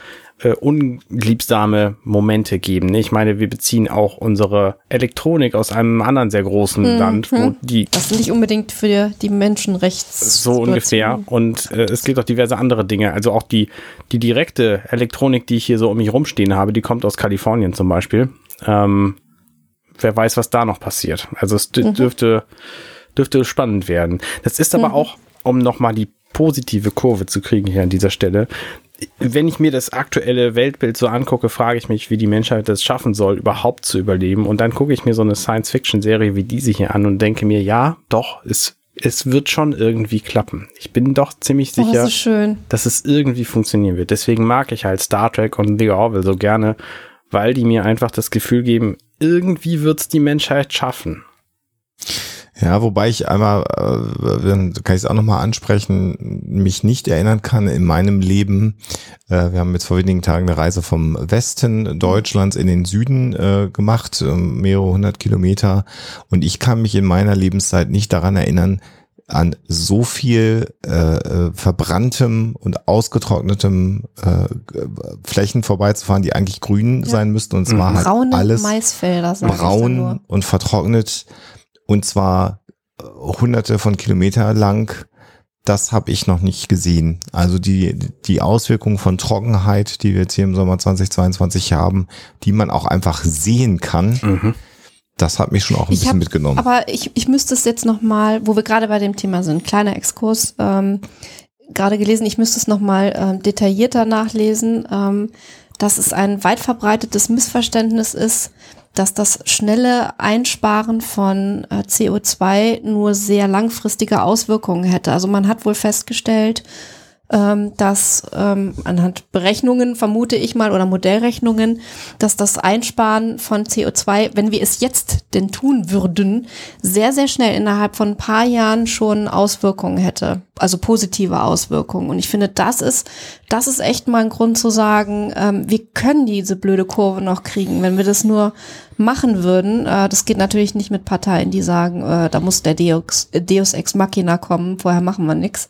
äh, unliebsame Momente geben. Ne? Ich meine, wir beziehen auch unsere Elektronik aus einem anderen sehr großen mhm. Land, wo die. Das ist nicht unbedingt für die Menschenrechts. So ungefähr. Und äh, es gibt auch diverse andere Dinge. Also auch die, die direkte Elektronik, die ich hier so um mich rumstehen habe, die kommt aus Kalifornien zum Beispiel. Ähm, wer weiß, was da noch passiert. Also es mhm. dürfte, dürfte spannend werden. Das ist aber mhm. auch, um nochmal die positive Kurve zu kriegen hier an dieser Stelle, wenn ich mir das aktuelle Weltbild so angucke, frage ich mich, wie die Menschheit das schaffen soll, überhaupt zu überleben. Und dann gucke ich mir so eine Science-Fiction-Serie wie diese hier an und denke mir, ja, doch, es, es wird schon irgendwie klappen. Ich bin doch ziemlich oh, sicher, oh, dass es irgendwie funktionieren wird. Deswegen mag ich halt Star Trek und The Orville so gerne, weil die mir einfach das Gefühl geben, irgendwie wird es die Menschheit schaffen. Ja, wobei ich einmal, äh, kann ich es auch nochmal ansprechen, mich nicht erinnern kann in meinem Leben. Äh, wir haben jetzt vor wenigen Tagen eine Reise vom Westen Deutschlands in den Süden äh, gemacht, äh, mehrere hundert Kilometer. Und ich kann mich in meiner Lebenszeit nicht daran erinnern, an so viel äh, äh verbranntem und ausgetrocknetem äh, Flächen vorbeizufahren, die eigentlich grün ja. sein müssten. Und zwar mhm. halt alles Maisfelder, braun und vertrocknet und zwar äh, hunderte von Kilometer lang. Das habe ich noch nicht gesehen. Also die, die Auswirkungen von Trockenheit, die wir jetzt hier im Sommer 2022 haben, die man auch einfach sehen kann. Mhm. Das hat mich schon auch ein ich bisschen hab, mitgenommen. Aber ich, ich müsste es jetzt nochmal, wo wir gerade bei dem Thema sind, kleiner Exkurs, ähm, gerade gelesen, ich müsste es nochmal ähm, detaillierter nachlesen, ähm, dass es ein weit verbreitetes Missverständnis ist, dass das schnelle Einsparen von äh, CO2 nur sehr langfristige Auswirkungen hätte. Also man hat wohl festgestellt, ähm, dass ähm, anhand Berechnungen, vermute ich mal, oder Modellrechnungen, dass das Einsparen von CO2, wenn wir es jetzt denn tun würden, sehr, sehr schnell innerhalb von ein paar Jahren schon Auswirkungen hätte. Also positive Auswirkungen. Und ich finde, das ist, das ist echt mal ein Grund zu sagen, ähm, wir können diese blöde Kurve noch kriegen, wenn wir das nur machen würden. Äh, das geht natürlich nicht mit Parteien, die sagen, äh, da muss der Deus, Deus Ex Machina kommen, vorher machen wir nichts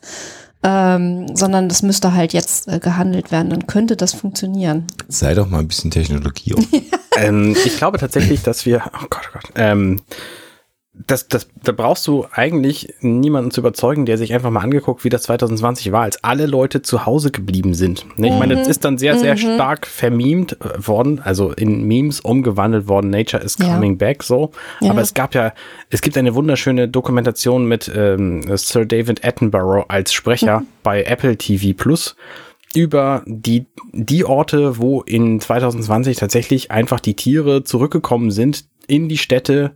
ähm, sondern das müsste halt jetzt äh, gehandelt werden. Dann könnte das funktionieren. Sei doch mal ein bisschen Technologie. ähm, ich glaube tatsächlich, dass wir, oh Gott, oh Gott, ähm, das, das, da brauchst du eigentlich niemanden zu überzeugen, der sich einfach mal angeguckt, wie das 2020 war, als alle Leute zu Hause geblieben sind. Ne, ich mhm. meine, das ist dann sehr, sehr mhm. stark vermemt äh, worden, also in Memes umgewandelt worden. Nature is coming ja. back, so. Ja. Aber es gab ja, es gibt eine wunderschöne Dokumentation mit ähm, Sir David Attenborough als Sprecher mhm. bei Apple TV Plus über die, die Orte, wo in 2020 tatsächlich einfach die Tiere zurückgekommen sind in die Städte,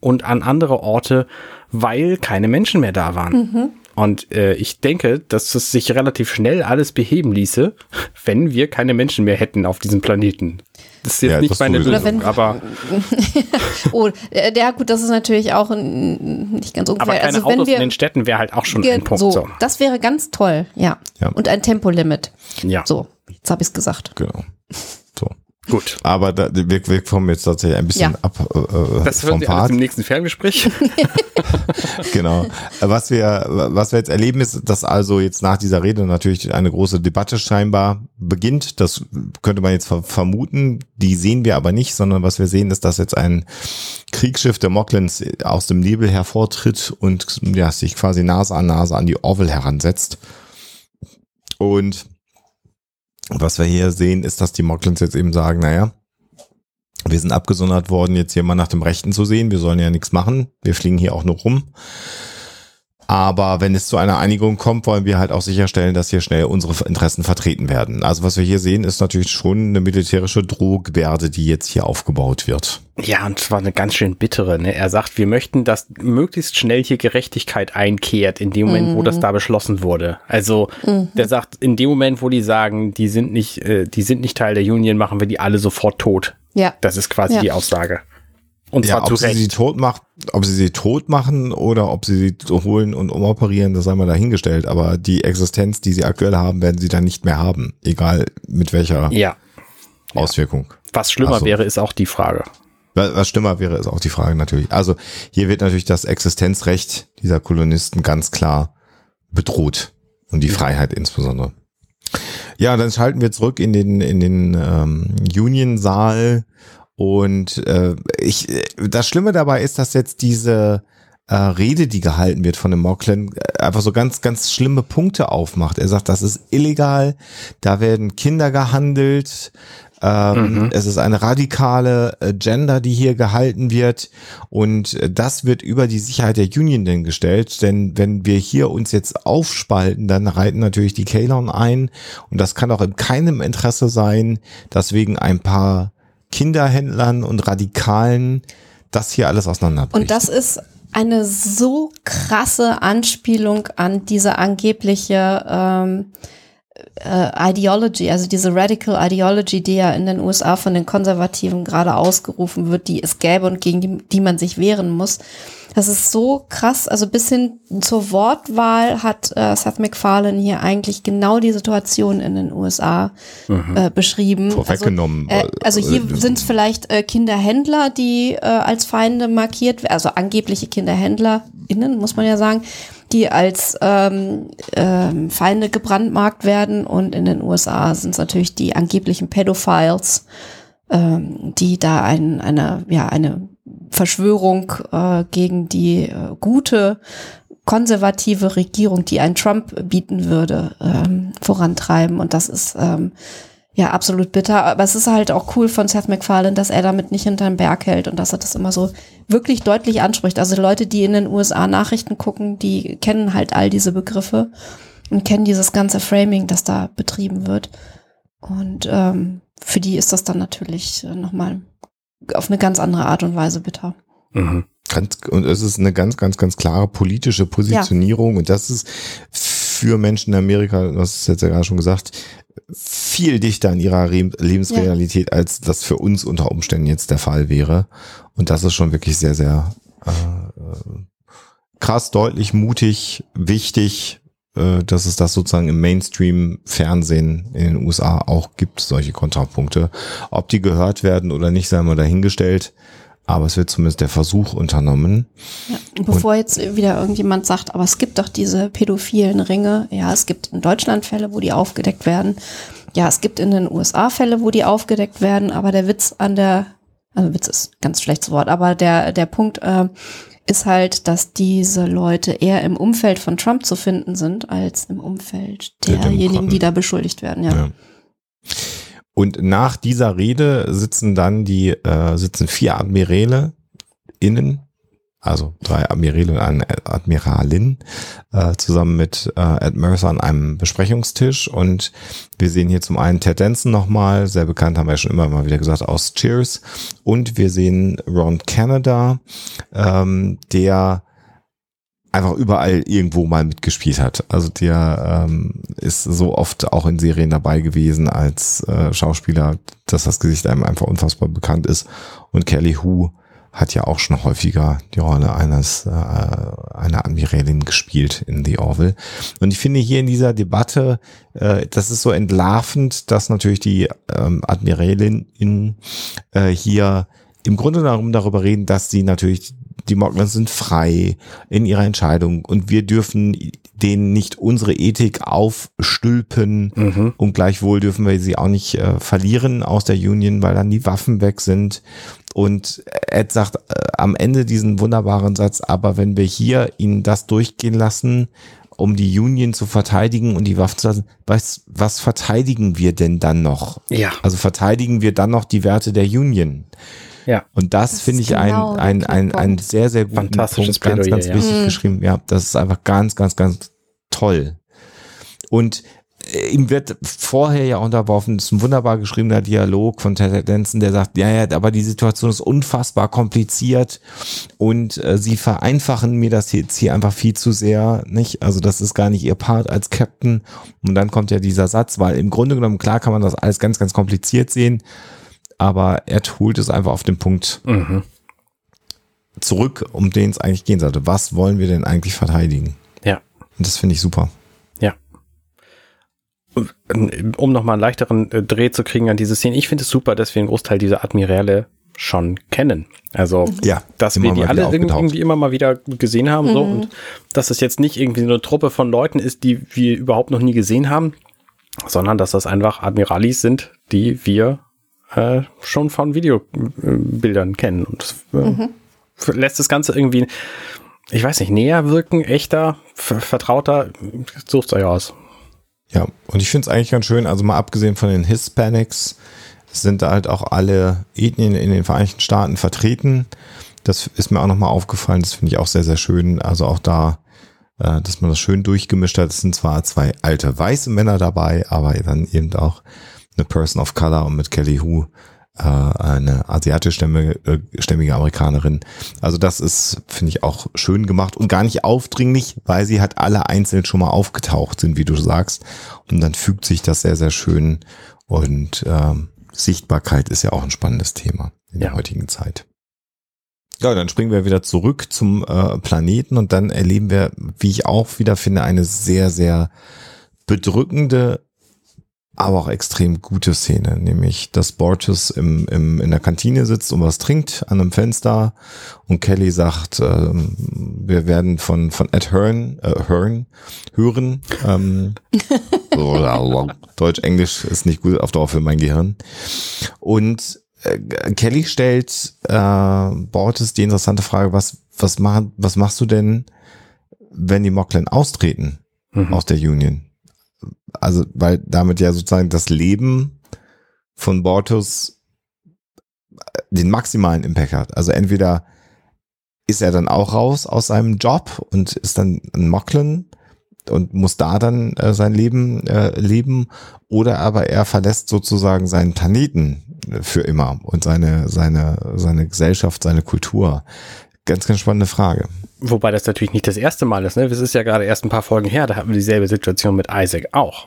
und an andere Orte, weil keine Menschen mehr da waren. Mhm. Und äh, ich denke, dass es sich relativ schnell alles beheben ließe, wenn wir keine Menschen mehr hätten auf diesem Planeten. Das ist jetzt ja, nicht meine Lösung, wenn, aber. oh, ja, gut, das ist natürlich auch nicht ganz ungefähr. Aber keine also, Autos wir, in den Städten wäre halt auch schon ein Punkt. So, so, Das wäre ganz toll, ja. ja. Und ein Tempolimit. Ja. So, jetzt habe ich es gesagt. Genau. Gut. Aber da, wir, wir kommen jetzt tatsächlich ein bisschen ja. ab. Äh, das hören Sie alles im nächsten Ferngespräch. genau. Was wir, was wir jetzt erleben, ist, dass also jetzt nach dieser Rede natürlich eine große Debatte scheinbar beginnt. Das könnte man jetzt vermuten. Die sehen wir aber nicht, sondern was wir sehen, ist, dass jetzt ein Kriegsschiff der Moklins aus dem Nebel hervortritt und ja, sich quasi Nase an Nase an die Orville heransetzt. Und was wir hier sehen, ist, dass die Moklins jetzt eben sagen, naja, wir sind abgesondert worden, jetzt hier mal nach dem Rechten zu sehen. Wir sollen ja nichts machen. Wir fliegen hier auch nur rum. Aber wenn es zu einer Einigung kommt, wollen wir halt auch sicherstellen, dass hier schnell unsere Interessen vertreten werden. Also was wir hier sehen, ist natürlich schon eine militärische Drohgebärde, die jetzt hier aufgebaut wird. Ja, und zwar eine ganz schön bittere. Ne? Er sagt, wir möchten, dass möglichst schnell hier Gerechtigkeit einkehrt, in dem Moment, mhm. wo das mhm. da beschlossen wurde. Also mhm. der sagt, in dem Moment, wo die sagen, die sind nicht, äh, die sind nicht Teil der Union, machen wir die alle sofort tot. Ja. Das ist quasi ja. die Aussage. Und ja, zwar ob zu sie Recht. sie tot macht, ob sie sie tot machen oder ob sie sie holen und umoperieren, das sei mal dahingestellt. Aber die Existenz, die sie aktuell haben, werden sie dann nicht mehr haben. Egal mit welcher ja. Auswirkung. Was schlimmer so. wäre, ist auch die Frage. Was was schlimmer wäre, ist auch die Frage natürlich. Also hier wird natürlich das Existenzrecht dieser Kolonisten ganz klar bedroht und die Freiheit insbesondere. Ja, dann schalten wir zurück in den in den ähm, Union-Saal und äh, ich. äh, Das Schlimme dabei ist, dass jetzt diese äh, Rede, die gehalten wird von dem Mocklin, äh, einfach so ganz, ganz schlimme Punkte aufmacht. Er sagt, das ist illegal, da werden Kinder gehandelt, ähm, es ist eine radikale äh, Gender, die hier gehalten wird und äh, das wird über die Sicherheit der Union denn gestellt, denn wenn wir hier uns jetzt aufspalten, dann reiten natürlich die Kalon ein und das kann auch in keinem Interesse sein, dass wegen ein paar Kinderhändlern und Radikalen das hier alles auseinanderbricht. Und das ist eine so krasse Anspielung an diese angebliche ähm, äh, Ideology, also diese Radical Ideology, die ja in den USA von den Konservativen gerade ausgerufen wird, die es gäbe und gegen die, die man sich wehren muss. Das ist so krass. Also bis hin zur Wortwahl hat äh, Seth MacFarlane hier eigentlich genau die Situation in den USA äh, beschrieben. Vorweggenommen. Also, äh, also hier Äh, sind es vielleicht äh, Kinderhändler, die äh, als Feinde markiert werden, also angebliche KinderhändlerInnen, muss man ja sagen, die als ähm, ähm, Feinde gebrandmarkt werden. Und in den USA sind es natürlich die angeblichen Pedophiles, ähm, die da ein, eine, ja, eine Verschwörung äh, gegen die äh, gute konservative Regierung, die ein Trump bieten würde, ähm, vorantreiben. Und das ist ähm, ja absolut bitter. Aber es ist halt auch cool von Seth MacFarlane, dass er damit nicht hinterm Berg hält und dass er das immer so wirklich deutlich anspricht. Also Leute, die in den USA Nachrichten gucken, die kennen halt all diese Begriffe und kennen dieses ganze Framing, das da betrieben wird. Und ähm, für die ist das dann natürlich äh, nochmal auf eine ganz andere Art und Weise bitter. Mhm. Ganz, und es ist eine ganz, ganz, ganz klare politische Positionierung und das ist für Menschen in Amerika, du hast es jetzt ja gerade schon gesagt, viel dichter an ihrer Re Lebensrealität, als das für uns unter Umständen jetzt der Fall wäre. Und das ist schon wirklich sehr, sehr äh, äh, krass, deutlich, mutig, wichtig, äh, dass es das sozusagen im Mainstream-Fernsehen in den USA auch gibt, solche Kontrapunkte. Ob die gehört werden oder nicht, sei mal dahingestellt. Aber es wird zumindest der Versuch unternommen. Ja, und bevor jetzt wieder irgendjemand sagt, aber es gibt doch diese pädophilen Ringe. Ja, es gibt in Deutschland Fälle, wo die aufgedeckt werden. Ja, es gibt in den USA Fälle, wo die aufgedeckt werden. Aber der Witz an der, also Witz ist ein ganz schlechtes Wort, aber der, der Punkt äh, ist halt, dass diese Leute eher im Umfeld von Trump zu finden sind, als im Umfeld Der derjenigen, die da beschuldigt werden. Ja. Ja. Und nach dieser Rede sitzen dann die, äh, sitzen vier Admiräle innen, also drei Admiräle und eine Admiralin, äh, zusammen mit äh, Ed Mercer an einem Besprechungstisch. Und wir sehen hier zum einen Ted Danson nochmal, sehr bekannt, haben wir ja schon immer mal wieder gesagt, aus Cheers. Und wir sehen Ron Canada, ähm, der einfach überall irgendwo mal mitgespielt hat. Also der ähm, ist so oft auch in Serien dabei gewesen als äh, Schauspieler, dass das Gesicht einem einfach unfassbar bekannt ist. Und Kelly Hu hat ja auch schon häufiger die Rolle eines äh, einer Admiralin gespielt in The Orville. Und ich finde hier in dieser Debatte, äh, das ist so entlarvend, dass natürlich die ähm, Admiralin in, äh, hier im Grunde darum darüber reden, dass sie natürlich die Moglans sind frei in ihrer Entscheidung und wir dürfen denen nicht unsere Ethik aufstülpen Mhm. und gleichwohl dürfen wir sie auch nicht äh, verlieren aus der Union, weil dann die Waffen weg sind. Und Ed sagt äh, am Ende diesen wunderbaren Satz, aber wenn wir hier ihnen das durchgehen lassen, um die Union zu verteidigen und die Waffen zu lassen, was, was verteidigen wir denn dann noch? Ja. Also verteidigen wir dann noch die Werte der Union? Ja. Und das, Das finde ich genau ein, ein, ein, ein sehr, sehr guten Fantastisches Punkt, ganz, Plädoyer, ganz ja. wichtig Mhm. geschrieben. Ja, das ist einfach ganz, ganz, ganz toll. Und äh, ihm wird vorher ja unterworfen, das ist ein wunderbar geschriebener Dialog von Ted Danson, der sagt, ja, ja, aber die Situation ist unfassbar kompliziert und äh, sie vereinfachen mir das jetzt hier einfach viel zu sehr, nicht? Also das ist gar nicht ihr Part als Captain. Und dann kommt ja dieser Satz, weil im Grunde genommen, klar kann man das alles ganz, ganz kompliziert sehen, aber er holt es einfach auf den Punkt. Mhm. zurück, um den es eigentlich gehen sollte. Was wollen wir denn eigentlich verteidigen? Ja. Und das finde ich super. Ja. Um nochmal einen leichteren äh, Dreh zu kriegen an diese Szene, ich finde es super, dass wir einen Großteil dieser Admiräle schon kennen. Also, Ja, dass wir die alle wieder irgendwie, immer mal wieder gesehen haben, so, und dass es jetzt nicht irgendwie so eine Truppe von Leuten ist, die wir überhaupt noch nie gesehen haben, sondern dass das einfach Admiralis sind, die wir äh, schon von Videobildern kennen. Und das äh, lässt das Ganze irgendwie, ich weiß nicht, näher wirken, echter, ver- vertrauter, sucht's euch aus. Ja, und ich finde es eigentlich ganz schön, also mal abgesehen von den Hispanics, sind da halt auch alle Ethnien in den Vereinigten Staaten vertreten. Das ist mir auch nochmal aufgefallen, das finde ich auch sehr, sehr schön. Also auch da, äh, dass man das schön durchgemischt hat. Es sind zwar zwei alte weiße Männer dabei, aber dann eben auch eine Person of Color und mit Kelly Hu äh, eine asiatischstämmige äh, stämmige Amerikanerin. Also das ist, finde ich, auch schön gemacht und gar nicht aufdringlich, weil sie halt alle einzeln schon mal aufgetaucht sind, wie du sagst. Und dann fügt sich das sehr, sehr schön. Und ähm, Sichtbarkeit ist ja auch ein spannendes Thema in Ja. der heutigen Zeit. Ja, dann springen wir wieder zurück zum äh, Planeten und dann erleben wir, wie ich auch wieder finde, eine sehr, sehr bedrückende, aber auch extrem gute Szene, nämlich dass Borges im, im, in der Kantine sitzt und was trinkt an einem Fenster und Kelly sagt, ähm, wir werden von, von Ed Hearn, äh, Hearn hören. Ähm, Deutsch, Englisch ist nicht gut auf Dauer für mein Gehirn. Und äh, Kelly stellt äh, Borges die interessante Frage, was, was, mach, was machst du denn, wenn die Mocklin austreten Mhm. aus der Union? Also, weil damit ja sozusagen das Leben von Bortus den maximalen Impact hat. Also entweder ist er dann auch raus aus seinem Job und ist dann ein Mocklin und muss da dann äh, sein Leben äh, leben oder aber er verlässt sozusagen seinen Planeten äh, für immer und seine seine seine Gesellschaft, seine Kultur. Ganz ganz spannende Frage. Wobei das natürlich nicht das erste Mal ist, ne? Das ist ja gerade erst ein paar Folgen her, da hatten wir dieselbe Situation mit Isaac auch.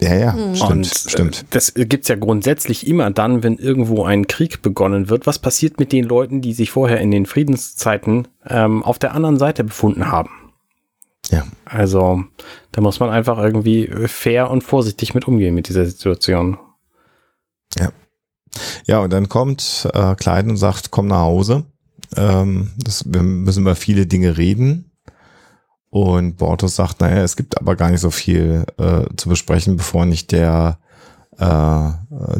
Ja, ja, stimmt, Und stimmt. äh, das gibt's ja grundsätzlich immer dann, wenn irgendwo ein Krieg begonnen wird. Was passiert mit den Leuten, die sich vorher in den Friedenszeiten ähm, auf der anderen Seite befunden haben? Ja. Also da muss man einfach irgendwie fair und vorsichtig mit umgehen mit dieser Situation. Ja, und dann kommt äh, Kleid und sagt, komm nach Hause. Ähm, das, wir müssen über viele Dinge reden. Und Bortus sagt, naja, es gibt aber gar nicht so viel äh, zu besprechen, bevor nicht der äh,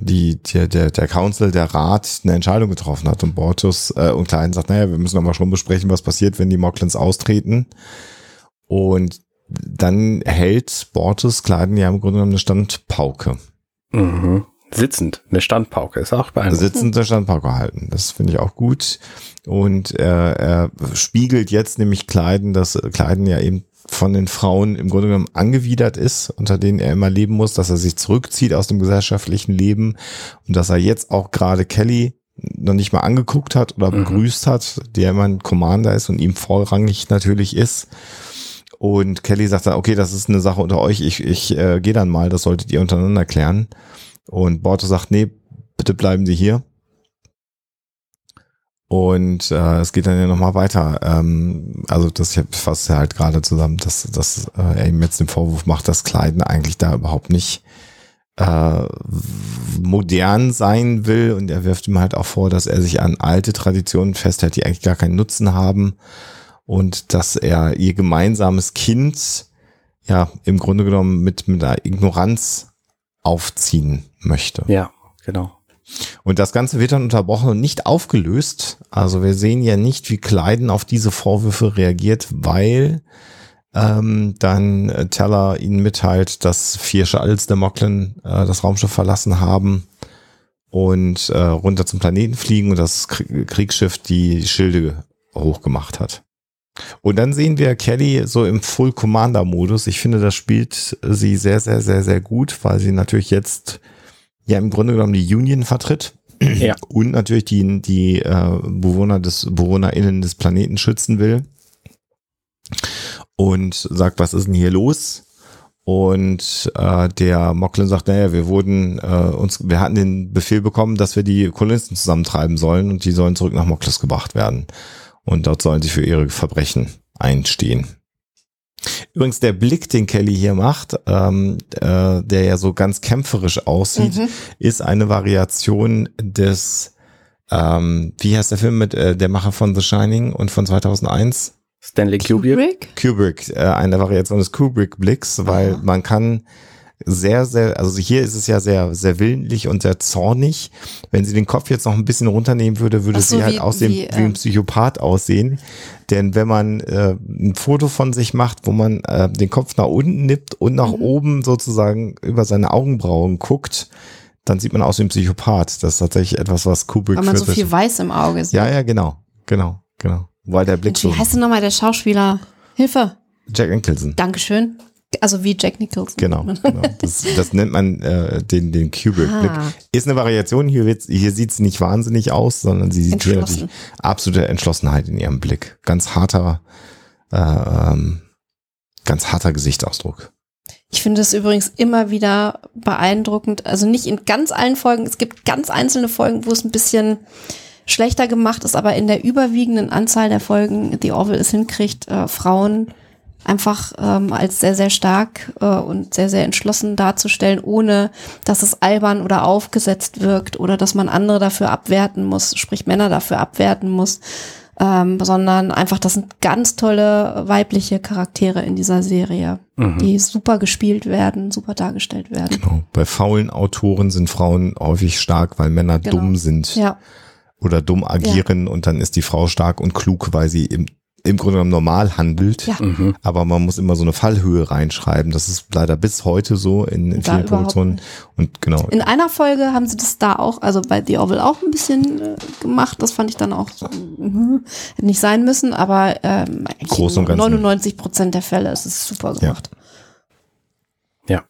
die, der, der, der Council, der Rat eine Entscheidung getroffen hat. Und Bortus äh, und Klein sagt, naja, wir müssen aber schon besprechen, was passiert, wenn die Mocklins austreten. Und dann hält Bortus Kleiden ja im Grunde genommen eine Standpauke. Mhm. Sitzend, eine Standpauke ist auch beeindruckend. sitzender Standpauke halten. Das finde ich auch gut. Und er, er spiegelt jetzt nämlich Kleiden, dass Kleiden ja eben von den Frauen im Grunde genommen angewidert ist, unter denen er immer leben muss, dass er sich zurückzieht aus dem gesellschaftlichen Leben und dass er jetzt auch gerade Kelly noch nicht mal angeguckt hat oder Mhm. begrüßt hat, der immer ein Commander ist und ihm vorrangig natürlich ist. Und Kelly sagt dann, okay, das ist eine Sache unter euch, ich, ich äh, gehe dann mal, das solltet ihr untereinander klären. Und Borto sagt, nee, bitte bleiben Sie hier. Und äh, es geht dann ja nochmal weiter. Ähm, also das fasst ja halt gerade zusammen, dass, dass äh, er ihm jetzt den Vorwurf macht, dass Kleiden eigentlich da überhaupt nicht äh, modern sein will. Und er wirft ihm halt auch vor, dass er sich an alte Traditionen festhält, die eigentlich gar keinen Nutzen haben. Und dass er ihr gemeinsames Kind ja im Grunde genommen mit, mit einer Ignoranz aufziehen möchte. Ja, genau. Und das Ganze wird dann unterbrochen und nicht aufgelöst. Also wir sehen ja nicht, wie Kleiden auf diese Vorwürfe reagiert, weil ähm, dann äh, Teller ihnen mitteilt, dass vier Shuttles der Mocklin äh, das Raumschiff verlassen haben und äh, runter zum Planeten fliegen und das Krie- Kriegsschiff die Schilde hochgemacht hat. Und dann sehen wir Kelly so im Full Commander Modus. Ich finde, das spielt sie sehr, sehr, sehr, sehr gut, weil sie natürlich jetzt ja im Grunde genommen die Union vertritt. Ja. Und natürlich die, die äh, Bewohner des, BewohnerInnen des Planeten schützen will. Und sagt, was ist denn hier los? Und äh, der Mocklin sagt, naja, wir wurden äh, uns, wir hatten den Befehl bekommen, dass wir die Kolonisten zusammentreiben sollen und die sollen zurück nach Mokles gebracht werden. Und dort sollen sie für ihre Verbrechen einstehen. Übrigens, der Blick, den Kelly hier macht, ähm, äh, der ja so ganz kämpferisch aussieht, Mhm. ist eine Variation des, ähm, wie heißt der Film mit äh, der Macher von The Shining und von 2001? Stanley Kubrick. Kubrick? Äh, eine Variation des Kubrick-Blicks, weil Aha. man kann sehr, sehr, also hier ist es ja sehr, sehr willentlich und sehr zornig. Wenn sie den Kopf jetzt noch ein bisschen runternehmen würde, würde so, sie halt wie- aussehen wie, wie, ein ähm, Psychopath aussehen. Denn wenn man äh, ein Foto von sich macht, wo man äh, den Kopf nach unten nippt und nach Mhm. oben sozusagen über seine Augenbrauen guckt, dann sieht man aus wie ein Psychopath. Das ist tatsächlich etwas, was Kubrick Weil man so viel weiß im Auge sieht. Ja, ja, genau, genau, genau. Weil der Blick Mensch, so wie heißt denn nochmal der Schauspieler? Hilfe. Jack Nicholson. Dankeschön. Also wie Jack Nicholson. Genau, genau. Das, das nennt man äh, den, den Kubrick-Blick. Ah. Ist eine Variation, hier, hier sieht sie nicht wahnsinnig aus, sondern sie sieht hier natürlich absolute Entschlossenheit in ihrem Blick. Ganz harter, äh, ähm, ganz harter Gesichtsausdruck. Ich finde es übrigens immer wieder beeindruckend. Also nicht in ganz allen Folgen. Es gibt ganz einzelne Folgen, wo es ein bisschen schlechter gemacht ist, aber in der überwiegenden Anzahl der Folgen, die Orwell es hinkriegt, äh, Frauen einfach ähm, als sehr, sehr stark äh, und sehr, sehr entschlossen darzustellen, ohne dass es albern oder aufgesetzt wirkt oder dass man andere dafür abwerten muss, sprich Männer dafür abwerten muss, ähm, sondern einfach, das sind ganz tolle weibliche Charaktere in dieser Serie, die super gespielt werden, super dargestellt werden. Genau. Bei faulen Autoren sind Frauen häufig stark, weil Männer Genau. dumm sind Ja, oder dumm agieren und dann ist die Frau stark und klug, weil sie im, im Grunde genommen normal handelt. Ja. Mhm. Aber man muss immer so eine Fallhöhe reinschreiben. Das ist leider bis heute so in, in vielen Produktionen. Und genau. in einer Folge haben sie das da auch, also bei The Orville auch ein bisschen äh, gemacht. Das fand ich dann auch so, hätte nicht sein müssen, aber ähm, Groß und in Ganzen. 99 Prozent der Fälle ist es super gemacht. Ja.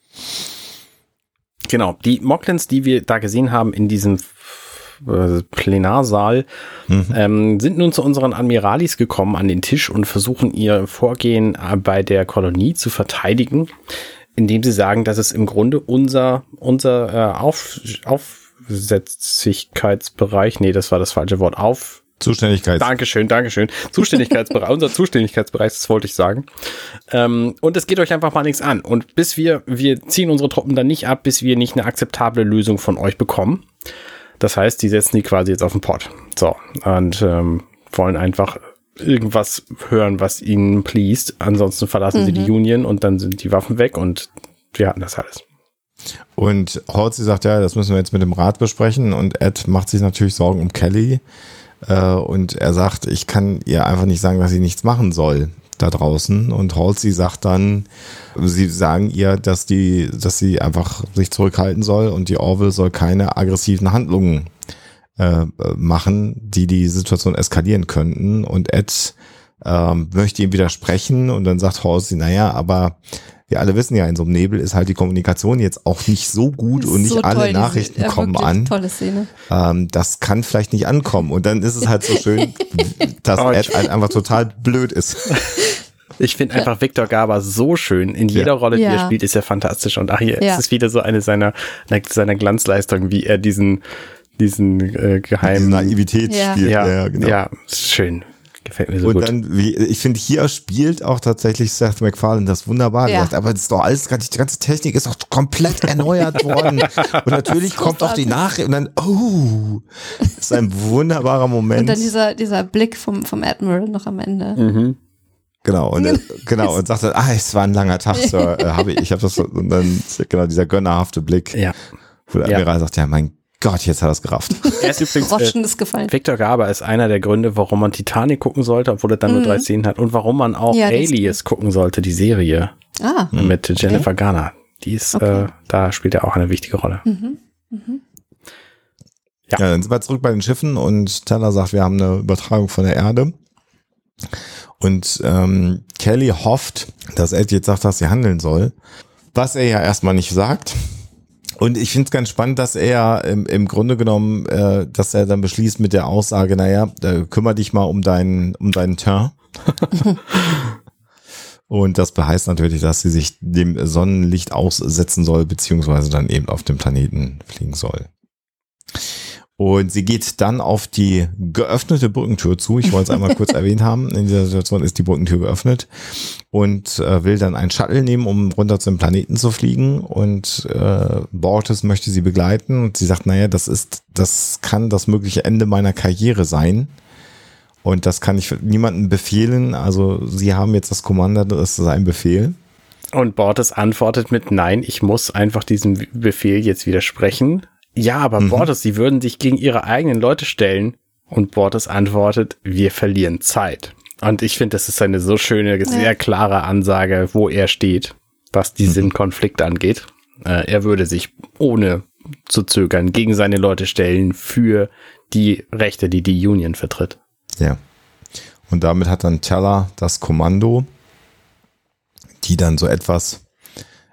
Genau. Die Moglins, die wir da gesehen haben in diesem äh, Plenarsaal, ähm, sind nun zu unseren Admiralis gekommen an den Tisch und versuchen ihr Vorgehen äh, bei der Kolonie zu verteidigen, indem sie sagen, dass es im Grunde unser, unser äh, Auf, Aufsätzigkeitsbereich, nee, das war das falsche Wort, auf, Zuständigkeit. Dankeschön, Dankeschön. Zuständigkeitsbereich, unser Zuständigkeitsbereich, das wollte ich sagen. Ähm, und es geht euch einfach mal nichts an. Und bis wir, wir ziehen unsere Truppen dann nicht ab, bis wir nicht eine akzeptable Lösung von euch bekommen. Das heißt, die setzen die quasi jetzt auf den Pott. So. Und ähm, wollen einfach irgendwas hören, was ihnen pleased. Ansonsten verlassen sie die Union und dann sind die Waffen weg und wir hatten das alles. Und Halsey sagt, ja, das müssen wir jetzt mit dem Rat besprechen. Und Ed macht sich natürlich Sorgen um Kelly. Äh, und er sagt, ich kann ihr einfach nicht sagen, dass sie nichts machen soll da draußen. Und Halsey sagt dann, sie sagen ihr, dass die, dass sie einfach sich zurückhalten soll und die Orville soll keine aggressiven Handlungen äh, machen, die die Situation eskalieren könnten. Und Ed ähm, möchte ihm widersprechen und dann sagt Halsey, naja, aber wir alle wissen ja, in so einem Nebel ist halt die Kommunikation jetzt auch nicht so gut und nicht So alle toll, diese- Nachrichten ja, kommen an. Tolle Szene. Ähm, das kann vielleicht nicht ankommen. Und dann ist es halt so schön, dass Oh, Ed halt einfach total blöd ist. Ich finde einfach Victor Garber so schön. In jeder Ja. Rolle, die er Ja. spielt, ist er fantastisch. Und ach, hier Ja. ist es wieder so eine seiner, seiner Glanzleistungen, wie er diesen, diesen äh, Diese geheimen. Naivität Ja. spielt. ja, Ja, genau. ja, ist schön. Gefällt mir so und gut. dann, wie, ich finde, hier spielt auch tatsächlich Seth MacFarlane das wunderbar. Ja. Sagt, aber das ist doch alles, die ganze Technik ist doch komplett erneuert worden. Und natürlich kommt auch die Nachricht und dann, oh, das ist ein wunderbarer Moment. Und dann dieser, dieser Blick vom, vom Admiral noch am Ende. Mhm. Genau, und, er- genau, und sagt dann, ah, es war ein langer Tag, Sir, äh, habe ich, ich habe das, so- und dann, genau, dieser gönnerhafte Blick, Ja. wo der Ja. Admiral sagt, ja, mein Gott, jetzt hat er es gerafft. Er ist übrigens, äh, Groschen ist gefallen. Victor Garber ist einer der Gründe, warum man Titanic gucken sollte, obwohl er dann nur drei Szenen hat und warum man auch Mhm. Ja, Alias gucken sollte, die Serie Ah, mit Jennifer Garner. Die ist, Okay. äh, da spielt er auch eine wichtige Rolle. Ja. Ja, dann sind wir zurück bei den Schiffen und Teller sagt, wir haben eine Übertragung von der Erde. Und ähm, Kelly hofft, dass Ed jetzt sagt, dass sie handeln soll. Was er ja erstmal nicht sagt. Und ich finde es ganz spannend, dass er im, im Grunde genommen, äh, dass er dann beschließt mit der Aussage, naja, äh, kümmere dich mal um deinen, um deinen Teint. Und das heißt natürlich, dass sie sich dem Sonnenlicht aussetzen soll, beziehungsweise dann eben auf dem Planeten fliegen soll. Und sie geht dann auf die geöffnete Brückentür zu. Ich wollte es einmal kurz erwähnt haben. In dieser Situation ist die Brückentür geöffnet und äh, will dann ein Shuttle nehmen, um runter zum Planeten zu fliegen. Und äh, Bortes möchte sie begleiten. Und sie sagt, naja, das ist, das kann das mögliche Ende meiner Karriere sein. Und das kann ich niemandem befehlen. Also sie haben jetzt das Kommando, das ist ein Befehl. Und Bortes antwortet mit Nein, ich muss einfach diesem Befehl jetzt widersprechen. Ja, aber mhm. Bortes, sie würden sich gegen ihre eigenen Leute stellen. Und Bortes antwortet, wir verlieren Zeit. Und ich finde, das ist eine so schöne, sehr klare Ansage, wo er steht, was diesen mhm. Konflikt angeht. Äh, er würde sich ohne zu zögern gegen seine Leute stellen für die Rechte, die die Union vertritt. Ja. Und damit hat dann Teller das Kommando, die dann so etwas,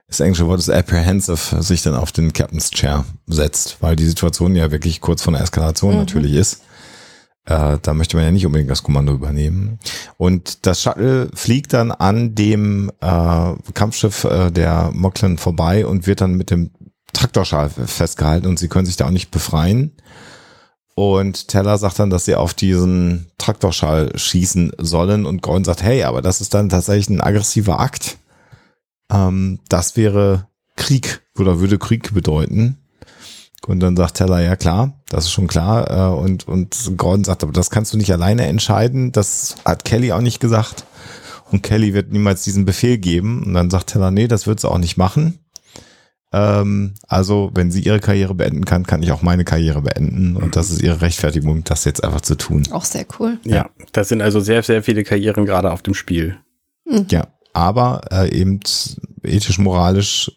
das englische Wort ist apprehensive, sich dann auf den Captain's Chair setzt, weil die Situation ja wirklich kurz vor einer Eskalation mhm. natürlich ist. Äh, da möchte man ja nicht unbedingt das Kommando übernehmen. Und das Shuttle fliegt dann an dem äh, Kampfschiff äh, der Moklen vorbei und wird dann mit dem Traktorschal festgehalten und sie können sich da auch nicht befreien. Und Teller sagt dann, dass sie auf diesen Traktorschall schießen sollen. Und Gordon sagt, hey, aber das ist dann tatsächlich ein aggressiver Akt. Ähm, das wäre Krieg oder würde Krieg bedeuten. Und dann sagt Teller, ja klar, das ist schon klar. Äh, und, und Gordon sagt, aber das kannst du nicht alleine entscheiden. Das hat Kelly auch nicht gesagt. Und Kelly wird niemals diesen Befehl geben. Und dann sagt Teller, nee, das wird sie auch nicht machen. Ähm, also, wenn sie ihre Karriere beenden kann, kann ich auch meine Karriere beenden. Und das ist ihre Rechtfertigung, das jetzt einfach zu tun. Auch sehr cool. Ja, das sind also sehr, sehr viele Karrieren gerade auf dem Spiel. Mhm. Ja, aber äh, eben ethisch, moralisch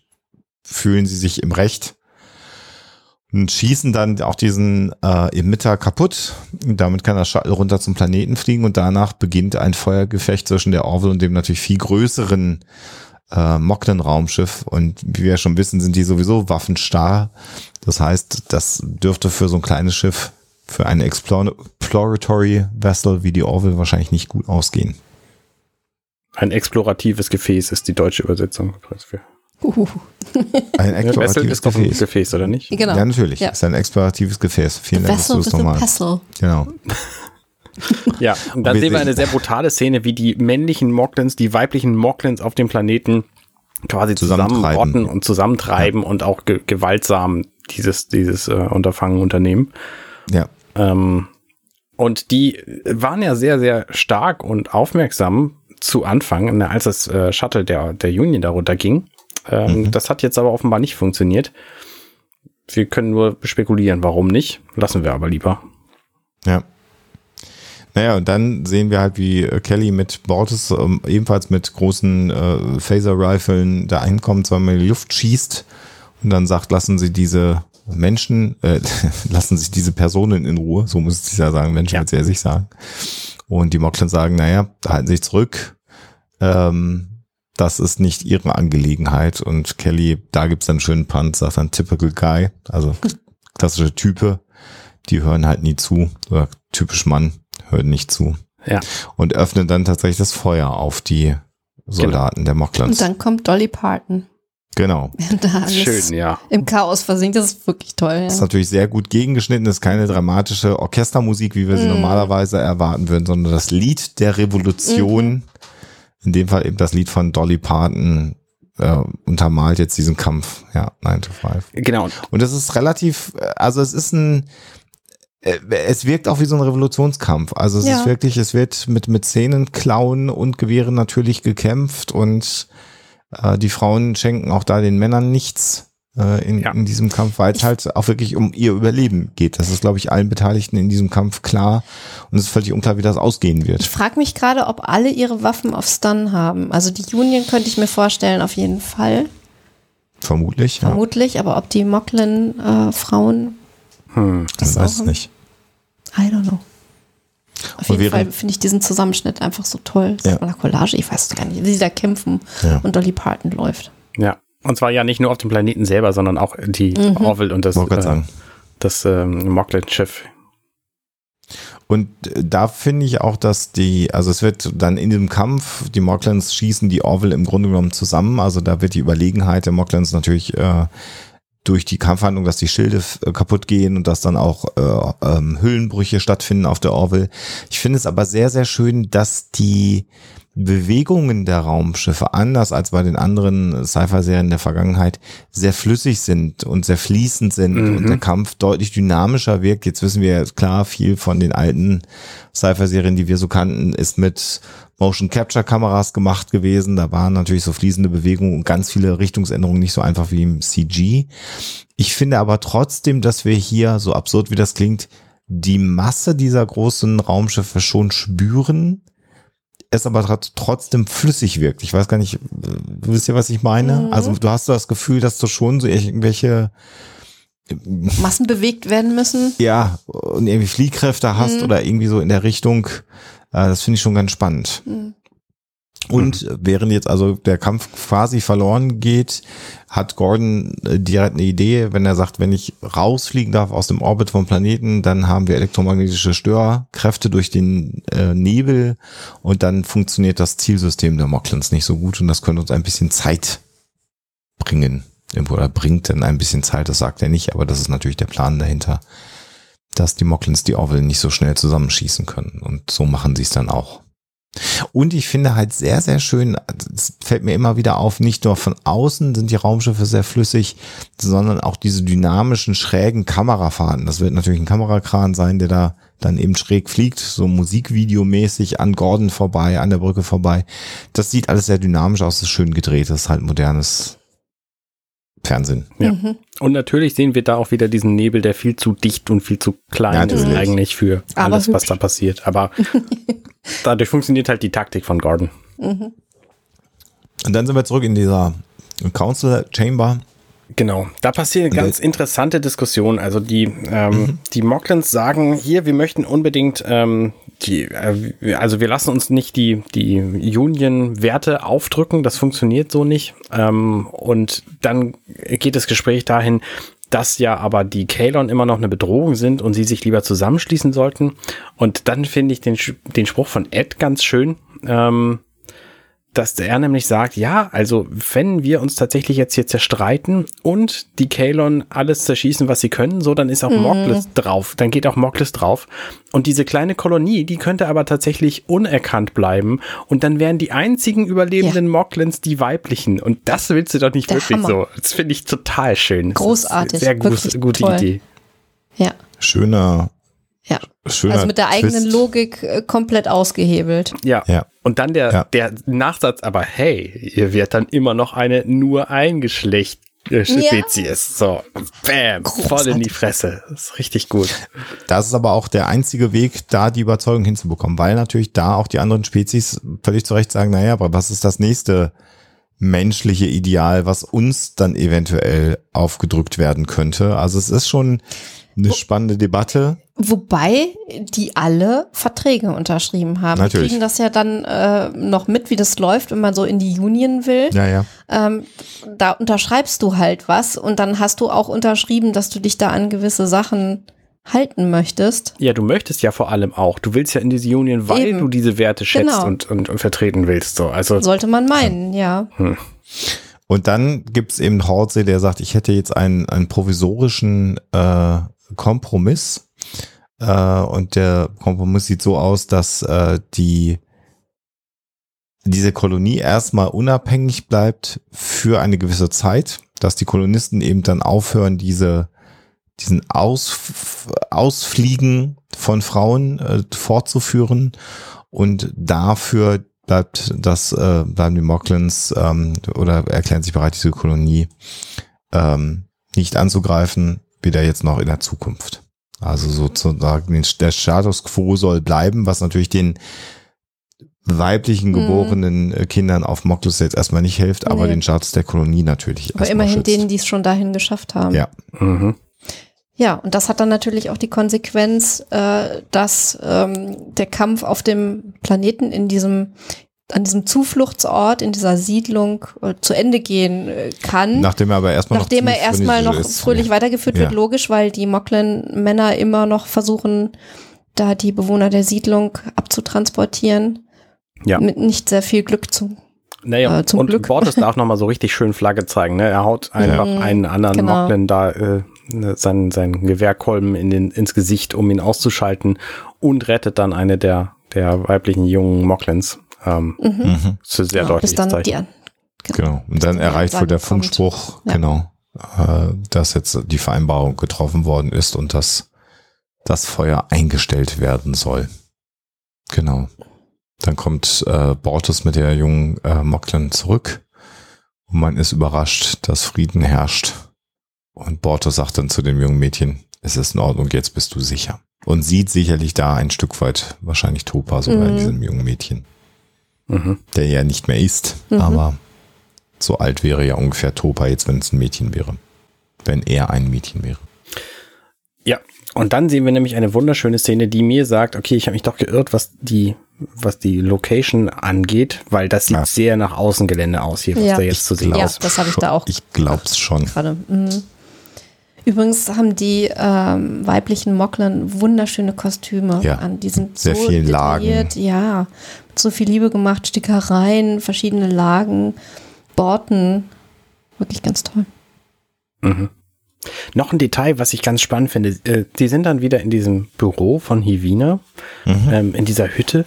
fühlen sie sich im Recht und schießen dann auch diesen äh, Emitter kaputt. Damit kann das Shuttle runter zum Planeten fliegen und danach beginnt ein Feuergefecht zwischen der Orville und dem natürlich viel größeren äh, Moklen-Raumschiff und wie wir schon wissen, sind die sowieso waffenstarr. Das heißt, das dürfte für so ein kleines Schiff, für eine Exploratory Vessel wie die Orville wahrscheinlich nicht gut ausgehen. Ein exploratives Gefäß ist die deutsche Übersetzung. Ein exploratives ja, Gefäß. Gefäß, oder nicht? Genau. Ja, natürlich. Ja. Ist ein exploratives Gefäß. Vielen Dank, dass du es nochmal. Genau. Ja, und dann sehen wir eine sehr brutale Szene, wie die männlichen Moglins, die weiblichen Moglins auf dem Planeten quasi zusammenrotten und zusammentreiben ja. und auch ge gewaltsam dieses, dieses äh, Unterfangen unternehmen. Ja. Ähm, und die waren ja sehr, sehr stark und aufmerksam zu Anfang, ne, als das äh, Shuttle der, der Union darunter ging. Ähm, mhm. Das hat jetzt aber offenbar nicht funktioniert. Wir können nur spekulieren, warum nicht. Lassen wir aber lieber. Ja. Naja, und dann sehen wir halt, wie äh, Kelly mit Bortes ähm, ebenfalls mit großen äh, Phaser-Riffeln da einkommt, zweimal in die Luft schießt und dann sagt, lassen Sie diese Menschen, äh, lassen sich diese Personen in Ruhe, so muss es ja sagen, Menschen ja. wird sie ja sich sagen. Und die Moklen sagen, naja, halten sich zurück, ähm, das ist nicht ihre Angelegenheit. Und Kelly, da gibt's dann einen schönen Punt, sagt dann typical guy, also klassische Type, die hören halt nie zu, oder typisch Mann, hört nicht zu. Ja. Und öffnet dann tatsächlich das Feuer auf die Soldaten genau. der Moklans. Und dann kommt Dolly Parton. Genau. Schön, ja. Im Chaos versinkt, das ist wirklich toll. Ja. Das ist natürlich sehr gut gegengeschnitten, das ist keine dramatische Orchestermusik, wie wir sie mm. normalerweise erwarten würden, sondern das Lied der Revolution, mm. in dem Fall eben das Lied von Dolly Parton, äh, untermalt jetzt diesen Kampf, ja, 9 to 5. Genau. Und das ist relativ, also es ist ein, äh, es wirkt auch wie so ein Revolutionskampf. Also es ja. ist wirklich, es wird mit, mit Szenen, Klauen und Gewehren natürlich gekämpft und äh, die Frauen schenken auch da den Männern nichts äh, in, ja. in diesem Kampf, weil es halt auch wirklich um ihr Überleben geht. Das ist, glaube ich, allen Beteiligten in diesem Kampf klar und es ist völlig unklar, wie das ausgehen wird. Ich frage mich gerade, ob alle ihre Waffen auf Stun haben. Also die Union könnte ich mir vorstellen, auf jeden Fall. Vermutlich. Vermutlich, ja. aber ob die Moklen-Frauen hm, das weiß ich nicht. I don't know. Auf jeden Fall finde ich diesen Zusammenschnitt einfach so toll. Ja. Oder Collage, ich weiß gar nicht, wie sie da kämpfen ja. und Dolly Parton läuft. Ja, und zwar ja nicht nur auf dem Planeten selber, sondern auch die mhm. Orville und das, äh, das ähm, Moklet-Schiff. Und äh, da finde ich auch, dass die, also es wird dann in diesem Kampf, die Moklans schießen die Orville im Grunde genommen zusammen. Also da wird die Überlegenheit der Moklans natürlich äh, durch die Kampfhandlung, dass die Schilde äh, kaputt gehen und dass dann auch äh, ähm, Hüllenbrüche stattfinden auf der Orville. Ich finde es aber sehr, sehr schön, dass die Bewegungen der Raumschiffe, anders als bei den anderen Sci-Fi-Serien der Vergangenheit, sehr flüssig sind und sehr fließend sind mhm. und der Kampf deutlich dynamischer wirkt. Jetzt wissen wir klar, viel von den alten Sci-Fi-Serien, die wir so kannten, ist mit Motion Capture Kameras gemacht gewesen. Da waren natürlich so fließende Bewegungen und ganz viele Richtungsänderungen nicht so einfach wie im CG. Ich finde aber trotzdem, dass wir hier, so absurd wie das klingt, die Masse dieser großen Raumschiffe schon spüren es aber trotzdem flüssig wirkt. Ich weiß gar nicht, wisst ihr, was ich meine? Mhm. Also du hast das Gefühl, dass du schon so irgendwelche Massen bewegt werden müssen. Ja, und irgendwie Fliehkräfte hast mhm. oder irgendwie so in der Richtung. Äh, das finde ich schon ganz spannend. Mhm. Und mhm. während jetzt also der Kampf quasi verloren geht, hat Gordon äh, direkt eine Idee, wenn er sagt, wenn ich rausfliegen darf aus dem Orbit vom Planeten, dann haben wir elektromagnetische Störkräfte durch den äh, Nebel und dann funktioniert das Zielsystem der Moklins nicht so gut und das könnte uns ein bisschen Zeit bringen. Oder bringt dann ein bisschen Zeit, das sagt er nicht, aber das ist natürlich der Plan dahinter, dass die Moklins die Orville nicht so schnell zusammenschießen können. Und so machen sie es dann auch. Und ich finde halt sehr, sehr schön, es fällt mir immer wieder auf, nicht nur von außen sind die Raumschiffe sehr flüssig, sondern auch diese dynamischen, schrägen Kamerafahrten. Das wird natürlich ein Kamerakran sein, der da dann eben schräg fliegt, so musikvideomäßig an Gordon vorbei, an der Brücke vorbei. Das sieht alles sehr dynamisch aus, ist schön gedreht, das ist halt modernes Fernsehen. Ja. Mhm. Und natürlich sehen wir da auch wieder diesen Nebel, der viel zu dicht und viel zu klein ja, ist eigentlich für Aber alles, was da passiert. Aber dadurch funktioniert halt die Taktik von Gordon. Mhm. Und dann sind wir zurück in dieser Council Chamber. Genau, da passiert eine ganz interessante Diskussion. Also die, ähm, mhm. die Moglins sagen hier, wir möchten unbedingt ähm, die, äh, also wir lassen uns nicht die, die Union-Werte aufdrücken, das funktioniert so nicht. Ähm, und dann geht das Gespräch dahin, dass ja aber die Kalon immer noch eine Bedrohung sind und sie sich lieber zusammenschließen sollten. Und dann finde ich den, den Spruch von Ed ganz schön. Ähm, dass er nämlich sagt, ja, also wenn wir uns tatsächlich jetzt hier zerstreiten und die Kalon alles zerschießen, was sie können, so, dann ist auch mhm. Moklis drauf, dann geht auch Moklis drauf. Und diese kleine Kolonie, die könnte aber tatsächlich unerkannt bleiben und dann wären die einzigen überlebenden ja. Moklins die weiblichen. Und das willst du doch nicht Der wirklich Hammer. so. Das finde ich total schön. Großartig. Sehr gut, gute toll. Idee. Ja. Schöner ja. Schöner also mit der eigenen Twist. Logik äh, komplett ausgehebelt. Ja. ja. Und dann der, ja. der Nachsatz, aber hey, ihr wird dann immer noch eine nur ein Geschlecht äh, Spezies. Ja. So, bam, Großartig. voll in die Fresse. Das ist richtig gut. Das ist aber auch der einzige Weg, da die Überzeugung hinzubekommen, weil natürlich da auch die anderen Spezies völlig zu Recht sagen, naja, aber was ist das nächste menschliche Ideal, was uns dann eventuell aufgedrückt werden könnte? Also es ist schon eine spannende Debatte. Wobei die alle Verträge unterschrieben haben. Natürlich. Die kriegen das ja dann äh, noch mit, wie das läuft, wenn man so in die Union will. Ja, ja. Ähm, da unterschreibst du halt was und dann hast du auch unterschrieben, dass du dich da an gewisse Sachen halten möchtest. Ja, du möchtest ja vor allem auch. Du willst ja in diese Union, weil Eben. du diese Werte schätzt genau. und, und, und, vertreten willst. So. Also, Sollte man meinen, ja. Hm. Und dann gibt's eben Halsey, der sagt, ich hätte jetzt einen, einen provisorischen äh, Kompromiss. Äh, und der Kompromiss sieht so aus, dass äh, die diese Kolonie erstmal unabhängig bleibt für eine gewisse Zeit, dass die Kolonisten eben dann aufhören, diese diesen Aus, Ausfliegen von Frauen äh, fortzuführen und dafür bleibt das äh, bleiben die Moklins ähm, oder erklären sich bereit, diese Kolonie ähm, nicht anzugreifen, weder jetzt noch in der Zukunft. Also sozusagen der Status quo soll bleiben, was natürlich den weiblichen mhm. geborenen mhm. Kindern auf Moklus jetzt erstmal nicht hilft, aber nee. den Status der Kolonie natürlich. Aber immerhin schützt. denen, die es schon dahin geschafft haben. Ja. Mhm. Ja, und das hat dann natürlich auch die Konsequenz, äh, dass ähm, der Kampf auf dem Planeten in diesem an diesem Zufluchtsort, in dieser Siedlung äh, zu Ende gehen äh, kann. Nachdem er aber erstmal Nachdem noch er erstmal noch ist. fröhlich weitergeführt ja. wird, logisch, weil die Moklen-Männer immer noch versuchen, da die Bewohner der Siedlung abzutransportieren. Ja. Mit nicht sehr viel Glück zu Naja, Äh, zum und Glück. Bortes darf nochmal so richtig schön Flagge zeigen. Ne? Er haut einfach Ja. einen anderen Genau. Mocklen da äh, ne, seinen, seinen Gewehrkolben in den, ins Gesicht, um ihn auszuschalten und rettet dann eine der, der weiblichen jungen Mocklens. Ähm, Mhm. Das ist sehr Genau, deutlich. bis dann die, Genau. Und dann erreicht wohl der. Funkspruch, Ja. genau, äh, dass jetzt die Vereinbarung getroffen worden ist und dass das Feuer eingestellt werden soll. Genau. Dann kommt äh, Bortus mit der jungen äh, Moklen zurück und man ist überrascht, dass Frieden herrscht. Und Bortus sagt dann zu dem jungen Mädchen, es ist in Ordnung, jetzt bist du sicher. Und sieht sicherlich da ein Stück weit wahrscheinlich Topa sogar in Mhm. diesem jungen Mädchen, mhm. der ja nicht mehr ist, Mhm. aber so alt wäre ja ungefähr Topa jetzt, wenn es ein Mädchen wäre. Wenn er ein Mädchen wäre. Ja, und dann sehen wir nämlich eine wunderschöne Szene, die mir sagt, okay, ich habe mich doch geirrt, was die, was die Location angeht, weil das sieht Ja. sehr nach Außengelände aus hier, was Ja. da jetzt zu sehen Ja, ist. das habe ich da auch Ich glaub's schon. gerade. Mhm. Übrigens haben die ähm, weiblichen Mocklen wunderschöne Kostüme Ja, an. Die sind sehr so viel detailliert, Ja, so viel Liebe gemacht, Stickereien, verschiedene Lagen, Borten. Wirklich ganz toll. Mhm. Noch ein Detail, was ich ganz spannend finde. Äh, die sind dann wieder in diesem Büro von Hivina, Mhm. ähm, in dieser Hütte.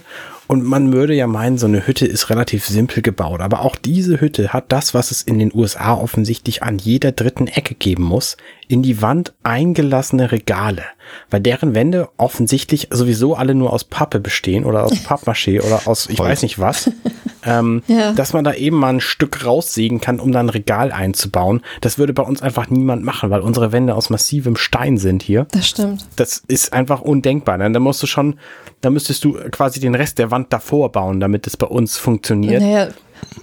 Und man würde ja meinen, so eine Hütte ist relativ simpel gebaut. Aber auch diese Hütte hat das, was es in den USA offensichtlich an jeder dritten Ecke geben muss, in die Wand eingelassene Regale. Weil deren Wände offensichtlich sowieso alle nur aus Pappe bestehen oder aus Pappmaché oder aus ich Holz. weiß nicht was. Ähm, Ja. Dass man da eben mal ein Stück raussägen kann, um da ein Regal einzubauen. Das würde bei uns einfach niemand machen, weil unsere Wände aus massivem Stein sind hier. Das stimmt. Das ist einfach undenkbar. Dann, dann musst du schon, da müsstest du quasi den Rest der Wand davor bauen, damit es bei uns funktioniert. Naja,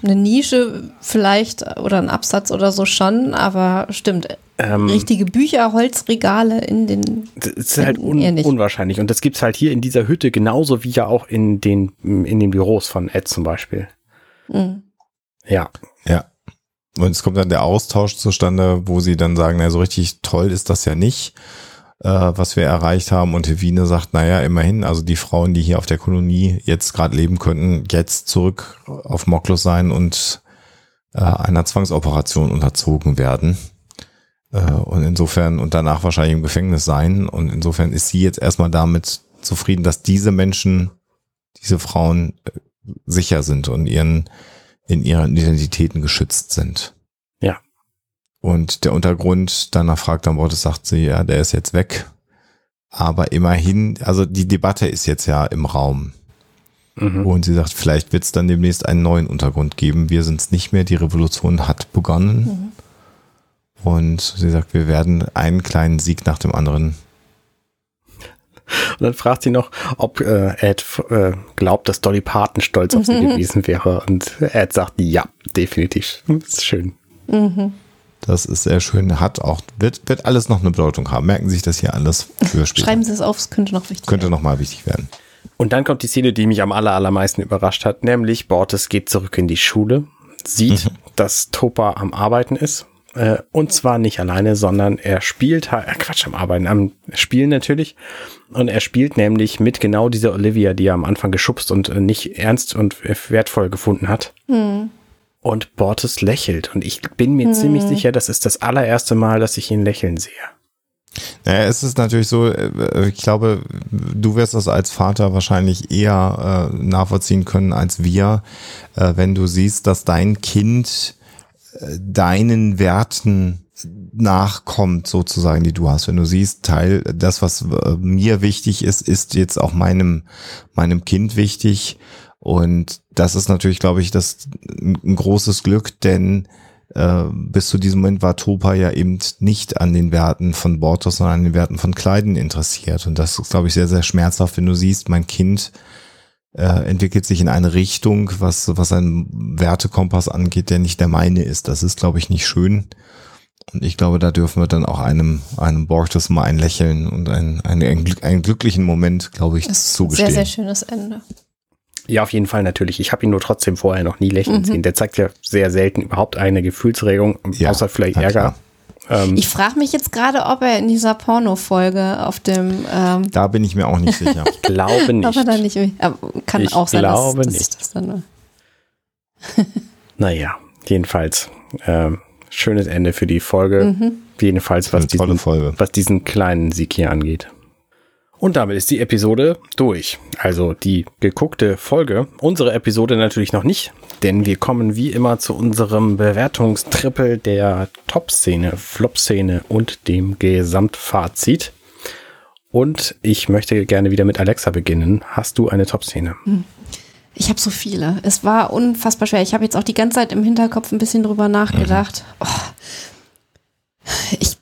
eine Nische vielleicht oder ein Absatz oder so schon, aber stimmt. Ähm, Richtige Bücher, Holzregale in den. Das ist halt un unwahrscheinlich. Und das gibt's halt hier in dieser Hütte genauso wie ja auch in den, in den Büros von Ed zum Beispiel. Mhm. Ja. Ja. Und es kommt dann der Austausch zustande, wo sie dann sagen, na, so richtig toll ist das ja nicht, äh, was wir erreicht haben. Und Hevine sagt, naja, immerhin, also die Frauen, die hier auf der Kolonie jetzt gerade leben könnten, jetzt zurück auf Moklos sein und äh, einer Zwangsoperation unterzogen werden. Äh, und insofern, und danach wahrscheinlich im Gefängnis sein. Und insofern ist sie jetzt erstmal damit zufrieden, dass diese Menschen, diese Frauen äh, sicher sind und ihren in ihren Identitäten geschützt sind. Ja. Und der Untergrund, danach fragt dann Wortes, sagt sie, ja, der ist jetzt weg. Aber immerhin, also die Debatte ist jetzt ja im Raum. Mhm. Und sie sagt, vielleicht wird es dann demnächst einen neuen Untergrund geben. Wir sind es nicht mehr, die Revolution hat begonnen. Und sie sagt, wir werden einen kleinen Sieg nach dem anderen. Und dann fragt sie noch, ob äh, Ed äh, glaubt, dass Dolly Parton stolz auf sie gewesen wäre. Und Ed sagt, ja, definitiv. Das ist schön. Mhm. Das ist sehr schön. Hat auch, wird, wird alles noch eine Bedeutung haben. Merken Sie sich das hier alles für später. Schreiben Sie es auf, es könnte noch wichtig Könnte werden. nochmal wichtig werden. Und dann kommt die Szene, die mich am aller, allermeisten überrascht hat, nämlich Bortes geht zurück in die Schule, sieht, dass Topa am Arbeiten ist. Äh, und zwar nicht alleine, sondern er spielt, äh, Quatsch, am Arbeiten, am Spielen natürlich. Und er spielt nämlich mit genau dieser Olivia, die er am Anfang geschubst und äh, nicht ernst und äh, wertvoll gefunden hat. Und Bortes lächelt. Und ich bin mir ziemlich sicher, das ist das allererste Mal, dass ich ihn lächeln sehe. Naja, es ist natürlich so, äh, ich glaube, du wirst das als Vater wahrscheinlich eher äh, nachvollziehen können als wir, äh, wenn du siehst, dass dein Kind äh, deinen Werten nachkommt sozusagen, die du hast. Wenn du siehst, Teil, das, was äh, mir wichtig ist, ist jetzt auch meinem, meinem Kind wichtig. Und das ist natürlich, glaube ich, das ein großes Glück, denn äh, bis zu diesem Moment war Topa ja eben nicht an den Werten von Bortos, sondern an den Werten von Kleiden interessiert. Und das ist, glaube ich, sehr, sehr schmerzhaft, wenn du siehst, mein Kind äh, entwickelt sich in eine Richtung, was, was einen Wertekompass angeht, der nicht der meine ist. Das ist, glaube ich, nicht schön. Und ich glaube, da dürfen wir dann auch einem, einem Bortos mal ein Lächeln und ein, ein, ein, einen glücklichen Moment, glaube ich, Das ist ein zugestehen. sehr, sehr schönes Ende. Ja, auf jeden Fall natürlich. Ich habe ihn nur trotzdem vorher noch nie lächeln sehen. Der zeigt ja sehr selten überhaupt eine Gefühlsregung, Ja, außer vielleicht Ärger. klar. Ähm, Ich frage mich jetzt gerade, ob er in dieser Porno-Folge auf dem, ähm, Da bin ich mir auch nicht sicher. glaube nicht. ob er da nicht, aber kann Ich auch sein, dass, glaube dass nicht. ich das dann. Naja, jedenfalls, äh, schönes Ende für die Folge. Mhm. Jedenfalls, was diesen, Folge. was diesen kleinen Sieg hier angeht. Und damit ist die Episode durch. Also die geguckte Folge. Unsere Episode natürlich noch nicht, denn wir kommen wie immer zu unserem Bewertungstrippel der Top-Szene, Flop-Szene und dem Gesamtfazit. Und ich möchte gerne wieder mit Alexa beginnen. Hast du eine Top-Szene? Ich habe so viele. Es war unfassbar schwer. Ich habe jetzt auch die ganze Zeit im Hinterkopf ein bisschen drüber nachgedacht. Oh. Ich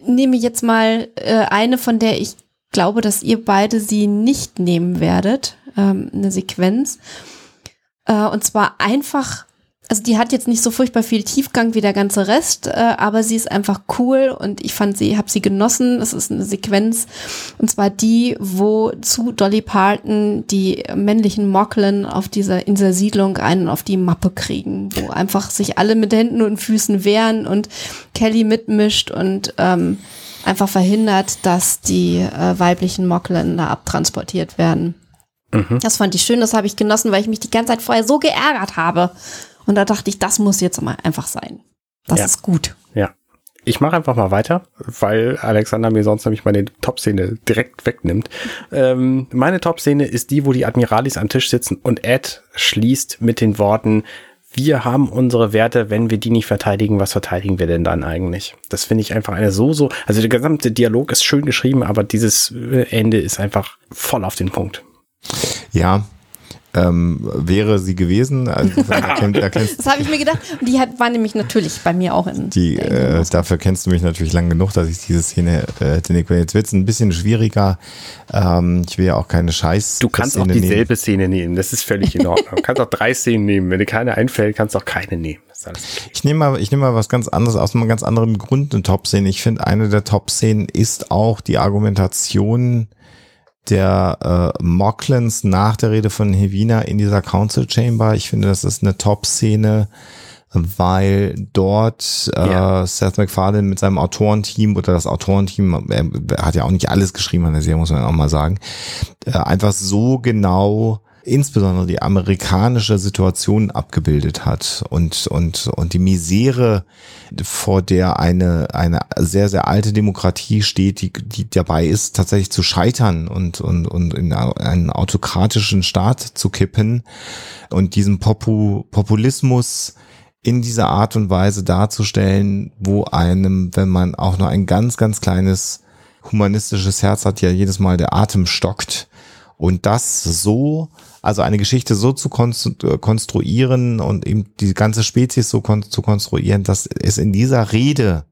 nehme jetzt mal äh, eine, von der ich glaube, dass ihr beide sie nicht nehmen werdet. Ähm, eine Sequenz. Äh, und zwar einfach, also die hat jetzt nicht so furchtbar viel Tiefgang wie der ganze Rest, äh, aber sie ist einfach cool und ich fand sie, habe sie genossen. Es ist eine Sequenz und zwar die, wo zu Dolly Parton die männlichen Mockeln auf dieser, in dieser Siedlung einen auf die Mappe kriegen, wo einfach sich alle mit Händen und Füßen wehren und Kelly mitmischt und ähm, einfach verhindert, dass die äh, weiblichen Mockeln da abtransportiert werden. Das fand ich schön, das habe ich genossen, weil ich mich die ganze Zeit vorher so geärgert habe. Und da dachte ich, das muss jetzt mal einfach sein. Das Ja. ist gut. Ja. Ich mache einfach mal weiter, weil Alexander mir sonst nämlich meine Top-Szene direkt wegnimmt. Ähm, meine Top-Szene ist die, wo die Admiralis am Tisch sitzen und Ed schließt mit den Worten, wir haben unsere Werte, wenn wir die nicht verteidigen, was verteidigen wir denn dann eigentlich? Das finde ich einfach eine so, so, also der gesamte Dialog ist schön geschrieben, aber dieses äh, Ende ist einfach voll auf den Punkt. Ja, ähm, wäre sie gewesen. Also, erkennt, erkennst, Das habe ich mir gedacht. Und die hat, war nämlich natürlich bei mir auch in. die, der äh, dafür kennst du mich natürlich lang genug, dass ich diese Szene äh, hätte nehmen können. Jetzt wird es ein bisschen schwieriger. Ähm, ich will ja auch keine Scheiß. Du kannst auch Szene nehmen. dieselbe Szene nehmen, das ist völlig in Ordnung. Du kannst auch drei Szenen nehmen, wenn dir keine einfällt, kannst du auch keine nehmen. Okay. Ich nehme mal, ich nehme mal was ganz anderes aus einem ganz anderen Grund eine Top-Szene. Ich finde, eine der Top-Szenen ist auch die Argumentation der äh, Mocklins nach der Rede von Hevina in dieser Council Chamber. Ich finde, das ist eine Top-Szene, weil dort äh, Ja. Seth MacFarlane mit seinem Autorenteam oder das Autorenteam, er, er hat ja auch nicht alles geschrieben an der Serie, muss man auch mal sagen, äh, einfach so genau insbesondere die amerikanische Situation abgebildet hat und, und, und die Misere, vor der eine, eine sehr, sehr alte Demokratie steht, die, die dabei ist, tatsächlich zu scheitern und, und, und in einen autokratischen Staat zu kippen und diesen Popu, Populismus in dieser Art und Weise darzustellen, wo einem, wenn man auch nur ein ganz, ganz kleines humanistisches Herz hat, ja jedes Mal der Atem stockt. Und das so, also eine Geschichte so zu äh, konstruieren und eben die ganze Spezies so kon zu konstruieren, dass es in dieser Rede,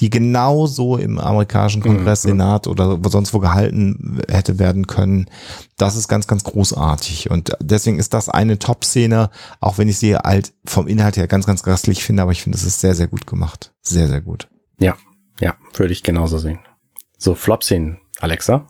die genauso im amerikanischen Kongress, Senat oder sonst wo gehalten hätte werden können, das ist ganz, ganz großartig. Und deswegen ist das eine Top-Szene, auch wenn ich sie halt vom Inhalt her ganz, ganz gastlich finde, aber ich finde, es ist sehr, sehr gut gemacht. Sehr, sehr gut. Ja, ja, würde ich genauso sehen. So, Flop-Szenen, Alexa.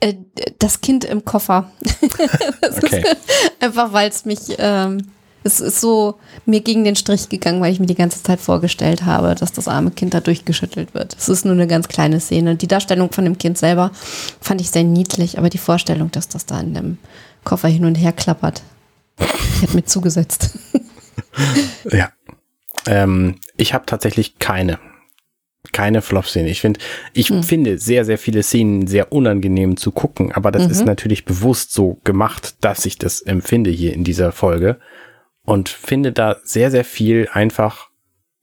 Äh, das Kind im Koffer. das Okay. ist einfach, weil es mich, ähm, es ist so mir gegen den Strich gegangen, weil ich mir die ganze Zeit vorgestellt habe, dass das arme Kind da durchgeschüttelt wird. Es ist nur eine ganz kleine Szene. Die Darstellung von dem Kind selber fand ich sehr niedlich, aber die Vorstellung, dass das da in dem Koffer hin und her klappert, die hat mir zugesetzt. Ja. Ähm, ich habe tatsächlich keine. Keine Flop-Szene. Ich finde, ich finde sehr, sehr viele Szenen sehr unangenehm zu gucken, aber das ist natürlich bewusst so gemacht, dass ich das empfinde hier in dieser Folge und finde da sehr, sehr viel einfach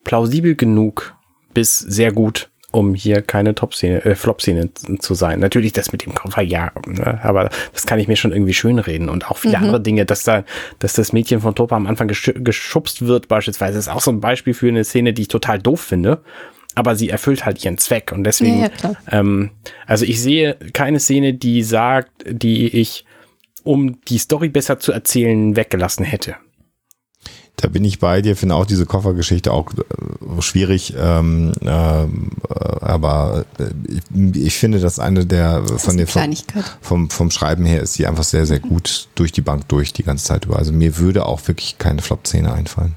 plausibel genug bis sehr gut, um hier keine Top-Szene, äh, Flop-Szene zu sein. Natürlich das mit dem Koffer, ja, ne, aber das kann ich mir schon irgendwie schönreden und auch viele andere Dinge, dass da, dass das Mädchen von Topa am Anfang gesch geschubst wird beispielsweise, ist auch so ein Beispiel für eine Szene, die ich total doof finde. Aber sie erfüllt halt ihren Zweck und deswegen, Ja, ähm, also ich sehe keine Szene, die sagt, die ich, um die Story besser zu erzählen, weggelassen hätte. Da bin ich bei dir, finde auch diese Koffergeschichte auch äh, schwierig, ähm, äh, aber äh, ich, ich finde, dass eine der Das von den vom, vom, vom Schreiben her ist sie einfach sehr, sehr gut durch die Bank durch die ganze Zeit über. Also mir würde auch wirklich keine Flop-Szene einfallen.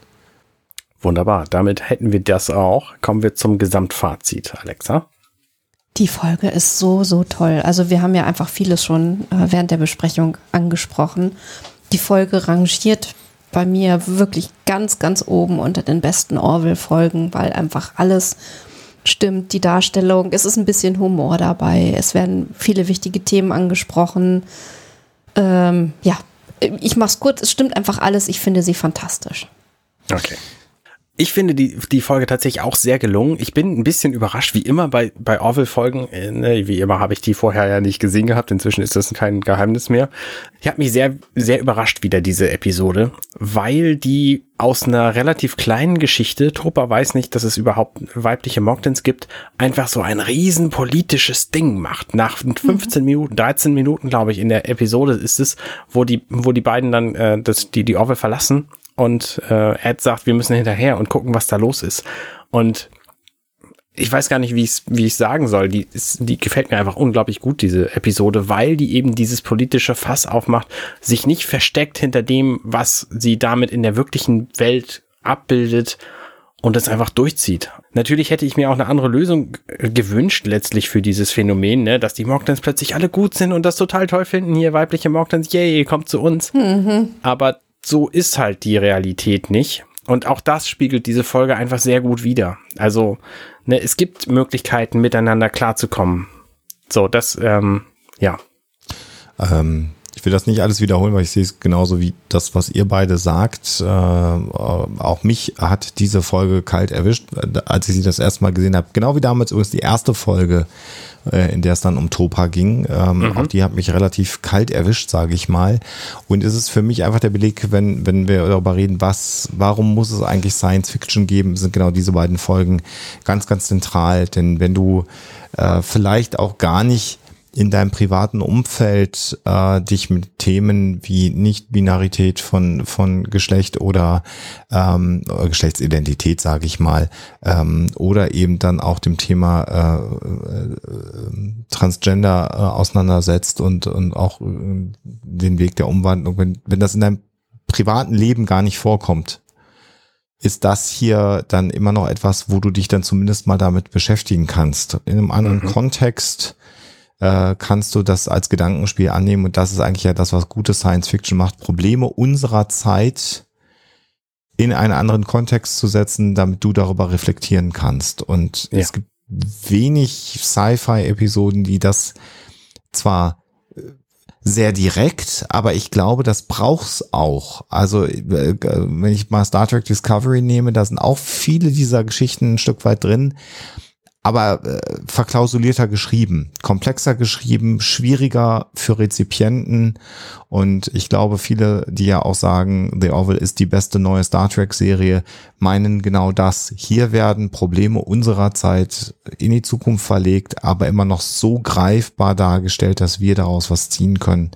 Wunderbar. Damit hätten wir das auch. Kommen wir zum Gesamtfazit, Alexa. Die Folge ist so, so toll. Also wir haben ja einfach vieles schon äh, während der Besprechung angesprochen. Die Folge rangiert bei mir wirklich ganz, ganz oben unter den besten Orville-Folgen, weil einfach alles stimmt, die Darstellung, es ist ein bisschen Humor dabei, es werden viele wichtige Themen angesprochen. Ähm, ja, ich mach's kurz, es stimmt einfach alles, ich finde sie fantastisch. Okay. Ich finde die, die Folge tatsächlich auch sehr gelungen. Ich bin ein bisschen überrascht, wie immer bei, bei Orville-Folgen. Äh, ne, wie immer habe ich die vorher ja nicht gesehen gehabt. Inzwischen ist das kein Geheimnis mehr. Ich habe mich sehr, sehr überrascht wieder, diese Episode, weil die aus einer relativ kleinen Geschichte, Trupper weiß nicht, dass es überhaupt weibliche Mogdens gibt, einfach so ein riesen politisches Ding macht. Nach 15 mhm. Minuten, 13 Minuten, glaube ich, in der Episode ist es, wo die, wo die beiden dann äh, das, die, die Orville verlassen und äh, Ed sagt, wir müssen hinterher und gucken, was da los ist. Und ich weiß gar nicht, wie ich es wie ich sagen soll. Die, ist, die gefällt mir einfach unglaublich gut, diese Episode, weil die eben dieses politische Fass aufmacht, sich nicht versteckt hinter dem, was sie damit in der wirklichen Welt abbildet und das einfach durchzieht. Natürlich hätte ich mir auch eine andere Lösung gewünscht, letztlich für dieses Phänomen, ne, dass die Mogdans plötzlich alle gut sind und das total toll finden. Hier weibliche Mogdans, yay, kommt zu uns. Mhm. Aber so ist halt die Realität nicht. Und auch das spiegelt diese Folge einfach sehr gut wider. Also, ne, es gibt Möglichkeiten, miteinander klarzukommen. So, das, ähm, ja. Ähm, ich will das nicht alles wiederholen, weil ich sehe es genauso wie das, was ihr beide sagt. Äh, auch mich hat diese Folge kalt erwischt, als ich sie das erste Mal gesehen habe. Genau wie damals übrigens die erste Folge äh, in der es dann um Topa ging. Ähm, mhm. Auch die hat mich relativ kalt erwischt, sage ich mal. Und es ist für mich einfach der Beleg, wenn, wenn wir darüber reden, was, warum muss es eigentlich Science Fiction geben, sind genau diese beiden Folgen ganz, ganz zentral. Denn wenn du äh, vielleicht auch gar nicht in deinem privaten Umfeld äh, dich mit Themen wie Nicht-Binarität von, von Geschlecht oder ähm, Geschlechtsidentität, sage ich mal, ähm, oder eben dann auch dem Thema äh, äh, Transgender äh, auseinandersetzt und, und auch äh, den Weg der Umwandlung, wenn, wenn das in deinem privaten Leben gar nicht vorkommt, ist das hier dann immer noch etwas, wo du dich dann zumindest mal damit beschäftigen kannst. In einem anderen mhm. Kontext äh, kannst du das als Gedankenspiel annehmen und das ist eigentlich ja das, was gute Science Fiction macht, Probleme unserer Zeit in einen anderen Kontext zu setzen, damit du darüber reflektieren kannst. Und ja. es gibt wenig Sci-Fi-Episoden, die das zwar äh, sehr direkt, aber ich glaube, das braucht's auch. Also äh, wenn ich mal Star Trek Discovery nehme, da sind auch viele dieser Geschichten ein Stück weit drin, aber äh, verklausulierter geschrieben, komplexer geschrieben, schwieriger für Rezipienten. Und ich glaube, viele, die ja auch sagen, The Orville ist die beste neue Star Trek-Serie, meinen genau das. Hier werden Probleme unserer Zeit in die Zukunft verlegt, aber immer noch so greifbar dargestellt, dass wir daraus was ziehen können.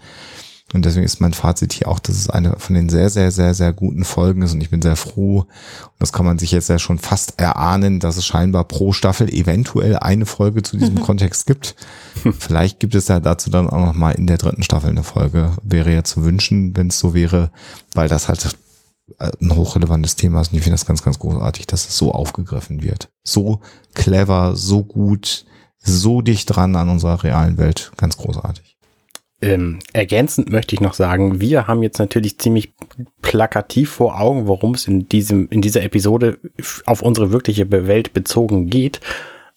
Und deswegen ist mein Fazit hier auch, dass es eine von den sehr, sehr, sehr, sehr guten Folgen ist. Und ich bin sehr froh. Und das kann man sich jetzt ja schon fast erahnen, dass es scheinbar pro Staffel eventuell eine Folge zu diesem. Kontext gibt. Vielleicht gibt es ja dazu dann auch noch mal in der dritten Staffel eine Folge. Wäre ja zu wünschen, wenn es so wäre, weil das halt ein hochrelevantes Thema ist. Und ich finde das ganz, ganz großartig, dass es so aufgegriffen wird. So clever, so gut, so dicht dran an unserer realen Welt. Ganz großartig. Ähm, ergänzend möchte ich noch sagen, wir haben jetzt natürlich ziemlich plakativ vor Augen, worum es in diesem, in dieser Episode auf unsere wirkliche Welt bezogen geht.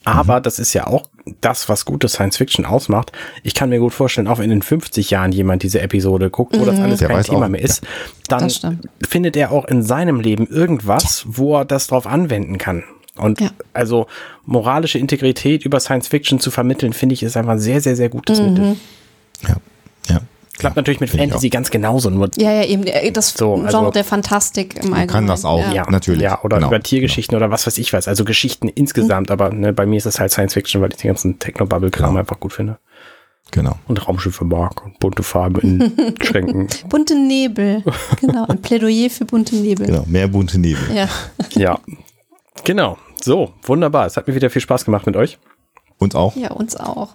Aber mhm. das ist ja auch das, was gute Science Fiction ausmacht. Ich kann mir gut vorstellen, auch wenn in 50 Jahren jemand diese Episode guckt, wo mhm. das alles Der kein Thema auch. mehr ist, dann findet er auch in seinem Leben irgendwas, wo er das drauf anwenden kann. Und ja. also moralische Integrität über Science Fiction zu vermitteln, finde ich, ist einfach ein sehr, sehr, sehr gutes mhm. Mittel. Ja. Ja. Klappt ja, natürlich mit Fantasy ganz genauso. Nur ja, ja, eben äh, das so, Genre also, der Fantastik im Allgemeinen. Kann das auch, ja, natürlich. Ja, oder genau, über Tiergeschichten genau. oder was weiß ich was. Also Geschichten insgesamt, mhm. aber ne, bei mir ist es halt Science Fiction, weil ich den ganzen Techno-Bubble-Kram genau. einfach gut finde. Genau. Und Raumschiffe mag und bunte Farbe in Schränken. bunte Nebel. Genau. Ein Plädoyer für bunte Nebel. Genau, mehr bunte Nebel. Ja. ja. Genau. So, wunderbar. Es hat mir wieder viel Spaß gemacht mit euch. Uns auch. Ja, uns auch.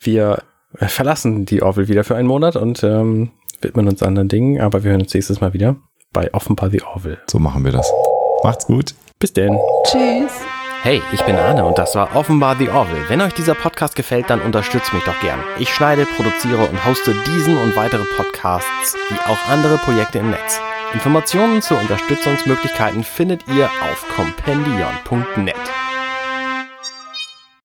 Wir verlassen die Orville wieder für einen Monat und ähm, widmen uns anderen Dingen, aber wir hören uns nächstes Mal wieder bei Offenbar die Orville. So machen wir das. Macht's gut. Bis denn. Tschüss. Hey, ich bin Arne und das war Offenbar The Orville. Wenn euch dieser Podcast gefällt, dann unterstützt mich doch gern. Ich schneide, produziere und hoste diesen und weitere Podcasts wie auch andere Projekte im Netz. Informationen zu Unterstützungsmöglichkeiten findet ihr auf compendion.net.